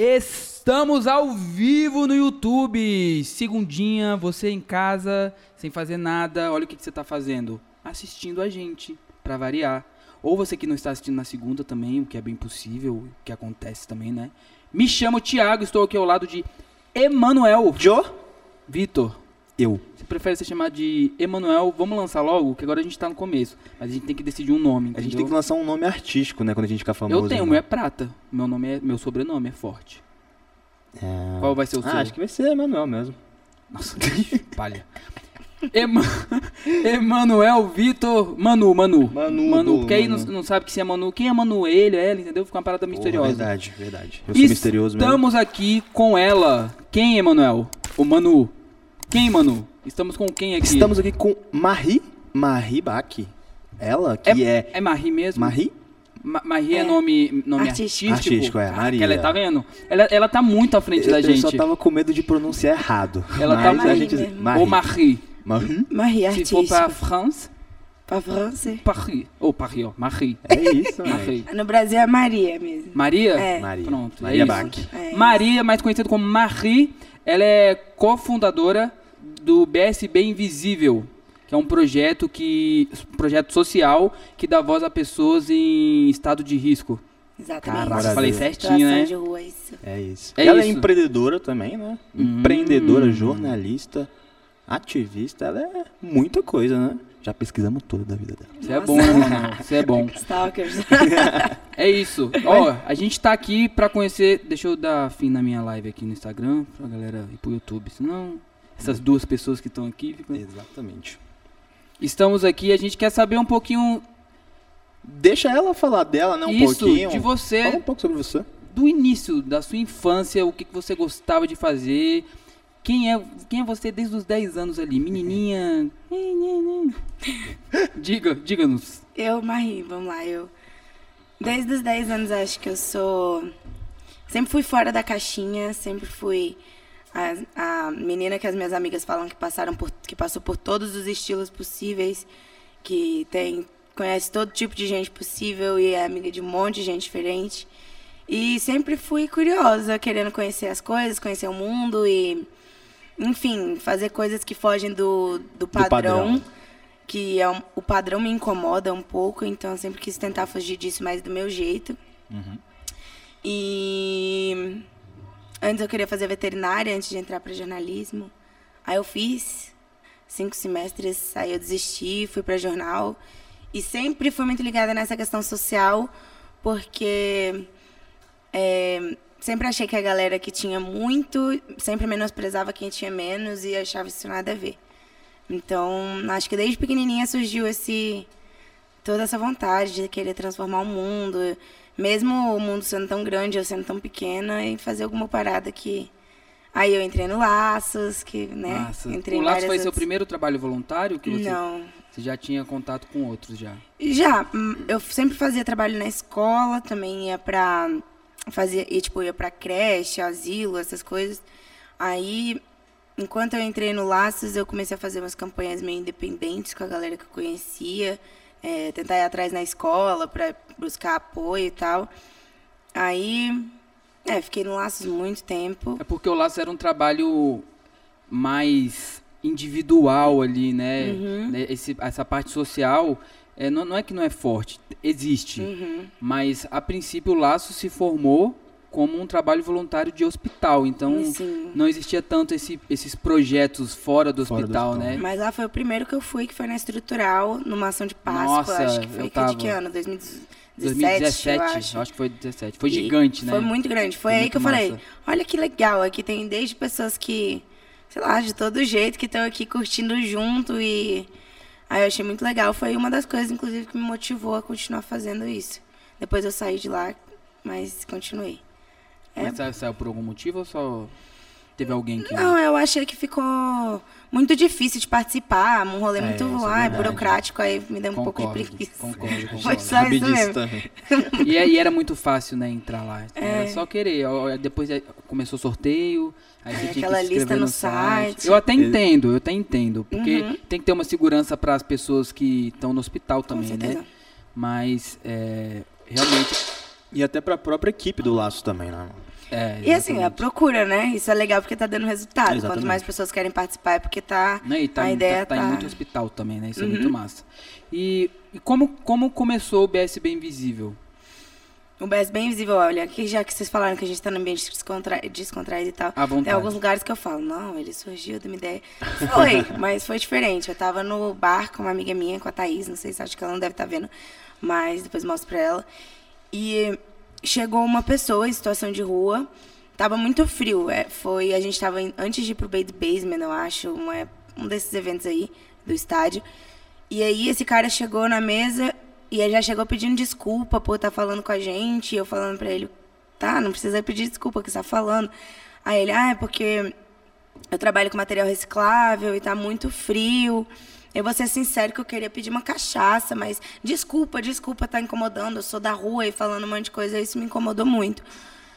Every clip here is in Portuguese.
Estamos ao vivo no YouTube. Segundinha, você em casa, sem fazer nada. Olha o que, que você está fazendo. Assistindo a gente, para variar. Ou você que não está assistindo na segunda também, o que é bem possível, o que acontece também, né? Me chamo Thiago, estou aqui ao lado de Emanuel. Joe? Vitor. Eu. Você prefere ser chamado de Emanuel? Vamos lançar logo, que agora a gente tá no começo. Mas a gente tem que decidir um nome. A gente entendeu? tem que lançar um nome artístico, né? Quando a gente ficar famoso. Eu tenho, o né? meu é Prata. Meu, nome é, meu sobrenome é Forte. É... Qual vai ser o seu? Ah, acho que vai ser Emanuel mesmo. Nossa, palha. Ema... Emanuel Vitor Manu, Manu. Manu, Manu. Porque aí não, Manu. não sabe que se é Manu. Quem é Manu? Ele, ela, entendeu? Fica uma parada misteriosa. verdade, verdade. Eu sou misterioso mesmo. Estamos aqui com ela. Quem, Emanuel? O Manu. Quem, Manu? Estamos com quem aqui? Estamos aqui com Marie, Marie Bach. Ela que é... É Marie mesmo? Marie? Ma Marie é, É. nome, nome Artístico. artístico? É, Ah, Maria. Ela, tá vendo? Ela, ela tá muito à frente Eu, da eu gente. só tava com medo de pronunciar errado. Ela tá Mas a Marie gente... mesmo. Marie. Ou Marie. Marie? Marie, Se artístico. for pra France, Pra França. Paris. Ou Paris, ó. Marie. É isso, né? Marie. No Brasil é Maria mesmo. Maria? É. Maria. Pronto, Maria é Bach. É. Maria, mais conhecida como Marie, ela é cofundadora do BSB Invisível, que é um projeto que um projeto social que dá voz a pessoas em estado de risco. Exatamente. Caraca, falei certinho, né? de rua, isso. É isso. É ela é isso. empreendedora também, né? Hum. Empreendedora, jornalista, ativista. Ela é muita coisa, né? Já pesquisamos tudo da vida dela. Isso é bom, né? Isso é bom. Stalkers. É isso. Ó, a gente tá aqui pra conhecer. Deixa eu dar fim na minha live aqui no Instagram, pra galera ir pro YouTube. Senão, essas duas pessoas que estão aqui ficam. Exatamente. Estamos aqui, a gente quer saber um pouquinho Deixa ela falar dela, né? Um isso pouquinho. de você, Fala um pouco sobre você. do início da sua infância, o que, que você gostava de fazer. Quem é, quem é você desde os 10 anos ali? Menininha. Diga, diga-nos. Eu, Marie, vamos lá. Eu, desde os 10 anos, acho que eu sou. Sempre fui fora da caixinha, sempre fui a, a menina que as minhas amigas falam que passaram por, que passou por todos os estilos possíveis, que tem conhece todo tipo de gente possível e é amiga de um monte de gente diferente. E sempre fui curiosa, querendo conhecer as coisas, conhecer o mundo e, enfim, fazer coisas que fogem do, do padrão padrão. que é um- o padrão me incomoda um pouco, então eu sempre quis tentar fugir disso mais do meu jeito. E antes eu queria fazer veterinária antes de entrar para jornalismo. Aí eu fiz cinco semestres, aí eu desisti, fui para jornal e sempre fui muito ligada nessa questão social, porque é, sempre achei que a galera que tinha muito sempre menosprezava quem tinha menos e achava isso nada a ver. Então, acho que desde pequenininha surgiu esse toda essa vontade de querer transformar o mundo, mesmo o mundo sendo tão grande, eu sendo tão pequena, e fazer alguma parada que aí eu entrei no Laços, que, né, Massa. entrei O em Laço várias foi seu outras- primeiro trabalho voluntário? Que você, Não. você já tinha contato com outros já? Já, hum, eu sempre fazia trabalho na escola, também ia pra fazia, ia, tipo, ia pra creche, asilo, essas coisas. Aí, enquanto eu entrei no Laços, eu comecei a fazer umas campanhas meio independentes com a galera que eu conhecia, é, tentar ir atrás na escola pra buscar apoio e tal. Aí, é, fiquei no Laços muito tempo. É porque o Laço era um trabalho mais individual ali, né? Uhum. Né, Esse, essa parte social, é, não, não é que não é forte, existe. Uhum. Mas, a princípio, o Laço se formou como um trabalho voluntário de hospital. Então, Sim. não existia tanto esse- esses projetos fora do Fora do hospital, hospital. né? Mas lá foi o primeiro que eu fui, que foi na estrutural, numa ação de Páscoa, Nossa, acho que foi eu que, de que tava. ano? 2017, 2017, eu acho. que foi 17. Foi E gigante, né? Foi muito grande. Foi, Foi aí que eu falei, massa. olha que legal, aqui tem desde pessoas que, sei lá, de todo jeito, que estão aqui curtindo junto e... Aí eu achei muito legal. Foi uma das coisas, inclusive, que me motivou a continuar fazendo isso. Depois eu saí de lá, mas continuei. É. Mas sa- saiu por algum motivo ou só teve alguém que... Não, eu achei que ficou muito difícil de participar, um rolê É, muito isso é ah, verdade. burocrático, aí me deu um pouco de Concordo, preguiça. concordo, Foi concordo. só isso disso mesmo. também. E, aí era muito fácil, né, entrar lá. É. Era só querer. Ó, Depois é, começou o sorteio, aí você É, tinha que aquela se inscrever lista no, no site. site. Eu até entendo, eu até entendo. Porque Uhum. tem que ter uma segurança para as pessoas que estão no hospital também, certeza. né? Mas, é, realmente... E até pra própria equipe do Laço também, né? É, E assim, a procura, né? Isso é legal porque tá dando resultado. Exatamente. Quanto mais pessoas querem participar é porque tá. Né, e tá, a em- ideia tá, tá em tá- muito hospital também, né? Isso é Uhum. muito massa. E, e como, como começou o BSB Invisível? O BS bem visível, olha, aqui já que vocês falaram que a gente tá no ambiente descontra... descontraído e tal. Tem alguns lugares que eu falo, não, ele surgiu de uma ideia. Foi, mas foi diferente. Eu tava no bar com uma amiga minha, com a Thaís, não sei se acho que ela não deve estar vendo, mas depois mostro pra ela. E chegou uma pessoa em situação de rua, tava muito frio. É, foi, a gente tava antes de ir pro Bait Basement, eu acho, uma- um desses eventos aí do estádio. E aí esse cara chegou na mesa e ele já chegou pedindo desculpa por estar falando com a gente. E eu falando pra ele, tá, não precisa pedir desculpa, que você tá falando. Aí ele, ah, é porque eu trabalho com material reciclável e tá muito frio. Eu vou ser sincero que eu queria pedir uma cachaça, mas desculpa, desculpa tá incomodando. Eu sou da rua e falando um monte de coisa, isso me incomodou muito.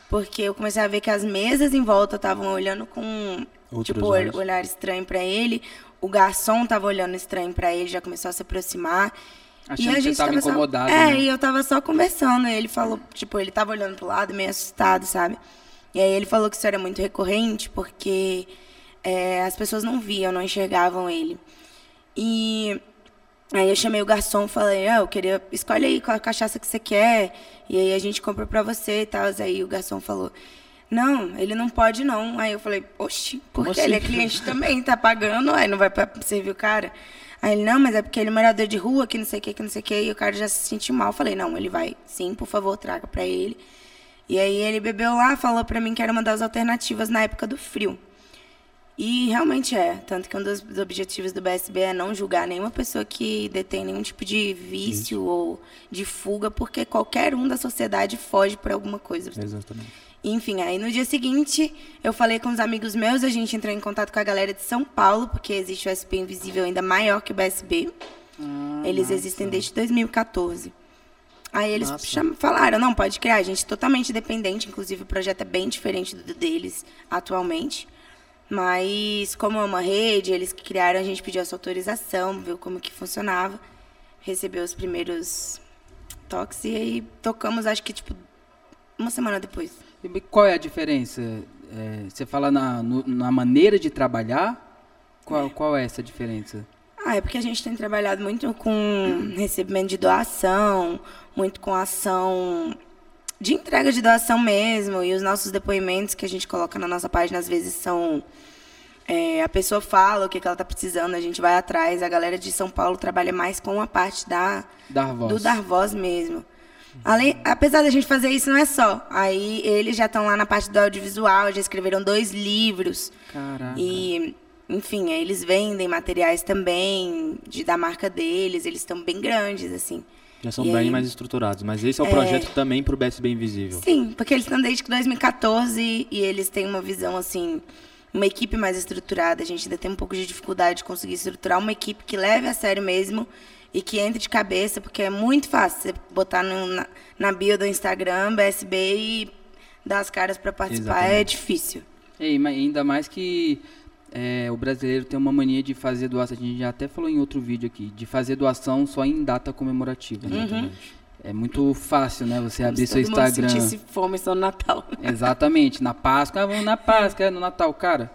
Porque eu comecei a ver que as mesas em volta estavam olhando com Outros tipo olhos. olhar estranho pra ele. O garçom tava olhando estranho pra ele, já começou a se aproximar. Achando que você tava tava só- incomodado, É, né? e eu tava só conversando. E ele falou, tipo, ele tava olhando pro lado, meio assustado, sabe? E aí ele falou que isso era muito recorrente, porque é, as pessoas não viam, não enxergavam ele. E aí eu chamei o garçom, falei, ah, eu queria, escolhe aí qual a cachaça que você quer, e aí a gente compra pra você e tal. Aí o garçom falou, não, ele não pode não. Aí eu falei, oxi, porque assim? ele é cliente também, tá pagando, aí não vai pra servir o cara. Aí ele, não, mas é porque ele é morador de rua, que não sei o que, que não sei o que, e o cara já se sentiu mal. Eu falei, não, ele vai, sim, por favor, traga pra ele. E aí ele bebeu lá, falou pra mim que era uma das alternativas na época do frio. E realmente é. Tanto que um dos dos objetivos do BSB é não julgar nenhuma pessoa que detém nenhum tipo de vício ou de fuga, porque qualquer um da sociedade foge por alguma coisa. Exatamente. Enfim, aí no dia seguinte eu falei com os amigos meus, a gente entrou em contato com a galera de São Paulo, porque existe o SP Invisível ainda maior que o BSB. Ah, Eles massa. existem desde 2014. Aí eles Massa. cham- falaram, não, pode criar, a gente é totalmente independente, inclusive o projeto é bem diferente do deles atualmente. Mas como é uma rede, eles que criaram, a gente pediu essa autorização, viu como que funcionava, recebeu os primeiros toques e aí tocamos, acho que tipo, uma semana depois. E qual é a diferença? É, você fala na, no- na maneira de trabalhar? Qual, qual é essa diferença? Ah, é porque a gente tem trabalhado muito com recebimento de doação, muito com ação de entrega de doação mesmo. E os nossos depoimentos que a gente coloca na nossa página, às vezes, são. é, a pessoa fala o que, que ela está precisando, a gente vai atrás. A galera de São Paulo trabalha mais com a parte da, Dar voz. do dar voz mesmo. Além, apesar da gente fazer isso, não é só. Aí eles já estão lá na parte do audiovisual, já escreveram dois livros. Caraca. E, enfim, aí eles vendem materiais também de, da marca deles, eles estão bem grandes, assim. Já são E bem aí? mais estruturados. Mas esse é o projeto também pro BSB Invisível. Sim, porque eles estão desde 2014 e eles têm uma visão, assim, uma equipe mais estruturada. A gente ainda tem um pouco de dificuldade de conseguir estruturar uma equipe que leve a sério mesmo e que entre de cabeça, porque é muito fácil você botar no- na, na bio do Instagram, BSB e dar as caras para participar. É Exatamente. difícil. Ei, mas ainda mais que é, o brasileiro tem uma mania de fazer doação, a gente já até falou em outro vídeo aqui, de fazer doação só em data comemorativa. né? Exatamente. É muito fácil, né? Você abrir Se seu mundo Instagram. sentisse fome só no Natal. Exatamente, na Páscoa, ah, vamos na Páscoa, é, no Natal, cara.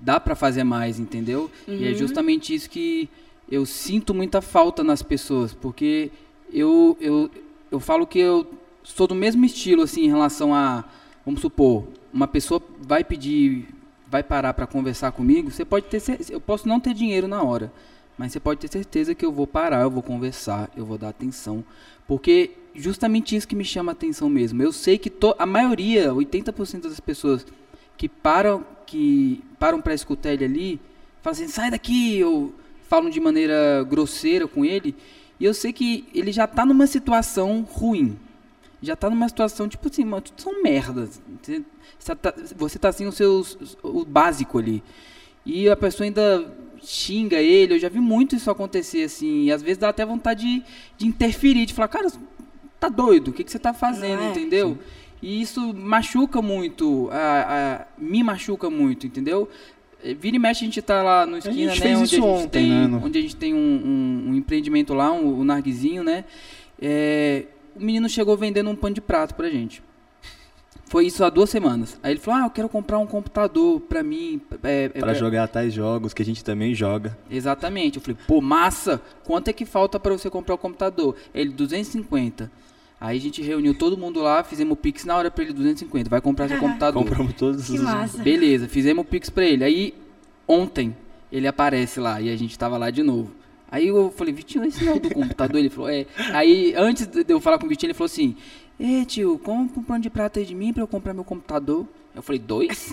Dá pra fazer mais, entendeu? E é justamente isso que eu sinto muita falta nas pessoas, porque eu, eu, eu falo que eu sou do mesmo estilo, assim, em relação a, vamos supor, uma pessoa vai pedir, vai parar pra conversar comigo, você pode ter, cer- eu posso não ter dinheiro na hora, mas você pode ter certeza que eu vou parar, eu vou conversar, eu vou dar atenção, porque justamente isso que me chama a atenção mesmo. Eu sei que to- a maioria, 80% das pessoas que param, que param para escutar ele ali, falam assim, sai daqui, ou falam de maneira grosseira com ele, e eu sei que ele já tá numa situação ruim. Já tá numa situação, tipo assim, mano, tudo são merdas. Você, você tá, você tá assim, os seus, o básico ali. E a pessoa ainda xinga ele, eu já vi muito isso acontecer, assim, e às vezes dá até vontade de, de interferir, de falar, cara, tá doido, o que, que você tá fazendo, é? entendeu? E isso machuca muito, a, a- me machuca muito, entendeu? Eh, Vira e mexe a gente tá lá no esquina, gente né? onde, a gente ontem, tem, né, no- onde a gente tem um, um- um empreendimento lá, um, o Narguizinho, né? É, o menino chegou vendendo um pano de prato pra gente. Foi isso há duas semanas. Aí ele falou: Ah, eu quero comprar um computador pra mim. É, é, Pra é- jogar tais jogos que a gente também joga. Exatamente. Eu falei, pô, massa, quanto é que falta pra você comprar o computador? Ele, 250. Aí a gente reuniu todo mundo lá, fizemos o Pix na hora pra ele, 250. Vai comprar seu computador. Compramos todos Que os. massa. Beleza, fizemos o Pix pra ele. Aí, ontem, ele aparece lá e a gente tava lá de novo. Aí eu falei, Vitinho, esse não é do computador? Ele falou, é. Aí, antes de eu falar com o Vitinho, ele falou assim: Ê, tio, compra um pano de prata aí de mim pra eu comprar meu computador. Eu falei, dois?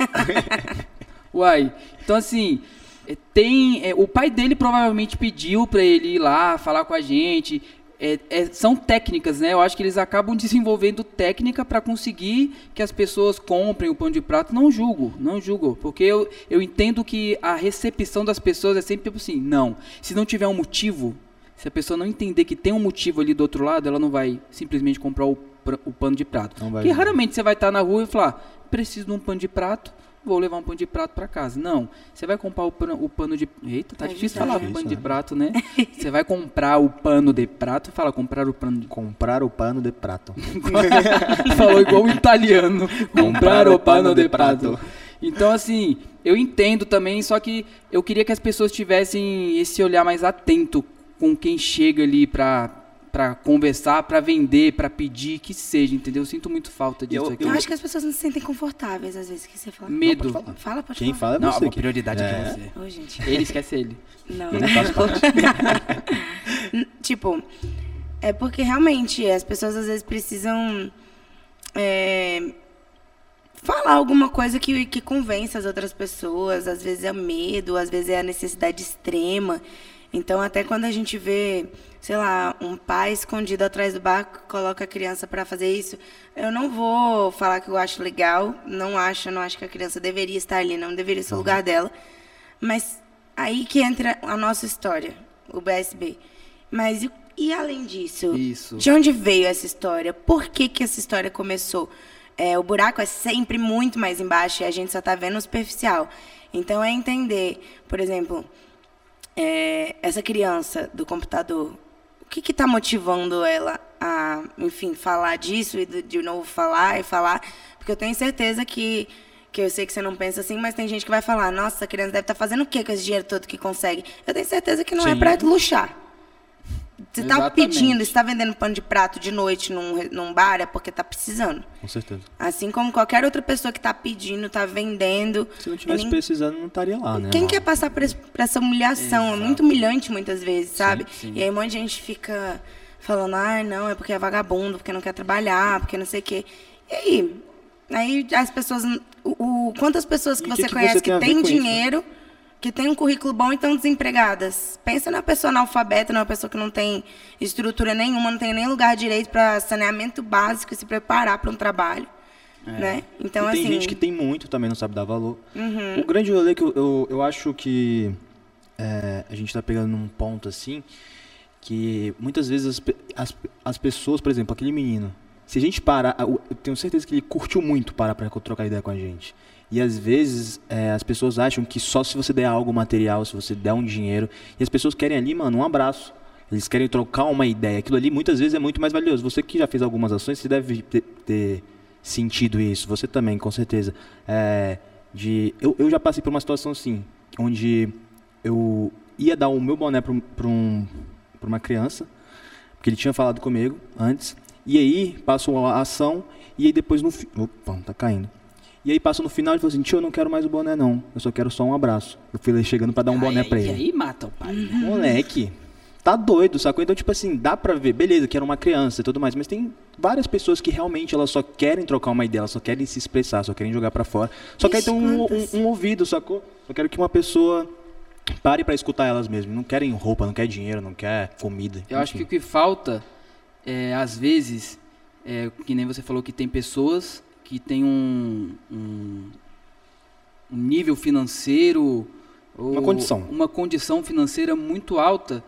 Uai, então assim, é, tem. é, o pai dele provavelmente pediu pra ele ir lá falar com a gente. É, é, são técnicas, né? Eu acho que eles acabam desenvolvendo técnica para conseguir que as pessoas comprem o pão de prato. Não julgo, não julgo, porque eu, eu entendo que a recepção das pessoas é sempre tipo assim, não. Se não tiver um motivo, se a pessoa não entender que tem um motivo ali do outro lado, ela não vai simplesmente comprar o, o pano de prato. Não vai Porque raramente você vai estar na rua e falar, preciso de um pano de prato, vou levar um pano de prato para casa. Não, você vai comprar o pano, o pano de... Eita, tá É difícil falar Difícil, pano de né? prato, né? você vai comprar o pano de prato, fala comprar o pano de... Comprar o pano de prato. Falou igual o italiano. Comprar o pano de prato. prato. Então, assim, eu entendo também, só que eu queria que as pessoas tivessem esse olhar mais atento com quem chega ali pra, pra conversar, pra vender, pra pedir, que seja, entendeu? Eu sinto muito falta disso Eu- aqui. Eu acho que as pessoas não se sentem confortáveis às vezes que você fala. Medo. Não, pode Fala, pode Quem falar. fala é Não, você. a que- prioridade é, É. você. Ô, gente. Ele esquece ele. Não. Eu não faço parte. N- tipo, é porque realmente as pessoas às vezes precisam é, falar alguma coisa que, que convença as outras pessoas. Às vezes é medo, às vezes é a necessidade extrema. Então, até quando a gente vê, sei lá, um pai escondido atrás do barco, coloca a criança para fazer isso, eu não vou falar que eu acho legal, não acho, não acho que a criança deveria estar ali, não deveria ser o lugar dela. Mas aí que entra a nossa história, o BSB. Mas e, e além disso? Isso. De onde veio essa história? Por que, que essa história começou? É, o buraco é sempre muito mais embaixo e a gente só está vendo o superficial. Então é entender, por exemplo, é, essa criança do computador, o que está motivando ela a, enfim, falar disso e de, novo falar e falar? Porque eu tenho certeza que, que eu sei que você não pensa assim, mas tem gente que vai falar, nossa, essa criança deve estar fazendo o que com esse dinheiro todo que consegue? Eu tenho certeza que não é Sim. para luxar. Você está pedindo, está vendendo pano de prato de noite num, num bar, é porque está precisando. Com certeza. Assim como qualquer outra pessoa que está pedindo, está vendendo. Se não tivesse Nem- precisando, não estaria lá, né? quem quer passar por, essa humilhação? É muito humilhante muitas vezes, sabe? sim. E aí um monte de gente fica falando, ah, não, é porque é vagabundo, porque não quer trabalhar, porque não sei o quê. E aí? Aí as pessoas. O, o- quantas pessoas que E você que que conhece você tem que a ver têm com isso, dinheiro, que têm um currículo bom e estão desempregadas? Pensa na pessoa analfabeta, numa pessoa que não tem estrutura nenhuma, não tem nem lugar direito para saneamento básico e se preparar para um trabalho. Né? Então, É. e tem assim. gente que tem muito, também não sabe dar valor. Uhum. O grande rolê que eu, eu, eu acho que é, a gente tá pegando num ponto assim, que muitas vezes as, as, as pessoas, por exemplo, aquele menino, se a gente parar, eu tenho certeza que ele curtiu muito parar pra trocar ideia com a gente. E às vezes é, as pessoas acham que só se você der algo material, se você der um dinheiro, e as pessoas querem ali, mano, um abraço. Eles querem trocar uma ideia. Aquilo ali muitas vezes é muito mais valioso. Você que já fez algumas ações, você deve ter, ter sentido isso. Você também, com certeza. É, de, eu, eu já passei por uma situação assim, onde eu ia dar o meu boné para um, uma criança, porque ele tinha falado comigo antes, e aí passou a ação, e aí depois no Opa, tá caindo. E aí passou no final e falou assim, tio, eu não quero mais o boné não, eu só quero só um abraço. Eu fui lá chegando para dar um boné aí, para E ele. aí mata o pai. né? Moleque, tá doido, sacou? Então, tipo assim, dá pra ver, beleza, que era uma criança e tudo mais, mas tem várias pessoas que realmente elas só querem trocar uma ideia, elas só querem se expressar, só querem jogar pra fora. Só querem ter um, um- um ouvido, sacou? Só quero que uma pessoa pare pra escutar elas mesmas. Não querem roupa, não quer dinheiro, não quer comida. Eu acho que o enfim. que falta, é, às vezes, é, que nem você falou que tem pessoas que têm um, um, um nível financeiro. Uma condição. Uma condição financeira muito alta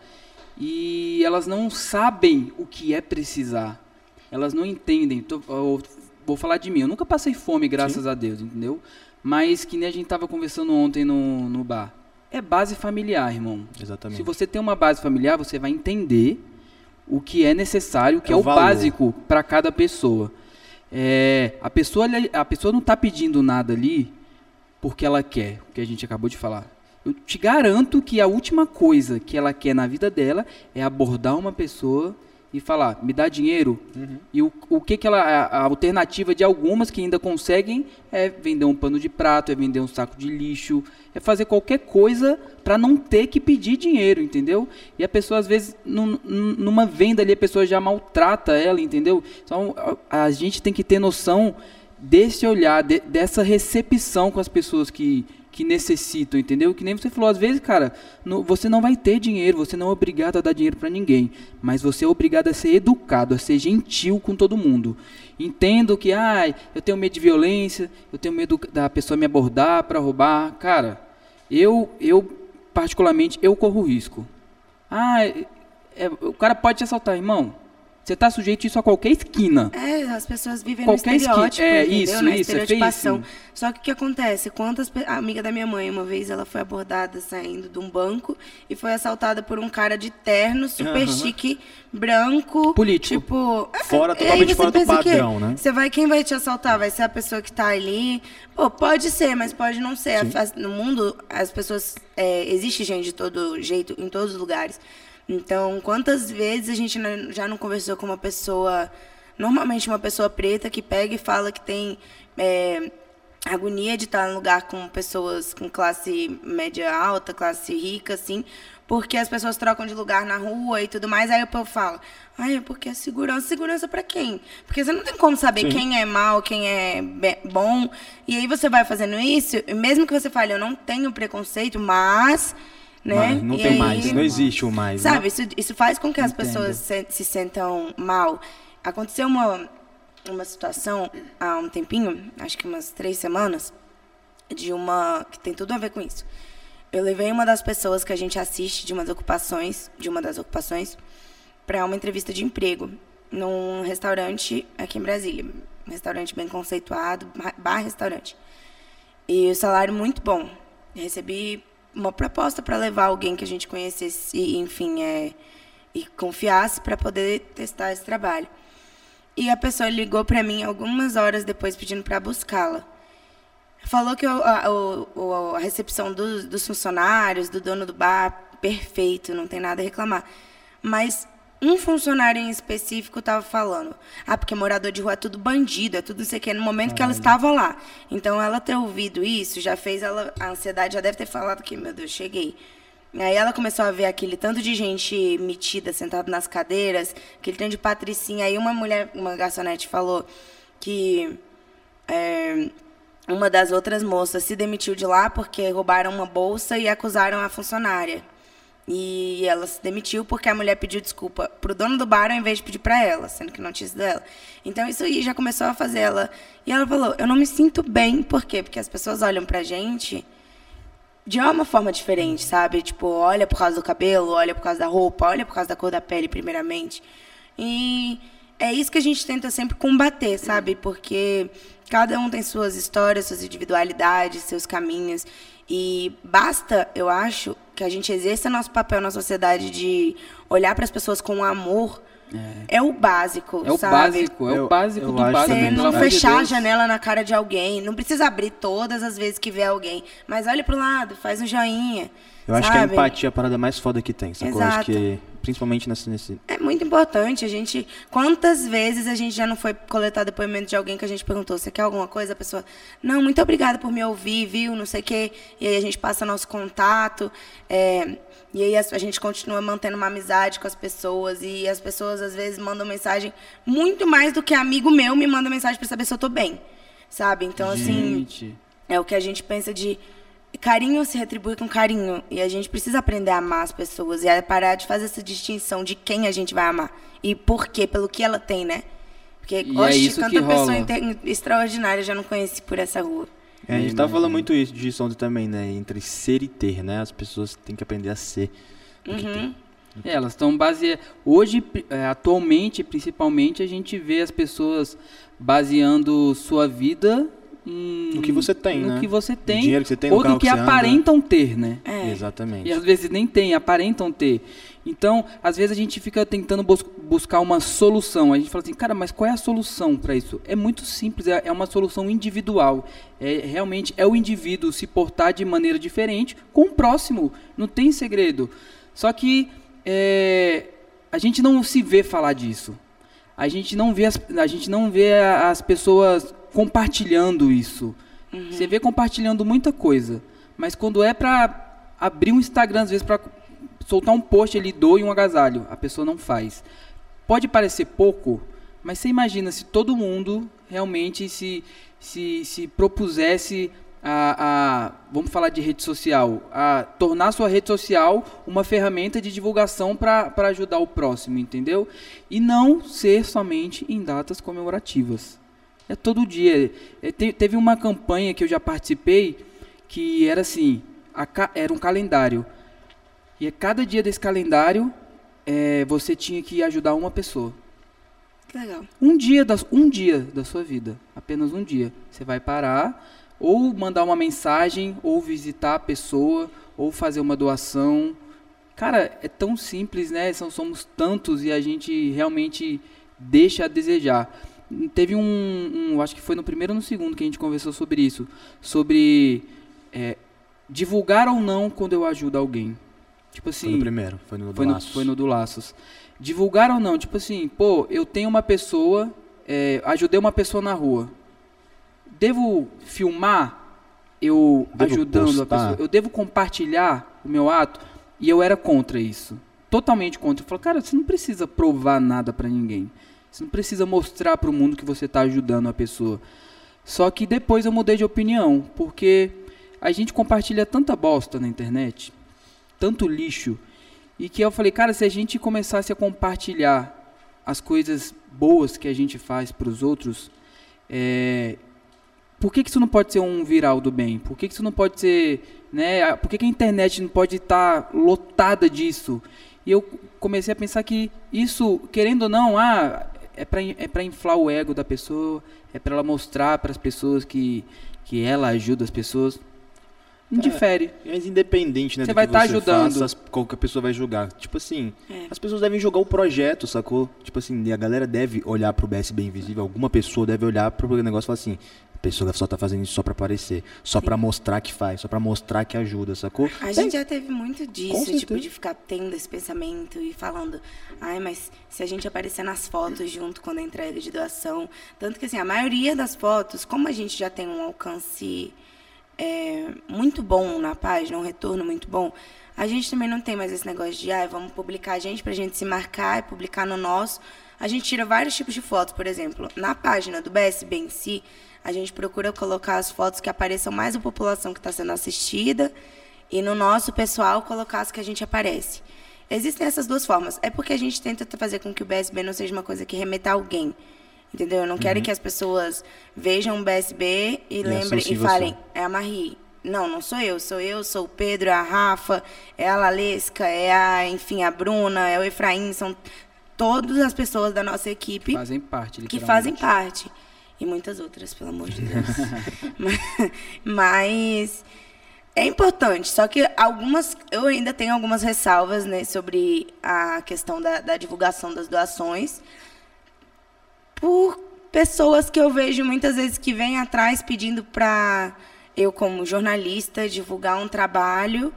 e elas não sabem o que é precisar. Elas não entendem. Tô- eu vou falar de mim. Eu nunca passei fome, graças a Deus, entendeu? Mas que nem a gente tava conversando ontem no, no bar. É base familiar, irmão. Exatamente. Se você tem uma base familiar, você vai entender o que é necessário, o que É é, o o valor. básico para cada pessoa. É, a, pessoa, a pessoa não tá pedindo nada ali porque ela quer, o que a gente acabou de falar. Eu te garanto que a última coisa que ela quer na vida dela é abordar uma pessoa e falar, me dá dinheiro. E o, o que, que ela. A, a alternativa de algumas que ainda conseguem é vender um pano de prato, é vender um saco de lixo, é fazer qualquer coisa para não ter que pedir dinheiro, entendeu? E a pessoa, às vezes, num- numa venda ali, a pessoa já maltrata ela, entendeu? Então a, a gente tem que ter noção desse olhar, de- dessa recepção com as pessoas que, que necessitam, entendeu? Que nem você falou, às vezes, cara, no- você não vai ter dinheiro, você não é obrigado a dar dinheiro para ninguém, mas você é obrigado a ser educado, a ser gentil com todo mundo. Entendo que, ai, eu tenho medo de violência, eu tenho medo da pessoa me abordar para roubar. Cara, eu, eu particularmente, eu corro risco. Ah, é- é- o cara pode te assaltar, irmão. Você tá sujeito a isso a qualquer esquina. É, as pessoas vivem Qualquer no esqui- estereótipo, é, entendeu? isso, Na isso, é estereotipação. feíssimo. Só que o que acontece? Quantas pe- a amiga da minha mãe, uma vez, ela foi abordada saindo de um banco e foi assaltada por um cara de terno, super Aham. chique, branco. Político. Tipo. Fora- é, totalmente fora do padrão, né? Você vai, quem vai te assaltar? Vai ser a pessoa que tá ali. Pô, pode ser, mas pode não ser. No mundo, as pessoas. É, existe gente de todo jeito, em todos os lugares. Então, quantas vezes a gente já não conversou com uma pessoa, normalmente uma pessoa preta, que pega e fala que tem é, agonia de estar em lugar com pessoas com classe média alta, classe rica, assim, porque as pessoas trocam de lugar na rua e tudo mais. Aí o povo fala, ai, é porque é segurança. Segurança pra quem? Porque você não tem como saber quem é mal, quem é bom. E aí você vai fazendo isso, e mesmo que você fale, eu não tenho preconceito, mas. Né? Mas não E tem aí- mais, não existe o mais. né? Sabe, isso, isso faz com que as Entendo. pessoas se, se sentam mal. Aconteceu uma, uma situação há um tempinho, acho que umas três semanas, de uma. que tem tudo a ver com isso. Eu levei uma das pessoas que a gente assiste de umas ocupações, de uma das ocupações, para uma entrevista de emprego num restaurante aqui em Brasília. Um restaurante bem conceituado, bar- bar restaurante. E o salário muito bom. Eu recebi uma proposta para levar alguém que a gente conhecesse, e, enfim, é, e confiasse para poder testar esse trabalho. E a pessoa ligou para mim algumas horas depois pedindo para buscá-la. Falou que o- a, o- a recepção dos, dos funcionários, do dono do bar, perfeito, não tem nada a reclamar. Mas um funcionário em específico estava falando: ah, porque morador de rua é tudo bandido, é tudo não sei o quê, no momento que ela estava lá. Então, ela ter ouvido isso já fez ela. A ansiedade já deve ter falado que, meu Deus, cheguei. Aí ela começou a ver aquele tanto de gente metida, sentada nas cadeiras, aquele tanto de patricinha. Aí uma mulher, uma garçonete falou que é, uma das outras moças se demitiu de lá porque roubaram uma bolsa e acusaram a funcionária. E ela se demitiu porque a mulher pediu desculpa pro dono do bar ao invés de pedir para ela, sendo que não tinha sido ela. Então isso aí já começou a fazer ela. E ela falou: "Eu não me sinto bem, por quê? Porque as pessoas olham pra gente de uma forma diferente, sabe? Tipo, olha por causa do cabelo, olha por causa da roupa, olha por causa da cor da pele, primeiramente. E é isso que a gente tenta sempre combater, sabe? Porque cada um tem suas histórias, suas individualidades, seus caminhos. E basta, eu acho, que a gente exerça nosso papel na sociedade de olhar para as pessoas com amor. É, o básico, É o sabe? básico, é Eu- o básico do básico. Você não de fechar a janela na cara de alguém. Não precisa abrir todas as vezes que vê alguém. Mas olha pro lado, faz um joinha. Eu acho que a sabe? empatia é a parada mais foda que tem, sacou? Eu Acho Exato. que, principalmente nesse, nesse... É muito importante. A gente. Quantas vezes a gente já não foi coletar depoimento de alguém que a gente perguntou: você quer alguma coisa? A pessoa, não, muito obrigada por me ouvir, viu? Não sei o quê. E aí a gente passa nosso contato. é, e aí a, gente continua mantendo uma amizade com as pessoas. E as pessoas, às vezes, mandam mensagem muito mais do que amigo meu me manda mensagem para saber se eu tô bem. Sabe? Então, assim. Gente, É o que a gente pensa de carinho se retribui com carinho. E a gente precisa aprender a amar as pessoas e a parar de fazer essa distinção de quem a gente vai amar. E por quê, pelo que ela tem, né? Porque, E é isso tanta que pessoa rola. inte- extraordinária eu já não conheci por essa rua. É, a gente Eu tava falando muito isso, disso ontem também, né? Entre ser e ter, né? As pessoas têm que aprender a ser. tem. É, elas estão baseadas. Hoje, é, atualmente, principalmente, a gente vê as pessoas baseando sua vida No que você tem, no né? que você tem, dinheiro que você tem, no ou carro do que, que você anda. aparentam ter, né? É. Exatamente. E às vezes nem tem, aparentam ter. Então, às vezes a gente fica tentando bus- buscar uma solução. A gente fala assim, cara, mas qual é a solução para isso? É muito simples, é, é uma solução individual. É realmente é o indivíduo se portar de maneira diferente com o próximo. Não tem segredo. Só que é, a gente não se vê falar disso. A gente não vê as, a gente não vê as pessoas compartilhando isso. Você vê compartilhando muita coisa, mas quando é pra abrir um Instagram às vezes pra soltar um post ali doe um agasalho, a pessoa não faz. Pode parecer pouco, mas você imagina se todo mundo realmente se se, se propusesse a, a vamos falar de rede social, a tornar sua rede social uma ferramenta de divulgação para ajudar o próximo, entendeu? E não ser somente em datas comemorativas. É todo dia. É, te- teve uma campanha que eu já participei que era assim, a era um calendário. E a cada dia desse calendário, é, você tinha que ajudar uma pessoa. Que legal. Um dia, da, um dia da sua vida, apenas um dia. Você vai parar, ou mandar uma mensagem, ou visitar a pessoa, ou fazer uma doação. Cara, é tão simples, né? São, somos tantos e a gente realmente deixa a desejar. Teve um, um, acho que foi no primeiro ou no segundo que a gente conversou sobre isso, sobre é, divulgar ou não quando eu ajudo alguém. Tipo assim, Foi no primeiro, foi no do foi no, Laços. foi no do Laços. Divulgar ou não, tipo assim, pô, eu tenho uma pessoa, é, ajudei uma pessoa na rua. Devo filmar eu Devo ajudando a postar? pessoa? Eu devo compartilhar o meu ato? E eu era contra isso. Totalmente contra. Eu falo, cara, você não precisa provar nada pra ninguém. Você não precisa mostrar pro mundo que você tá ajudando a pessoa. Só que depois eu mudei de opinião, porque a gente compartilha tanta bosta na internet, tanto lixo, e que eu falei, cara, se a gente começasse a compartilhar as coisas boas que a gente faz para os outros, é, por que, que isso não pode ser um viral do bem? Por que, que isso não pode ser, né? Por que, que a internet não pode estar lotada disso? E eu comecei a pensar que isso, querendo ou não, ah, é para é para inflar o ego da pessoa, é para ela mostrar para as pessoas que que ela ajuda as pessoas. Não É, difere. Mas independente, né? Você do vai que tá você ajudando. Faça, as- qual que a pessoa vai julgar. Tipo assim, É. as pessoas devem julgar o projeto, sacou? Tipo assim, a galera deve olhar pro BSB Invisível, alguma pessoa deve olhar pro negócio e falar assim, a pessoa só tá fazendo isso só pra aparecer, só pra mostrar que faz, só pra mostrar que ajuda, sacou? A gente já teve muito disso, tipo, de ficar tendo esse pensamento e falando, ai, mas se a gente aparecer nas fotos junto quando a entrega de doação. Tanto que, assim, a maioria das fotos, como a gente já tem um alcance é, muito bom na página, um retorno muito bom, a gente também não tem mais esse negócio de, ai, vamos publicar a gente pra gente se marcar e publicar no nosso. A gente tira vários tipos de fotos, por exemplo, na página do BSB em si, a gente procura colocar as fotos que apareçam mais a população que está sendo assistida e no nosso pessoal colocar as que a gente aparece. Existem essas duas formas. É porque a gente tenta fazer com que o BSB não seja uma coisa que remeta a alguém. Entendeu? Eu não quero que as pessoas vejam o BSB e, lembrem associem e você. falem, é a Marie. Não, não sou eu, sou eu, sou o Pedro, é a Rafa, é a Lalesca, é a, enfim, a Bruna, é o Efraim, são todas as pessoas da nossa equipe Fazem parte, que fazem parte. E muitas outras, pelo amor de Deus. Mas- Mas é importante, só que algumas. Eu ainda tenho algumas ressalvas né, sobre a questão da, da divulgação das doações. Por pessoas que eu vejo muitas vezes que vêm atrás pedindo para eu, como jornalista, divulgar um trabalho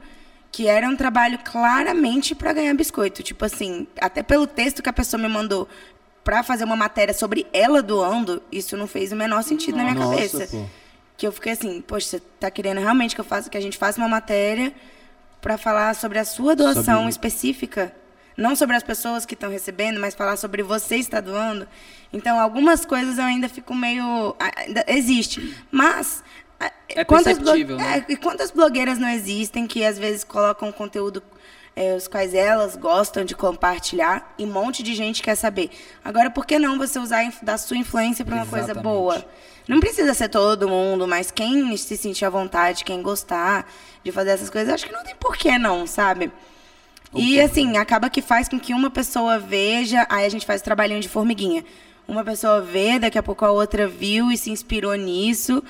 que era um trabalho claramente para ganhar biscoito. Tipo assim, até pelo texto que a pessoa me mandou para fazer uma matéria sobre ela doando, isso não fez o menor sentido na minha Nossa, cabeça. pô. Que eu fiquei assim, poxa, você tá querendo realmente que eu faça, que a gente faça uma matéria para falar sobre a sua doação Sobre- específica, não sobre as pessoas que estão recebendo, mas falar sobre você está doando. Então, algumas coisas eu ainda fico meio ainda existe, mas É quantas perceptível, né? é, e quantas blogueiras não existem que às vezes colocam conteúdo é, os quais elas gostam de compartilhar e um monte de gente quer saber. Agora, por que não você usar da sua influência para uma coisa Exatamente. boa? Não precisa ser todo mundo, mas quem se sentir à vontade, quem gostar de fazer essas coisas, acho que não tem porquê não, sabe? E assim, acaba que faz com que uma pessoa veja, aí a gente faz o trabalhinho de formiguinha. Uma pessoa vê, daqui a pouco a outra viu e se inspirou nisso.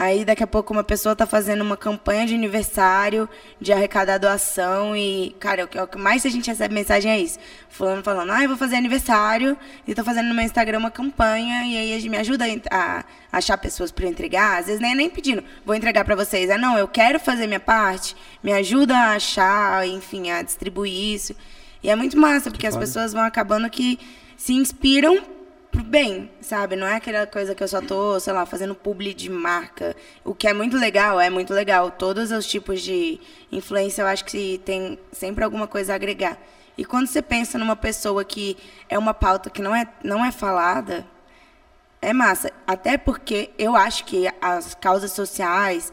Aí daqui a pouco uma pessoa tá fazendo uma campanha de aniversário, de arrecadar doação e, cara, o que, o que mais a gente recebe mensagem é isso. Fulano falando, ah, eu vou fazer aniversário e tô fazendo no meu Instagram uma campanha e aí a gente me ajuda a, achar pessoas para entregar. Às vezes nem é nem pedindo, vou entregar para vocês. Ah, não, eu quero fazer minha parte, me ajuda a achar, enfim, a distribuir isso. E é muito massa, porque as pessoas vão acabando que se inspiram bem, sabe? Não é aquela coisa que eu só tô, sei lá, fazendo publi de marca. O que é muito legal, é muito legal. Todos os tipos de influência, eu acho que tem sempre alguma coisa a agregar. E quando você pensa numa pessoa que é uma pauta que não é, não é falada, é massa. Até porque eu acho que as causas sociais,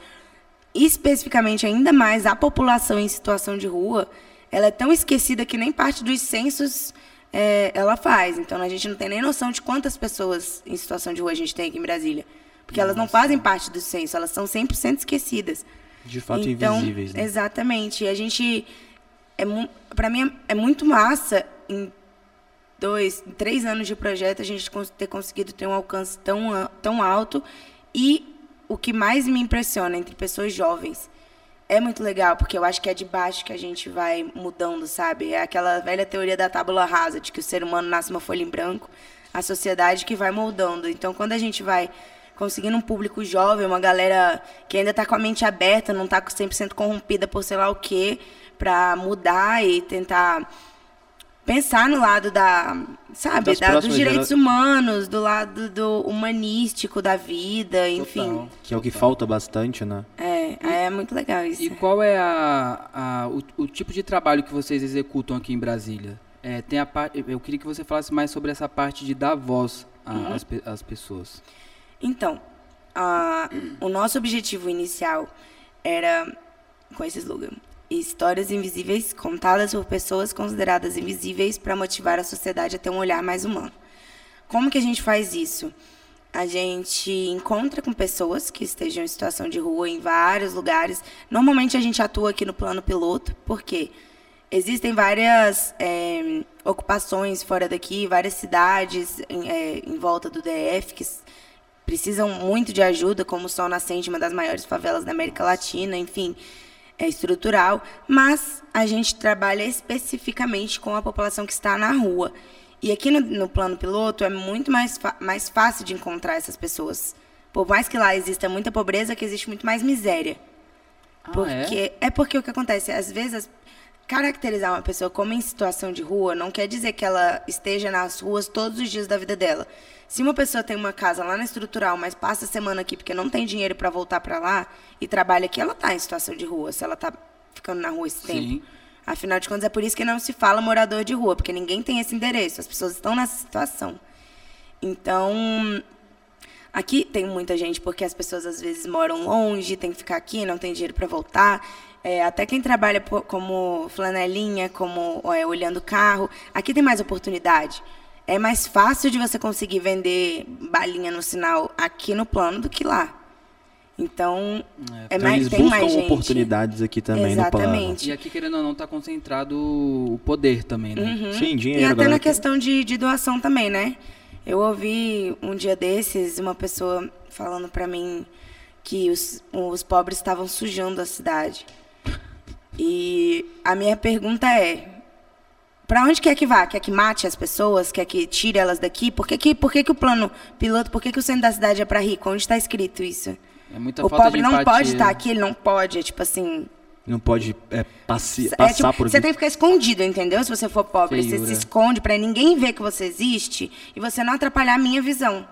especificamente ainda mais a população em situação de rua, ela é tão esquecida que nem parte dos censos é, ela faz. Então a gente não tem nem noção de quantas pessoas em situação de rua a gente tem aqui em Brasília. Porque Nossa. elas não fazem parte do censo, elas são 100% esquecidas. De fato então, invisíveis, né? Exatamente. E a gente. É, para mim é, muito massa em dois, em três anos de projeto a gente ter conseguido ter um alcance tão, tão alto. E o que mais me impressiona entre pessoas jovens é muito legal, porque eu acho que é de baixo que a gente vai mudando, sabe? É aquela velha teoria da tábula rasa, de que o ser humano nasce uma folha em branco, a sociedade que vai moldando. Então, quando a gente vai conseguindo um público jovem, uma galera que ainda está com a mente aberta, não está 100% corrompida por sei lá o quê, para mudar e tentar pensar no lado da, sabe, da, dos direitos gera... humanos, do lado do humanístico da vida, enfim. Total. Que é o que falta bastante, né? É, é muito legal isso. E qual é a, a o, o, tipo de trabalho que vocês executam aqui em Brasília? É, tem a eu queria que você falasse mais sobre essa parte de dar voz uhum. às, às pessoas. Então, a, o nosso objetivo inicial era com esse slogan histórias invisíveis contadas por pessoas consideradas invisíveis para motivar a sociedade a ter um olhar mais humano. Como que a gente faz isso? A gente encontra com pessoas que estejam em situação de rua em vários lugares. Normalmente a gente atua aqui no plano piloto, porque existem várias é, ocupações fora daqui, várias cidades em, é, em volta do DF que precisam muito de ajuda, como Sol Nascente, uma das maiores favelas da América Latina, enfim é estrutural, mas a gente trabalha especificamente com a população que está na rua. E aqui no, no plano piloto é muito mais, mais fácil de encontrar essas pessoas. Por mais que lá exista muita pobreza, que existe muito mais miséria. Ah, porque é? é porque o que acontece, às vezes caracterizar uma pessoa como em situação de rua não quer dizer que ela esteja nas ruas todos os dias da vida dela. Se uma pessoa tem uma casa lá na estrutural, mas passa a semana aqui porque não tem dinheiro para voltar para lá e trabalha aqui, ela está em situação de rua, se ela está ficando na rua esse Sim. tempo. Afinal de contas, é por isso que não se fala morador de rua, porque ninguém tem esse endereço, as pessoas estão nessa situação. Então, aqui tem muita gente porque as pessoas às vezes moram longe, tem que ficar aqui, não tem dinheiro para voltar. É, até quem trabalha como flanelinha, como é, olhando carro, aqui tem mais oportunidade é mais fácil de você conseguir vender balinha no sinal aqui no plano do que lá. Então, é, é mais, eles tem buscam mais gente. oportunidades aqui também Exatamente. no plano. E aqui, querendo ou não, está concentrado o poder também, né? Uhum. Sim, dinheiro. E até na questão de, de doação também, né? Eu ouvi um dia desses uma pessoa falando para mim que os, os pobres estavam sujando a cidade. E a minha pergunta é: para onde quer que vá? Quer que mate as pessoas? Quer que tire elas daqui? Por que, que, por que, que o plano piloto, por que, que o centro da cidade é para rico? Onde está escrito isso? É muita o falta pobre de não empatia. pode estar aqui, ele não pode, é tipo assim. Não pode é, passi, é, passar tipo, por Você tem que ficar escondido, entendeu? Se você for pobre, Feiura. você se esconde para ninguém ver que você existe e você não atrapalhar a minha visão.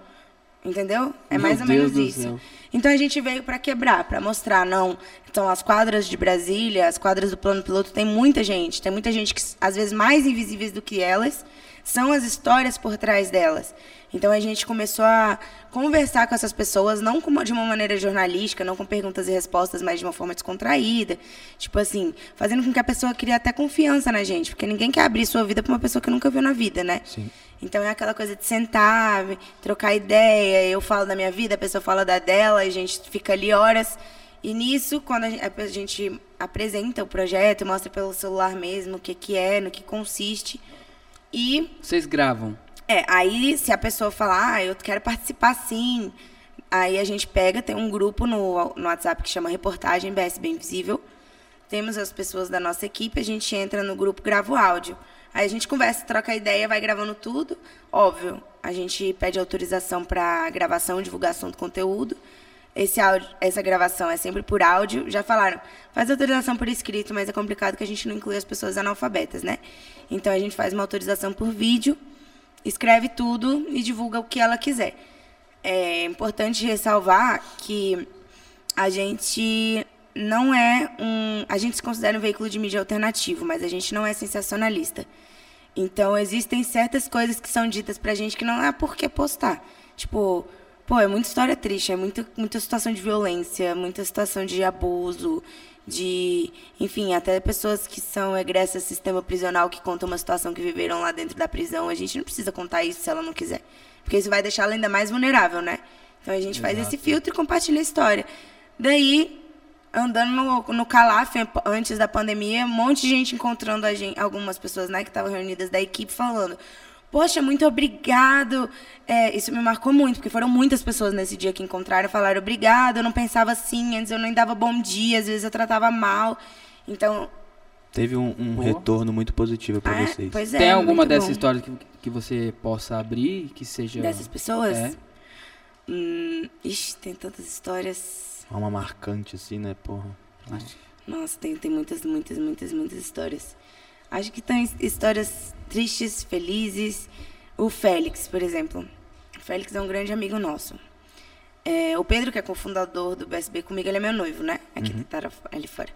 Entendeu? É Meu mais ou Deus menos isso. céu. Então a gente veio para quebrar, para mostrar, não. Então as quadras de Brasília, as quadras do plano piloto, tem muita gente, tem muita gente que às vezes mais invisíveis do que elas são as histórias por trás delas. Então a gente começou a conversar com essas pessoas, não de uma maneira jornalística, não com perguntas e respostas, mas de uma forma descontraída. Tipo assim, fazendo com que a pessoa crie até confiança na gente, porque ninguém quer abrir sua vida para uma pessoa que nunca viu na vida, né? Sim. Então é aquela coisa de sentar, trocar ideia, eu falo da minha vida, a pessoa fala da dela, e a gente fica ali horas. E nisso, quando a gente apresenta o projeto, mostra pelo celular mesmo o que, que é, no que consiste. E Vocês gravam. É, aí se a pessoa falar, ah, eu quero participar sim, Aí a gente pega, tem um grupo no, no WhatsApp que chama Reportagem BS Bem Visível. Temos as pessoas da nossa equipe, a gente entra no grupo, grava o áudio. Aí a gente conversa, troca ideia, vai gravando tudo. Óbvio, a gente pede autorização para gravação divulgação do conteúdo. Esse áudio, essa gravação é sempre por áudio. Já falaram, faz autorização por escrito, mas é complicado que a gente não inclui as pessoas analfabetas, né? Então a gente faz uma autorização por vídeo, escreve tudo e divulga o que ela quiser. É importante ressalvar que a gente não é um. A gente se considera um veículo de mídia alternativo, mas a gente não é sensacionalista. Então, existem certas coisas que são ditas pra gente que não é por que postar. Tipo, pô, é muita história triste, é muita, muita situação de violência, muita situação de abuso, de. Enfim, até pessoas que são egressas do sistema prisional que contam uma situação que viveram lá dentro da prisão. A gente não precisa contar isso se ela não quiser. Porque isso vai deixá-la ainda mais vulnerável, né? Então a gente Exato. faz esse filtro e compartilha a história. Daí, andando no, no Calaf, antes da pandemia, um monte de gente encontrando a gente, algumas pessoas né, que estavam reunidas da equipe falando. Poxa, muito obrigado. É, isso me marcou muito, porque foram muitas pessoas nesse dia que encontraram e falaram obrigado. Eu não pensava assim, antes eu nem dava bom dia, às vezes eu tratava mal. Então. Teve um, um retorno muito positivo para é, vocês. Pois é, Tem alguma dessas histórias que, que você possa abrir, que seja. Dessas pessoas? É. Hum, ixi, tem tantas histórias. Uma marcante, assim, né, porra? Nossa, tem, tem muitas, muitas, muitas, muitas histórias. Acho que tem histórias tristes, felizes. O Félix, por exemplo. O Félix é um grande amigo nosso. É, o Pedro, que é cofundador do BSB comigo, ele é meu noivo, né? Aqui uhum. tá ali fora.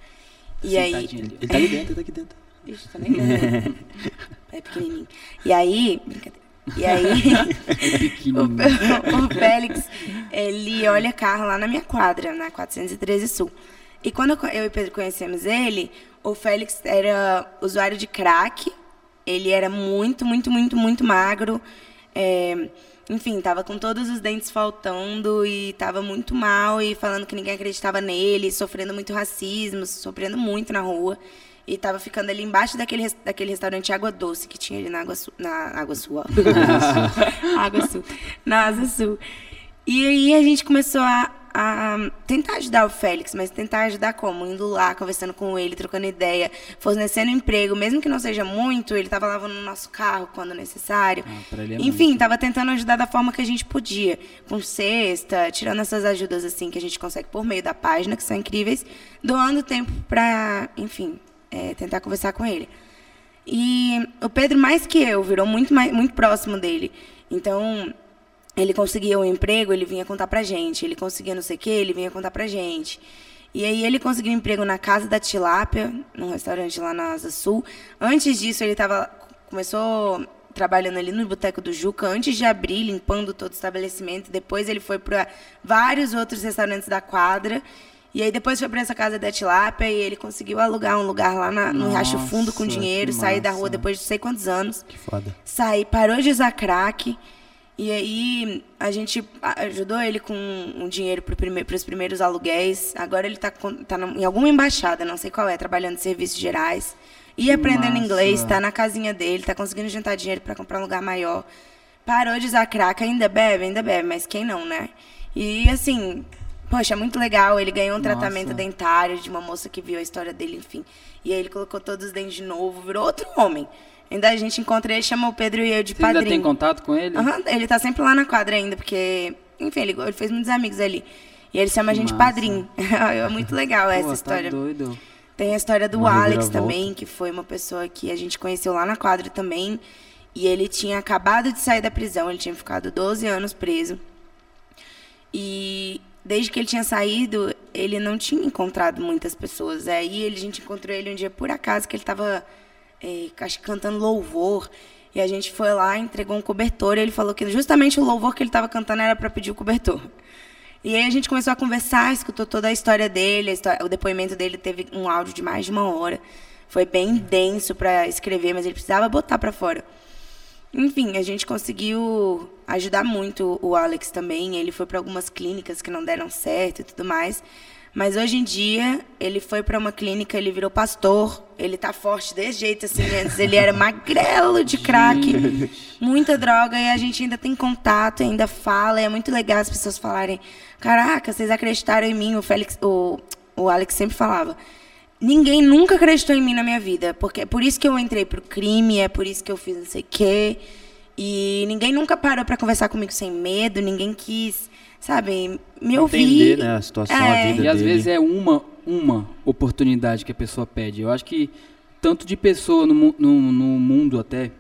E aí. Ele, ele tá ali dentro, ele tá aqui dentro. Ixi, tá nem vendo. é pequenininho. E aí. Brincadeira. E aí, o, o, Félix, ele olha carro lá na minha quadra, na 413 Sul. E quando eu e Pedro conhecemos ele, o Félix era usuário de crack. Ele era muito, muito, muito, muito magro. É, enfim, tava com todos os dentes faltando e tava muito mal e falando que ninguém acreditava nele, sofrendo muito racismo, sofrendo muito na rua. E tava ficando ali embaixo daquele, daquele restaurante Água Doce que tinha ali na Água Sul. Na Água Sul, Água Sul. Na Asa Sul. E aí a gente começou a, a tentar ajudar o Félix, mas tentar ajudar como? Indo lá, conversando com ele, trocando ideia, fornecendo emprego, mesmo que não seja muito, ele estava lavando o nosso carro quando necessário. Ah, é Enfim, estava tentando ajudar da forma que a gente podia, com cesta, tirando essas ajudas assim que a gente consegue por meio da página, que são incríveis, doando tempo para, enfim, é, tentar conversar com ele. E o Pedro, mais que eu, virou muito, mais, muito próximo dele. Então, ele conseguia um emprego, ele vinha contar pra gente. Ele conseguia não sei o quê, ele vinha contar pra gente. E aí ele conseguiu um emprego na Casa da Tilápia, num restaurante lá na Asa Sul. Antes disso, ele tava, começou trabalhando ali no Boteco do Juca, antes de abrir, limpando todo o estabelecimento. Depois ele foi para vários outros restaurantes da quadra. E aí depois foi para essa casa da Tilápia e ele conseguiu alugar um lugar lá na, no Riacho Fundo com dinheiro, sair da rua depois de sei quantos anos. Que foda. Sair, parou de usar crack. E aí a gente ajudou ele com um dinheiro para prime os primeiros aluguéis. Agora ele está tá em alguma embaixada, não sei qual é, trabalhando em serviços gerais. E aprendendo inglês, está na casinha dele, está conseguindo juntar dinheiro para comprar um lugar maior. Parou de usar crack, ainda bebe, ainda bebe, mas quem não, né? E assim, Poxa, muito legal. Ele ganhou um Nossa. tratamento dentário de uma moça que viu a história dele, enfim. E aí ele colocou todos os dentes de novo, virou outro homem. Ainda a gente encontra ele, chamou o Pedro e eu de Você padrinho. ainda tem contato com ele? Uhum, ele tá sempre lá na quadra ainda, porque, enfim, ele, ele fez muitos amigos ali. E ele chama que a gente massa. padrinho. é muito legal Pô, essa tá história. Tá doido. Tem a história do uma Alex também, que foi uma pessoa que a gente conheceu lá na quadra também. E ele tinha acabado de sair da prisão, ele tinha ficado 12 anos preso. E desde que ele tinha saído, ele não tinha encontrado muitas pessoas. Aí a gente encontrou ele um dia por acaso que ele estava é, cantando louvor. E a gente foi lá, entregou um cobertor. E ele falou que justamente o louvor que ele estava cantando era para pedir o cobertor. E aí a gente começou a conversar, escutou toda a história dele. A história, o depoimento dele teve um áudio de mais de uma hora. Foi bem denso para escrever, mas ele precisava botar para fora. Enfim, a gente conseguiu ajudar muito o Alex também. Ele foi para algumas clínicas que não deram certo e tudo mais. Mas hoje em dia, ele foi para uma clínica, ele virou pastor. Ele tá forte desse jeito, assim. Antes ele era magrelo de crack, muita droga. E a gente ainda tem contato, ainda fala. E é muito legal as pessoas falarem: Caraca, vocês acreditaram em mim. O, Félix, o, o Alex sempre falava. Ninguém nunca acreditou em mim na minha vida. Porque é por isso que eu entrei pro crime, é por isso que eu fiz não sei o quê. E ninguém nunca parou para conversar comigo sem medo, ninguém quis, sabe, me ouvir. Entender, né, a situação, a É. vida E às dele. vezes é uma, uma oportunidade que a pessoa pede. Eu acho que tanto de pessoa no, no, no mundo até,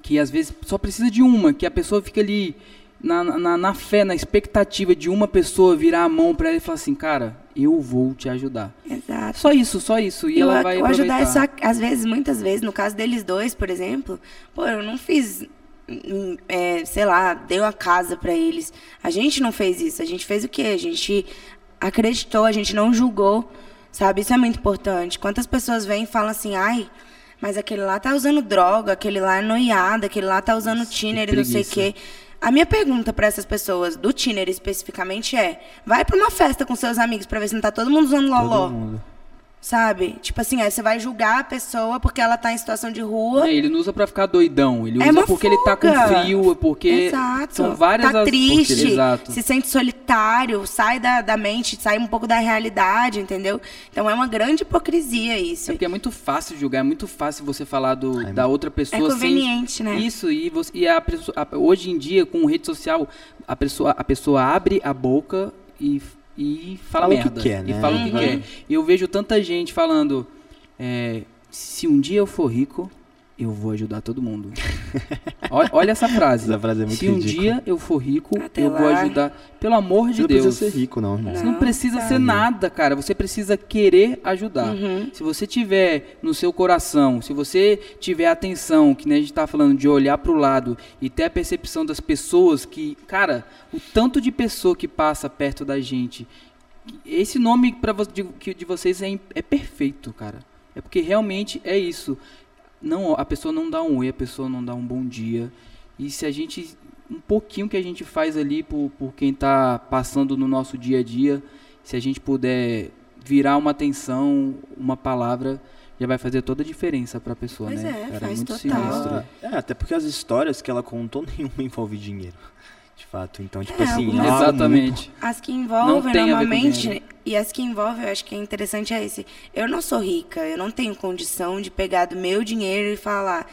que às vezes só precisa de uma, que a pessoa fica ali na, na, na fé, na expectativa de uma pessoa virar a mão pra ela e falar assim, cara, eu vou te ajudar. Exato. Só isso, só isso. E eu, ela vai eu ajudar é aproveitar. só, às vezes, muitas vezes, no caso deles dois, por exemplo, pô, eu não fiz, é, sei lá, dei uma casa pra eles. A gente não fez isso. A gente fez o quê? A gente acreditou, a gente não julgou, sabe? Isso é muito importante. Quantas pessoas vêm e falam assim, ai, mas aquele lá tá usando droga, aquele lá é noiado, aquele lá tá usando tiner e não sei o quê. A minha pergunta pra essas pessoas, do tiner especificamente, é: vai pra uma festa com seus amigos pra ver se não tá todo mundo usando loló. Todo mundo. Sabe? Tipo assim, aí você vai julgar a pessoa porque ela tá em situação de rua. É, ele não usa pra ficar doidão, ele É usa uma porque ele tá com fuga. frio, porque Exato. são várias Tá as triste, porque- exato. se sente solitário, sai da, da mente, sai um pouco da realidade, entendeu? Então é uma grande hipocrisia isso. É porque é muito fácil julgar, é muito fácil você falar do, da outra É pessoa sem conveniente, né? Isso, e, você, e a pessoa, a- hoje em dia, com rede social, a pessoa, a pessoa abre a boca e, e fala, Fala o que merda. quer, E né? fala o que Uhum. quer. E eu vejo tanta gente falando, é, se um dia eu for rico, eu vou ajudar todo mundo. olha, olha essa frase. Essa frase é muito se um dia eu for rico, Até eu vou lá. ajudar. Pelo amor de Você não Deus. precisa ser rico, não, irmão. Você não Não, precisa ser nada, cara. Você precisa querer ajudar. Uhum. Se você tiver no seu coração, se você tiver atenção, que nem a gente tá falando de olhar pro lado e ter a percepção das pessoas que, cara, o tanto de pessoa que passa perto da gente, esse nome para de, que- de vocês é, é perfeito, cara. É porque realmente é isso. Não, a pessoa não dá um oi, a pessoa não dá um bom dia. E se a gente um pouquinho que a gente faz ali por, por quem tá passando no nosso dia a dia, se a gente puder virar uma atenção, uma palavra, já vai fazer toda a diferença pra pessoa, Pois né? é, cara, faz muito total. sinistro. É, até porque as histórias que ela contou, nenhuma envolve dinheiro. Fato. Então, tipo É, assim, algumas- algo Exatamente. As que envolvem normalmente, e as que envolvem, eu acho que é interessante é esse. Eu não sou rica, eu não tenho condição de pegar do meu dinheiro e falar,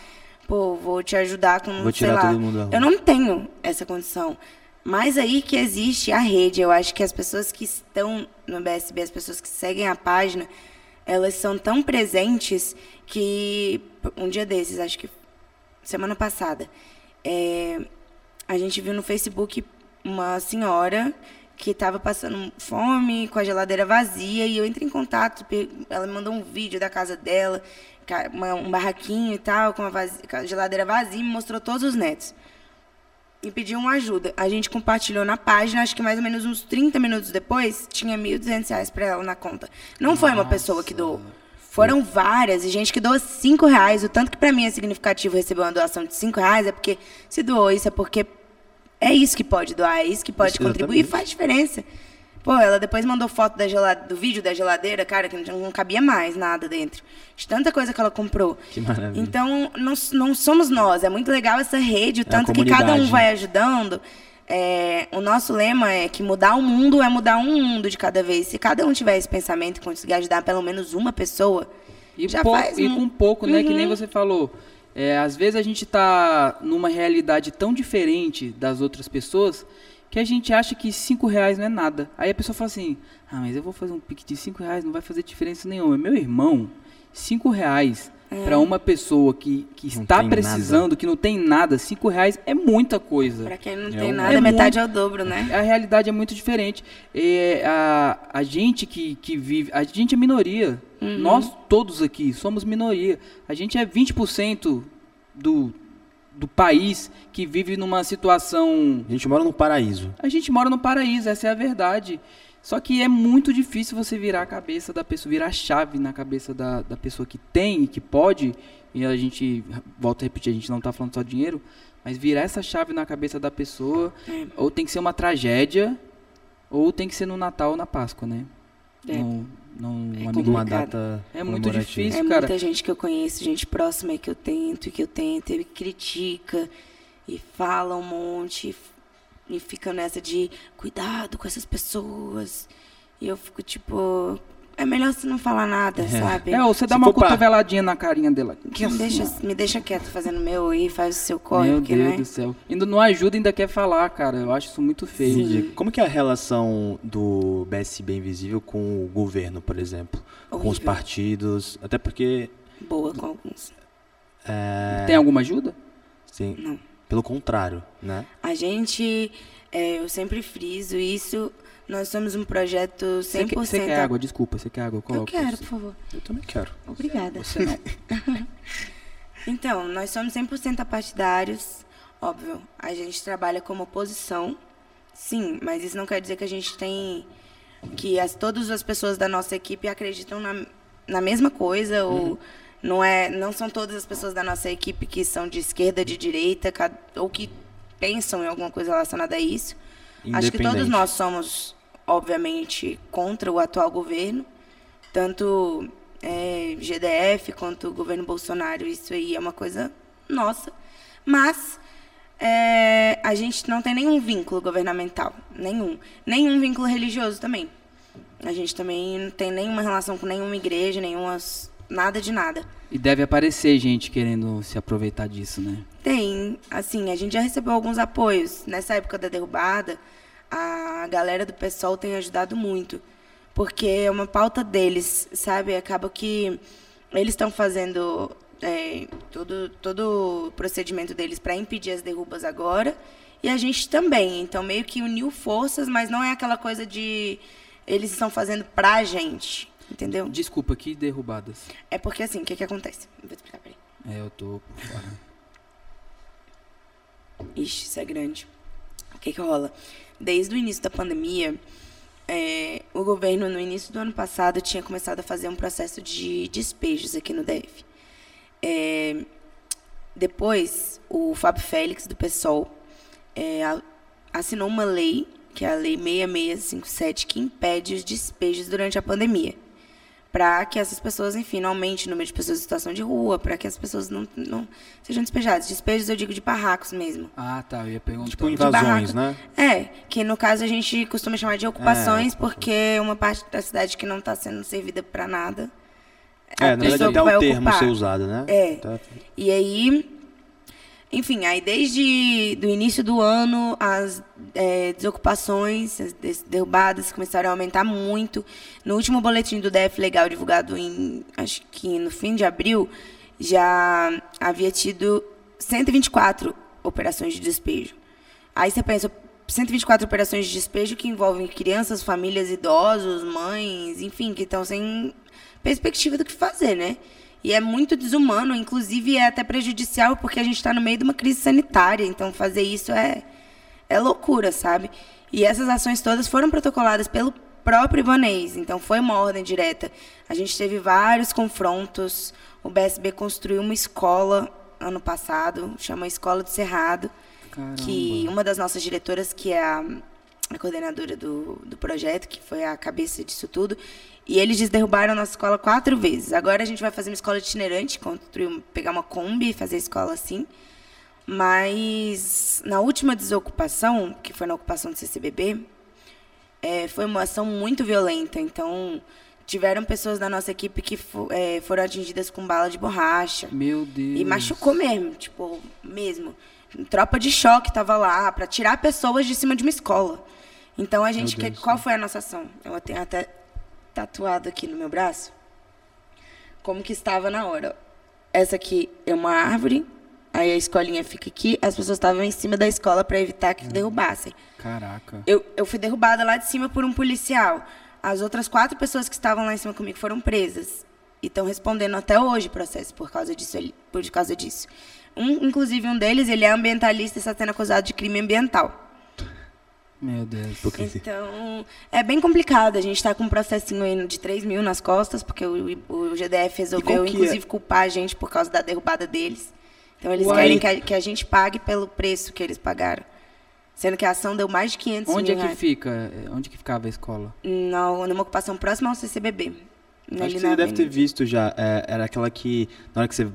pô, vou te ajudar com, Vou sei tirar lá. todo mundo da rua. Eu não tenho essa condição. Mas aí que existe a rede. Eu acho que as pessoas que estão no BSB, as pessoas que seguem a página, elas são tão presentes que um dia desses, acho que semana passada, é, a gente viu no Facebook uma senhora que estava passando fome, com a geladeira vazia, e eu entrei em contato, ela me mandou um vídeo da casa dela, um barraquinho e tal, com a, vazia, com a geladeira vazia, e me mostrou todos os netos. E pediu uma ajuda. A gente compartilhou na página, acho que mais ou menos uns 30 minutos depois, tinha 1.200 reais para ela na conta. Não foi uma pessoa que doou. Foram várias, e gente que doou 5 reais. O tanto que para mim é significativo receber uma doação de 5 reais é porque se doou isso, é porque é isso que pode doar, é isso que pode Isso, contribuir e faz diferença. Pô, ela depois mandou foto da do vídeo da geladeira, cara, que não, não cabia mais nada dentro. De tanta coisa que ela comprou. Que maravilha. Então, não, não somos nós. É muito legal essa rede, o É tanto que cada um vai ajudando. É, o nosso lema é que mudar o mundo é mudar um mundo de cada vez. Se cada um tiver esse pensamento e conseguir ajudar pelo menos uma pessoa, E, já pou- faz e um- com pouco, né? Que nem Uhum. você falou. É, às vezes a gente tá numa realidade tão diferente das outras pessoas que a gente acha que cinco reais não é nada. Aí a pessoa fala assim, ah, mas eu vou fazer um pique de cinco reais, não vai fazer diferença nenhuma. Meu irmão, cinco reais É. para uma pessoa que, que Não está precisando, que não tem nada, cinco reais é muita coisa. para quem não É tem um- nada, É metade é o dobro, né? A realidade é muito diferente. É, a, a gente que, que vive. A gente é minoria. Uhum. Nós todos aqui somos minoria. A gente é 20% do, do país que vive numa situação. A gente mora no paraíso. A gente mora no paraíso, essa é a verdade. Só que é muito difícil você virar a cabeça da pessoa, virar a chave na cabeça da, da pessoa que tem e que pode. E a gente, volta a repetir, a gente não está falando só de dinheiro, mas virar essa chave na cabeça da pessoa, É. ou tem que ser uma tragédia, ou tem que ser no Natal ou na Páscoa, né? É. Num, num É. Uma data É muito difícil. É cara. muita gente que eu conheço, gente próxima que eu tento e que eu tento, e critica e fala um monte e, fica nessa de cuidado com essas pessoas. E eu fico tipo, é melhor você não falar nada, sabe? É, ou você dá Se uma cotoveladinha na carinha dela. Que Me deixa, me deixa quieto fazendo o meu e faz o seu corre, Meu porque, Deus né? do céu. Ainda não ajuda, ainda quer falar, cara. Eu acho isso muito feio. Entendi. Como que é a relação do BSB Invisível com o governo, por exemplo? Com os Horrível. partidos? Até porque, Boa com alguns. é, Tem alguma ajuda? sim, Não. Pelo contrário, né? A gente, é, eu sempre friso isso, nós somos um projeto 100%... Você quer, você quer água? Desculpa, você quer água? Eu Coloca. quero, por favor. Eu também quero. Obrigada. Você não. Então, nós somos 100% apartidários, óbvio. A gente trabalha como oposição, sim, mas isso não quer dizer que a gente tem. que as, todas as pessoas da nossa equipe acreditam na, na mesma coisa, ou não, é, não são todas as pessoas da nossa equipe que são de esquerda, de direita, ou que pensam em alguma coisa relacionada a isso. Acho que todos nós somos, obviamente, contra o atual governo, tanto é, GDF quanto o governo Bolsonaro. Isso aí é uma coisa nossa. Mas é, a gente não tem nenhum vínculo governamental, nenhum. Nenhum vínculo religioso também. A gente também não tem nenhuma relação com nenhuma igreja, nenhuma. Nada de nada. E deve aparecer gente querendo se aproveitar disso, né? Tem, assim, a gente já recebeu alguns apoios. Nessa época da derrubada, a galera do PSOL tem ajudado muito. Porque é uma pauta deles, sabe? Acaba que eles estão fazendo é, todo, todo o procedimento deles para impedir as derrubas agora. E a gente também. Então, meio que uniu forças, mas não é aquela coisa de. Eles estão fazendo pra gente. Entendeu? Desculpa, que derrubadas. É porque assim, o que, que acontece? Vou explicar, peraí. É, eu tô por fora. Ixi, isso é grande. O que que rola? Desde o início da pandemia, é, o governo, no início do ano passado, tinha começado a fazer um processo de despejos aqui no DF. É, depois, o Fábio Félix, do PSOL, é, assinou uma lei, que é a Lei 6657, que impede os despejos durante a pandemia. Para que essas pessoas, enfim, não aumente o número de pessoas em situação de rua, para que as pessoas não, não sejam despejadas. Despejos, eu digo, de barracos mesmo. Ah, tá, eu ia perguntar. Tipo de invasões, né? É, que no caso a gente costuma chamar de ocupações, porque é uma parte da cidade que não está sendo servida para nada. É, na verdade até o termo ser usado, né? É. Tá. E aí, enfim, aí desde do início do ano, as é, desocupações, as derrubadas começaram a aumentar muito. No último boletim do DF Legal, divulgado em, acho que no fim de abril, já havia tido 124 operações de despejo. Aí você pensa, 124 operações de despejo que envolvem crianças, famílias, idosos, mães, enfim, que estão sem perspectiva do que fazer, né? E é muito desumano, inclusive é até prejudicial porque a gente está no meio de uma crise sanitária, então fazer isso é, é loucura, sabe? E essas ações todas foram protocoladas pelo próprio Ibanez, então foi uma ordem direta. A gente teve vários confrontos, o BSB construiu uma escola ano passado, chama Escola do Cerrado, que uma das nossas diretoras, que é a, a coordenadora do, do projeto, que foi a cabeça disso tudo, e eles derrubaram a nossa escola quatro vezes. Agora a gente vai fazer uma escola itinerante, construir, pegar uma Kombi e fazer a escola assim. Mas na última desocupação, que foi na ocupação do CCBB, é, foi uma ação muito violenta. Então, tiveram pessoas da nossa equipe que é, foram atingidas com bala de borracha. Meu Deus. E machucou mesmo, tipo, mesmo. Tropa de choque tava lá para tirar pessoas de cima de uma escola. Então a gente, quer, qual foi a nossa ação? Eu tenho até tatuado aqui no meu braço. Como que estava na hora? Essa aqui é uma árvore, aí a escolinha fica aqui, as pessoas estavam em cima da escola para evitar que derrubassem. Caraca. Eu, eu fui derrubada lá de cima por um policial. As outras quatro pessoas que estavam lá em cima comigo foram presas. E estão respondendo até hoje processo por causa disso. Por causa disso. Um, inclusive, um deles, ele é ambientalista e está sendo acusado de crime ambiental. Meu Deus. Então, é bem complicado. A gente está com um processinho aí de 3 mil nas costas, porque o, o GDF resolveu, que é? inclusive, culpar a gente por causa da derrubada deles. Então, eles Uai. querem que a, que a gente pague pelo preço que eles pagaram. Sendo que a ação deu mais de 500 Onde é mil que reais. fica? é, Onde que ficava a escola? Não, numa ocupação próxima ao CCBB. Acho ali que você deve ter visto já. é, era aquela que, na hora que você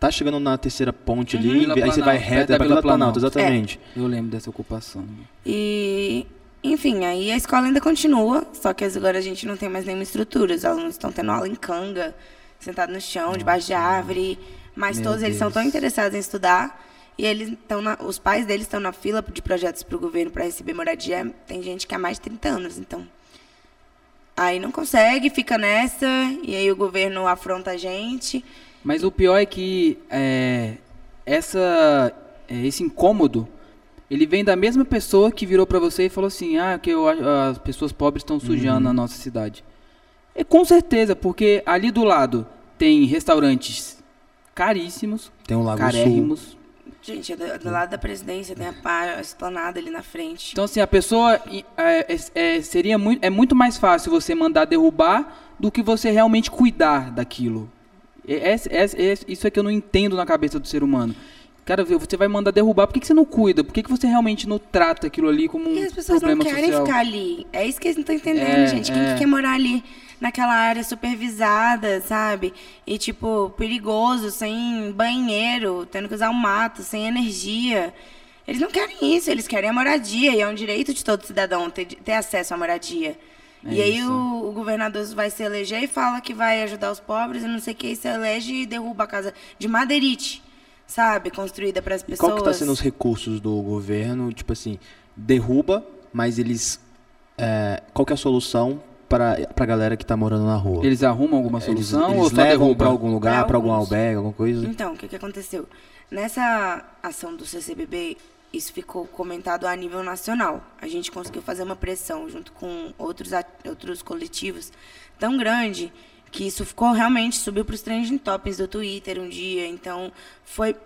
tá chegando na terceira ponte Uhum. ali, Vila aí você vai reto, é pra Vila Planalto, Planalto. exatamente. Eu lembro dessa ocupação. E, enfim, aí a escola ainda continua, só que agora a gente não tem mais nenhuma estrutura. Os alunos estão tendo aula em canga, sentado no chão, debaixo de árvore. Mas Meu todos eles são Deus. tão interessados em estudar. E eles estão na- os pais deles estão na fila de projetos para o governo para receber moradia. Tem gente que há mais de 30 anos, então. Aí não consegue, fica nessa, e aí o governo afronta a gente. Mas o pior é que é, essa, é, esse incômodo, ele vem da mesma pessoa que virou pra você e falou assim, ah, que eu as pessoas pobres estão sujando a nossa cidade. É com certeza, porque ali do lado tem restaurantes caríssimos, Tem o Lago Sul. carérrimos. Gente, do, do lado da presidência tem a, pá- a esplanada ali na frente. Então assim, a pessoa é, é, é, seria muito, é muito mais fácil você mandar derrubar do que você realmente cuidar daquilo. É- é- é- é- isso é que eu não entendo na cabeça do ser humano. Cara, você vai mandar derrubar, por que, que você não cuida? Por que, que você realmente não trata aquilo ali como um E as pessoas não problema querem social? ficar ali. É isso que eles não estão entendendo, É, gente. Quem é. que quer morar ali naquela área supervisada, sabe? E, tipo, perigoso, sem banheiro, tendo que usar o mato, sem energia. Eles não querem isso, eles querem a moradia. E é um direito de todo cidadão ter, ter acesso à moradia. É e aí o, o governador vai se eleger e fala que vai ajudar os pobres e não sei o que, e se elege e derruba a casa de madeirite, sabe? Construída para as E pessoas. qual que tá sendo os recursos do governo? Tipo assim, derruba, mas eles. é, qual que é a solução para a galera que tá morando na rua? Eles arrumam alguma Eles, solução eles ou só levam para algum lugar, Pra para algum albergue, alguma coisa? Então, o que, que aconteceu? Nessa ação do CCBB, isso ficou comentado a nível nacional. A gente conseguiu fazer uma pressão junto com outros, outros coletivos tão grande que isso ficou realmente, subiu para os trending topics do Twitter um dia. Então, foi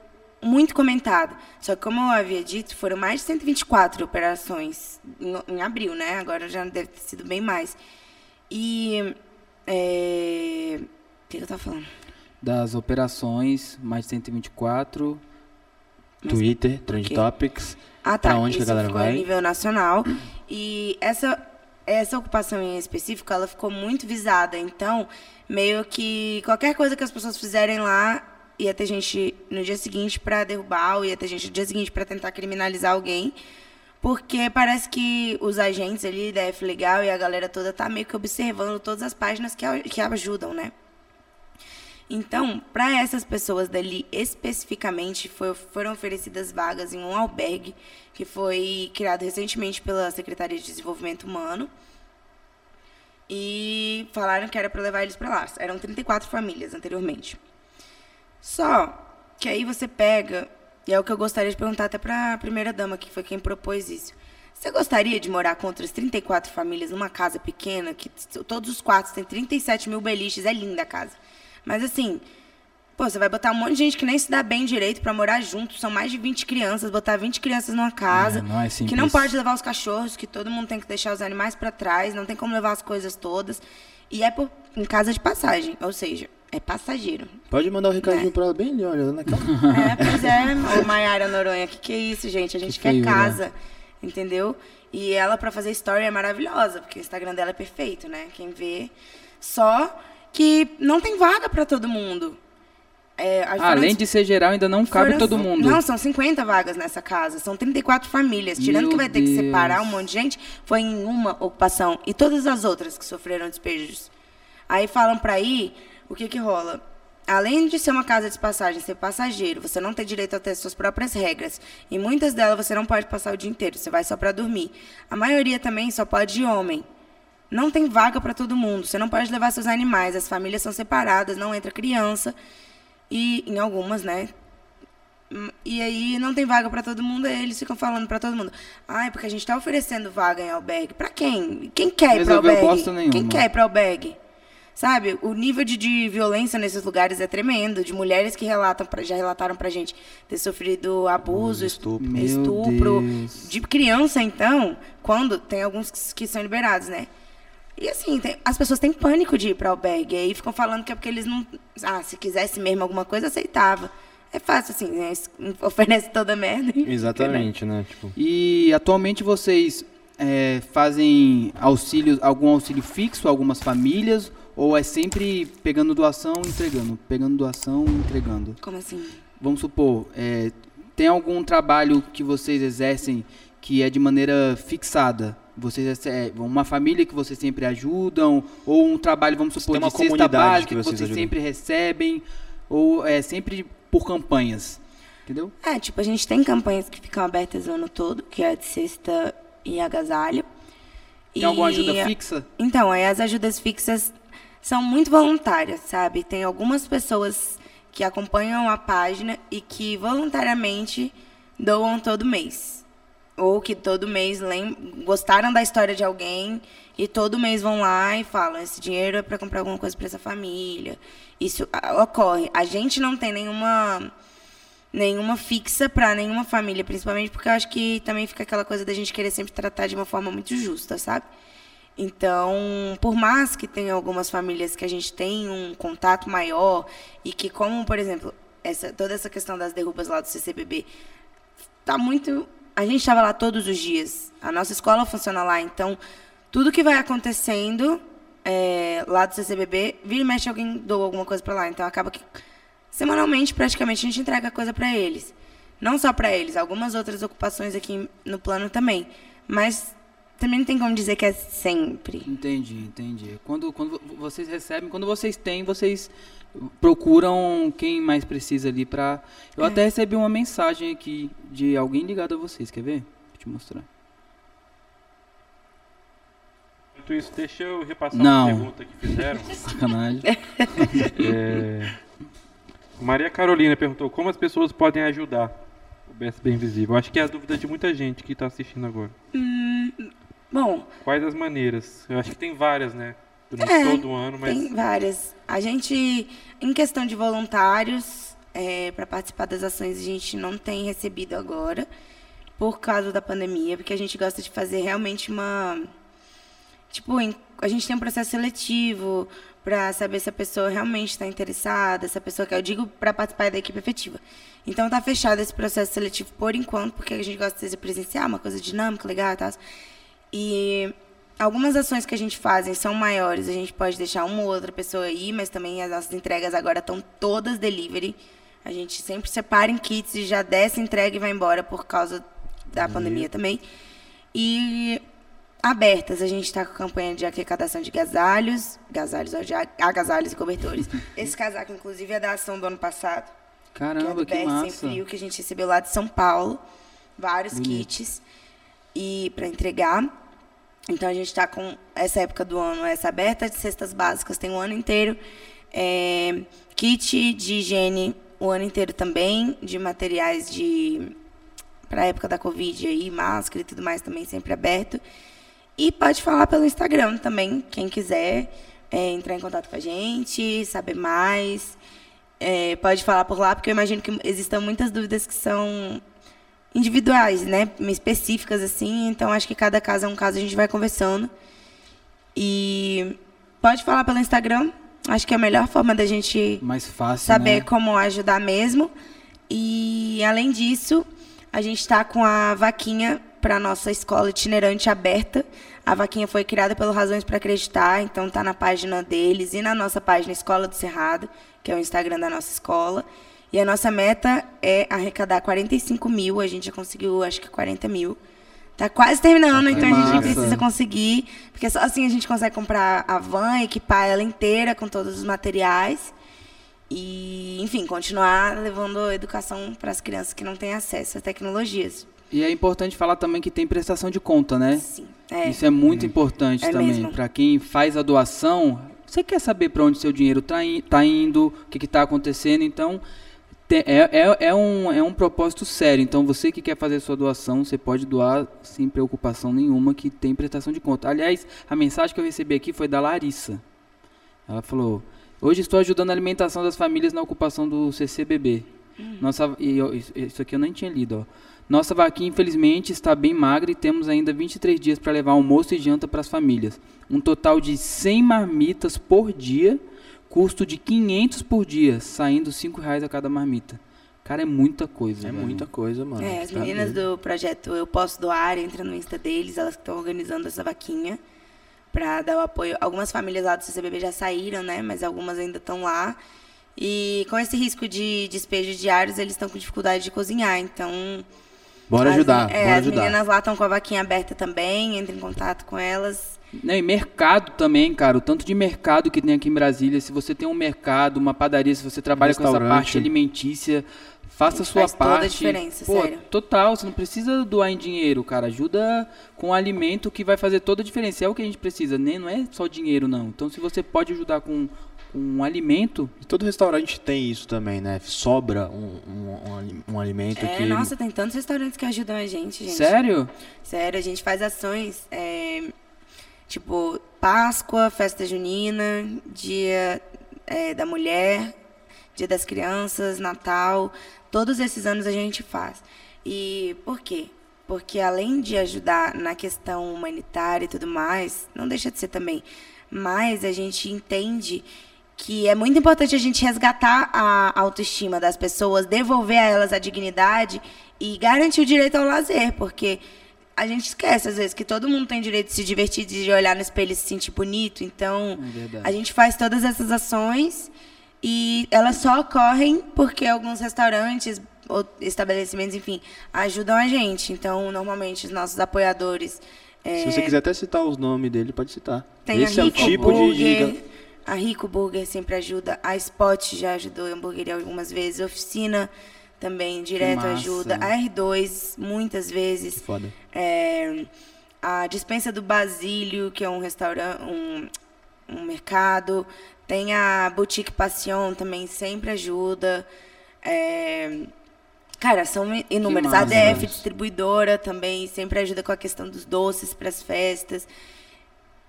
muito comentado. Só que, como eu havia dito, foram mais de 124 operações em, em abril, né? Agora já deve ter sido bem mais. E... é, O que eu estava falando? Das operações, mais de 124. Twitter, Trend? Topics. Ah, tá. Pra onde que a Isso galera vai? a nível nacional. E essa, essa ocupação em específico, ela ficou muito visada. Então, meio que qualquer coisa que as pessoas fizerem lá, ia ter gente no dia seguinte para derrubar, ou ia ter gente no dia seguinte para tentar criminalizar alguém. Porque parece que os agentes ali da F Legal e a galera toda tá meio que observando todas as páginas que, que ajudam, né? Então, para essas pessoas dali especificamente, foi- foram oferecidas vagas em um albergue que foi criado recentemente pela Secretaria de Desenvolvimento Humano. E falaram que era para levar eles para lá. Eram 34 famílias anteriormente. Só que aí você pega, e é o que eu gostaria de perguntar até para a primeira dama, que foi quem propôs isso. Você gostaria de morar com outras 34 famílias numa casa pequena, que todos os quartos têm 37 mil beliches, é linda a casa. Mas assim, pô, você vai botar um monte de gente que nem se dá bem direito para morar junto, são mais de 20 crianças, botar 20 crianças numa casa, É, não é que não pode levar os cachorros, que todo mundo tem que deixar os animais para trás, não tem como levar as coisas todas. E é por, em casa de passagem, ou seja, é passageiro. Pode mandar o É. recadinho pra ela bem ali, olha, naquela. É, pois é, ô Maiara Noronha, que que é isso, gente? A gente Que quer feiura. casa, entendeu? E ela, pra fazer story, é maravilhosa, porque o Instagram dela é perfeito, né? Quem vê. Só que não tem vaga pra todo mundo. É, foram- Além de ser geral, ainda não cabe foram- todo mundo. Não, são 50 vagas nessa casa. São 34 famílias. Tirando Meu que vai ter que Deus. separar um monte de gente, foi em uma ocupação. E todas as outras que sofreram despejos. Aí falam pra ir, o que que rola? Além de ser uma casa de passagem, ser passageiro, você não ter direito a ter suas próprias regras. E muitas delas você não pode passar o dia inteiro, você vai só pra dormir. A maioria também só pode ir homem. Não tem vaga pra todo mundo. Você não pode levar seus animais. As famílias são separadas, não entra criança. E em algumas, né? Hum, E aí não tem vaga pra todo mundo, aí eles ficam falando pra todo mundo. Ai, porque a gente tá oferecendo vaga em albergue. Pra quem? Quem quer ir pra Resolveu albergue? Quem quer ir pra albergue? Sabe, o nível de, de violência nesses lugares é tremendo. De mulheres que relatam pra, já relataram pra gente ter sofrido abuso, estupro. Estupro. De criança, então, quando tem alguns que- que são liberados, né? E assim, tem- as pessoas têm pânico de ir para albergue. Aí ficam falando que é porque eles não. Ah, se quisesse mesmo alguma coisa, aceitava. é fácil, assim, né? Oferece toda merda. Exatamente, né? Tipo, E atualmente vocês é, fazem auxílio, algum auxílio fixo a algumas famílias ou é sempre pegando doação e entregando? Pegando doação e entregando. Como assim? Vamos supor, é, tem algum trabalho que vocês exercem que é de maneira fixada? Vocês é, uma família que vocês sempre ajudam ou um trabalho, vamos supor, de cesta comunidade básica que que vocês ajudam. sempre recebem ou é sempre por campanhas? Entendeu? É, tipo, a gente tem campanhas que ficam abertas o ano todo, que é a de cesta e agasalho. Tem alguma E- ajuda fixa? Então, aí as ajudas fixas são muito voluntárias, sabe? Tem algumas pessoas que acompanham a página e que voluntariamente doam todo mês. Ou que todo mês gostaram da história de alguém e todo mês vão lá e falam: esse dinheiro é para comprar alguma coisa para essa família. Isso ocorre. A gente não tem nenhuma nenhuma fixa para nenhuma família, principalmente porque eu acho que também fica aquela coisa da gente querer sempre tratar de uma forma muito justa, sabe? Então, por mais que tenha algumas famílias que a gente tem um contato maior e que, como, por exemplo, essa, toda essa questão das derrubas lá do CCBB, tá muito. A gente estava lá todos os dias. A nossa escola funciona lá, então tudo que vai acontecendo é, lá do CCBB, vira e mexe alguém doa alguma coisa para lá. Então acaba que semanalmente, praticamente, a gente entrega coisa para eles. Não só para eles, algumas outras ocupações aqui no plano também. Mas também não tem como dizer que é sempre. Entendi, entendi. Quando, quando vo- vocês recebem, quando vocês têm, vocês procuram quem mais precisa ali pra. Eu É. até recebi uma mensagem aqui de alguém ligado a vocês, quer ver? Vou te mostrar. Enquanto isso, deixa eu repassar Não. uma pergunta que fizeram. Sacanagem. É, Maria Carolina perguntou como as pessoas podem ajudar o BSB Invisível. Acho que é a dúvida de muita gente que está assistindo agora. Bom, Quais as maneiras? Eu acho que tem várias, né? Durante É, todo o ano, mas Tem várias. A gente, em questão de voluntários, para participar das ações, a gente não tem recebido agora, por causa da pandemia, porque a gente gosta de fazer realmente uma. Tipo, a gente tem um processo seletivo para saber se a pessoa realmente está interessada, se a pessoa quer. Eu digo para participar da equipe efetiva. Então tá fechado esse processo seletivo por enquanto, porque a gente gosta de fazer presencial, uma coisa dinâmica, legal e tal. E algumas ações que a gente faz são maiores, a gente pode deixar uma ou outra pessoa aí, mas também as nossas entregas agora estão todas delivery. A gente sempre separa em kits e já desce, entrega e vai embora por causa da pandemia também. E abertas, a gente está com a campanha de arrecadação de agasalhos, ó, de agasalhos e cobertores. Esse casaco, inclusive, é da ação do ano passado que é Caramba, do que BR Sem massa. Frio, que a gente recebeu lá de São Paulo. Vários Bonito. kits e para entregar. Então a gente está com essa época do ano, essa aberta de cestas básicas, tem o ano inteiro. É, kit de higiene o ano inteiro também, de materiais de para a época da Covid aí, máscara e tudo mais também sempre aberto. E pode falar pelo Instagram também, quem quiser é, entrar em contato com a gente, saber mais. É, pode falar por lá, porque eu imagino que existam muitas dúvidas que são individuais, né? Específicas, assim. Então, acho que cada caso é um caso, a gente vai conversando. E pode falar pelo Instagram. Acho que é a melhor forma da gente Mais fácil, saber né? como ajudar mesmo. E, além disso, a gente está com a vaquinha para nossa escola itinerante aberta. A vaquinha foi criada pelo Razões para Acreditar, então está na página deles e na nossa página Escola do Cerrado, que é o Instagram da nossa escola. E a nossa meta é arrecadar 45 mil, a gente já conseguiu acho que 40 mil. Tá quase terminando, então a gente precisa conseguir, porque só assim a gente consegue comprar a van, equipar ela inteira com todos os materiais e, enfim, continuar levando educação para as crianças que não têm acesso a tecnologias. E é importante falar também que tem prestação de conta, né? Sim, é. Isso é muito importante É também. Para quem faz a doação, você quer saber para onde seu dinheiro está tá indo, o que está acontecendo, então é, é, é, um, é um propósito sério. Então você que quer fazer sua doação, você pode doar sem preocupação nenhuma, que tem prestação de conta. Aliás, a mensagem que eu recebi aqui foi da Larissa. Ela falou: Hoje estou ajudando a alimentação das famílias na ocupação do CCBB. Nossa, e isso aqui eu nem tinha lido. Ó. Nossa vaquinha, infelizmente, está bem magra e temos ainda 23 dias para levar almoço e janta para as famílias. Um total de 100 marmitas por dia, custo de 500 por dia, saindo 5 reais a cada marmita. Cara, é muita coisa. É velho. muita coisa, mano. É, as Tá meninas doido. do projeto Eu Posso Doar, entra no Insta deles, elas que estão organizando essa vaquinha pra dar o apoio. Algumas famílias lá do CCBB já saíram, né? Mas algumas ainda estão lá. E com esse risco de despejo diários, eles estão com dificuldade de cozinhar. Então. Bora as- ajudar, é, bora as ajudar. meninas lá estão com a vaquinha aberta também, entre em contato com elas. Não, e mercado também, cara. O tanto de mercado que tem aqui em Brasília. Se você tem um mercado, uma padaria, se você trabalha com essa parte alimentícia, faça a sua Faz toda a parte. diferença, Pô, sério. Total, você não precisa doar em dinheiro, cara. Ajuda com alimento que vai fazer toda a diferença. É o que a gente precisa, né? Não é só dinheiro, não. Então, se você pode ajudar com, um alimento, E todo restaurante tem isso também, né? Sobra um, um, um um alimento É, que. nossa, tem tantos restaurantes que ajudam a gente, gente. sério? Sério, a gente faz ações, é, tipo, Páscoa, festa junina, dia é, da mulher, dia das crianças, Natal. Todos esses anos a gente faz. E por quê? Porque além de ajudar na questão humanitária e tudo mais, não deixa de ser também, mas a gente entende que é muito importante a gente resgatar a autoestima das pessoas, devolver a elas a dignidade e garantir o direito ao lazer, porque a gente esquece às vezes que todo mundo tem direito de se divertir, de olhar no espelho e se sentir bonito. Então, É a gente faz todas essas ações e elas só ocorrem porque alguns restaurantes ou estabelecimentos, enfim, ajudam a gente. Então, normalmente os nossos apoiadores Se você quiser até citar os nomes dele, pode citar. tem Esse a é o Rico tipo de- Burger, de. A Rico Burger sempre ajuda. A Spot já ajudou em hamburgueria algumas vezes. Oficina também direto ajuda. A R2 muitas vezes. Foda. É, a dispensa do Basílio, que é um restaurante, um, um mercado. Tem a Boutique Passion também sempre ajuda. É, cara, são inúmeras. a ADF distribuidora também sempre ajuda com a questão dos doces para as festas.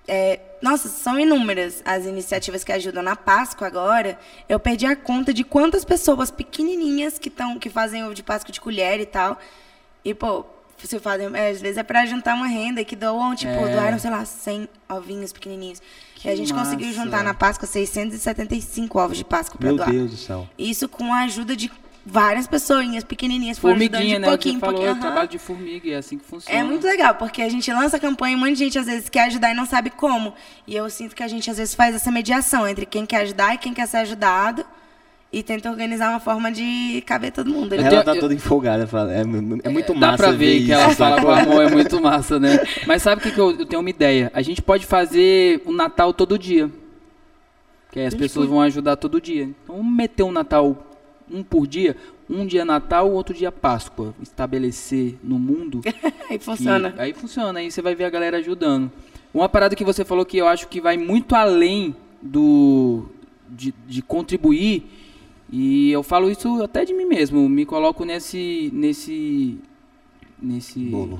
É, nossa, são inúmeras as iniciativas que ajudam. Na Páscoa agora, eu perdi a conta de quantas pessoas pequenininhas que, tão, que fazem ovo de Páscoa de colher e tal. E, pô, se fazem, é, às vezes é para juntar uma renda que doam, tipo, É. doaram, sei lá, 100 ovinhos pequenininhos. Que e a gente conseguiu massa. juntar na Páscoa 675 ovos de Páscoa para Meu doar. Deus do céu. Isso com a ajuda de várias pessoinhas pequenininhas. foram ajudando de né? Que pouquinho, você falou, pouquinho. é aham. trabalho de formiga, é assim que funciona. É muito legal, porque a gente lança a campanha e um monte de gente às vezes quer ajudar e não sabe como. E eu sinto que a gente às vezes faz essa mediação entre quem quer ajudar e quem quer ser ajudado. E tenta organizar uma forma de caber todo mundo. né? Ela tenho- tá eu- toda empolgada. fala- É, é muito massa. Dá pra ver que isso, ela fala sacou? com amor, é muito massa, né? Mas sabe o que, que eu, eu tenho uma ideia? A gente pode fazer o Natal todo dia. Que aí as pessoas vão ajudar todo dia. Então vamos meter um Natal um por dia. Um dia Natal, outro dia Páscoa. Estabelecer no mundo. Aí que- funciona. aí funciona, aí você vai ver a galera ajudando. Uma parada que você falou que eu acho que vai muito além do de, de contribuir, e eu falo isso até de mim mesmo, me coloco nesse nesse nesse Bolo.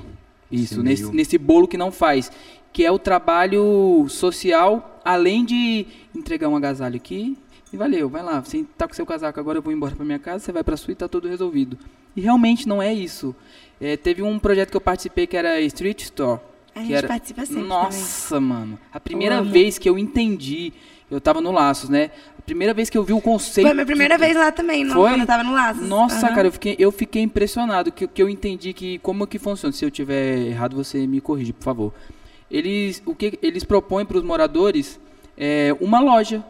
Isso, Esse nesse, nesse bolo que não faz, que é o trabalho social, além de entregar um agasalho aqui, e valeu, vai lá, você tá com seu casaco, agora eu vou embora pra minha casa, você vai pra sua e tá tudo resolvido. E realmente não é isso. É, teve um projeto que eu participei que era Street Store. A gente era... participa sempre Nossa, mano. A primeira amo. vez que eu entendi, eu tava no Laços, né? A primeira vez que eu vi o conceito. Foi a minha primeira vez lá também, no, Foi? quando eu tava no Laços. Nossa, Aham. cara, eu fiquei, eu fiquei impressionado que, que eu entendi que como que funciona. Se eu tiver errado, você me corrige, por favor. Eles, o que eles propõem para os moradores é uma loja.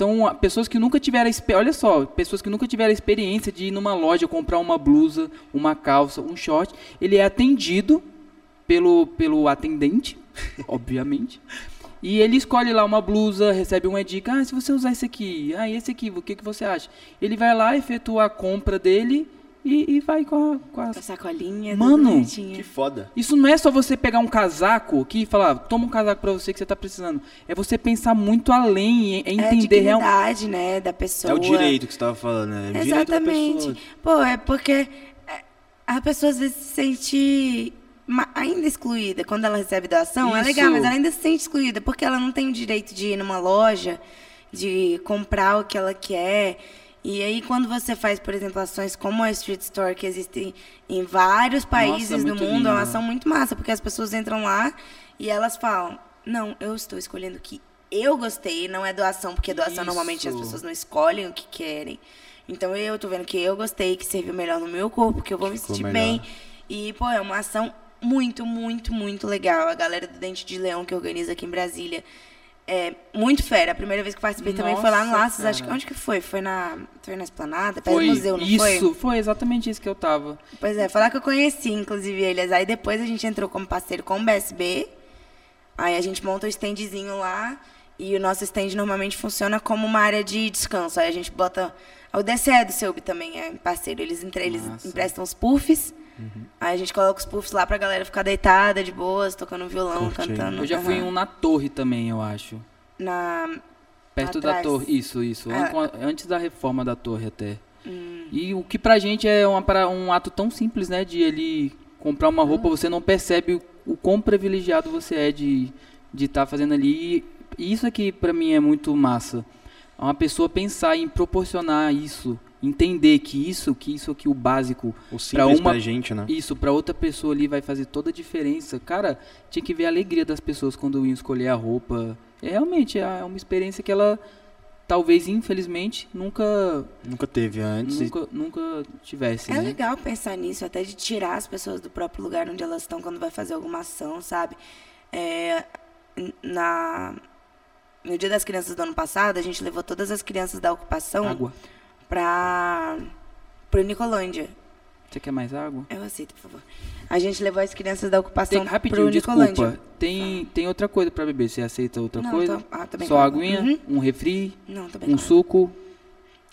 Então, pessoas que nunca tiveram, olha só, pessoas que nunca tiveram experiência de ir numa loja comprar uma blusa, uma calça, um short, ele é atendido pelo pelo atendente, obviamente. E ele escolhe lá uma blusa, recebe uma dica, ah, se você usar esse aqui, ah, esse aqui, o que, que você acha? Ele vai lá, efetua a compra dele e, e vai com a, com a... Com a sacolinha, Mano. Que foda. Isso não é só você pegar um casaco aqui e falar, toma um casaco pra você que você tá precisando. É você pensar muito além, é é É a entender realmente. dignidade, né, da pessoa. É o direito que você tava falando, né? É Exatamente. Pô, é porque é, a pessoa às vezes se sente ainda excluída. Quando ela recebe doação, é Isso. legal, mas ela ainda se sente excluída, porque ela não tem o direito de ir numa loja, de comprar o que ela quer. E aí, quando você faz, por exemplo, ações como a Street Store, que existem em vários países do muito mundo, é uma lindo. ação muito massa, porque as pessoas entram lá e elas falam: Não, eu estou escolhendo o que eu gostei, não é doação, porque doação normalmente as Isso. pessoas não escolhem o que querem. Então eu tô vendo que eu gostei, que serviu melhor no meu corpo, que eu vou me sentir melhor. bem. E, pô, é uma ação muito, muito, muito legal. A galera do Dente de Leão que organiza aqui em Brasília. É muito fera. A primeira vez que participei também foi lá no Nossa, Laços. Acho que onde que foi? Foi na, foi na Esplanada, perto Foi do museu, não isso, foi? exatamente isso que eu tava. Pois é, foi lá que eu conheci, inclusive, eles. Aí depois a gente entrou como parceiro com o BSB. Aí a gente monta o standzinho lá. E o nosso stand normalmente funciona como uma área de descanso. Aí a gente bota. O DCE do Seub também é parceiro. Eles, entre, eles emprestam os puffs. Aí a gente coloca os puffs lá pra galera ficar deitada, de boas, tocando violão, Curtindo. cantando. Eu já fui em um na torre também, eu acho. Na. Perto da Atrás. torre. Isso, isso. Ah. An- Antes da reforma da torre até. Hum. E o que pra gente é uma, para- um ato tão simples, né? De ele comprar uma roupa, Hum. você não percebe o, o quão privilegiado você é de estar de tá fazendo ali. E isso aqui pra mim é muito massa. É Uma pessoa pensar em proporcionar isso, entender que isso, que isso aqui, o básico, simples uma- pra gente, né? isso pra outra pessoa ali vai fazer toda a diferença. Cara, tinha que ver a alegria das pessoas quando iam escolher a roupa. É realmente é uma experiência que ela talvez infelizmente nunca Nunca teve antes. e- nunca, nunca tivesse, É né? legal pensar nisso, até de tirar as pessoas do próprio lugar onde elas estão quando vai fazer alguma ação, sabe? É, na, no Dia das Crianças do ano passado, a gente levou todas as crianças da ocupação Água. Para pro Nicolândia. Você quer mais água? Eu aceito, por favor. A gente levou as crianças da ocupação Tem, rapidinho, pro Nicolândia. desculpa. Tem, tem outra coisa pra beber. Você aceita outra Não, coisa? tô- ah, tô bem Só com aguinha, Uhum. um refri, Não, bem um suco.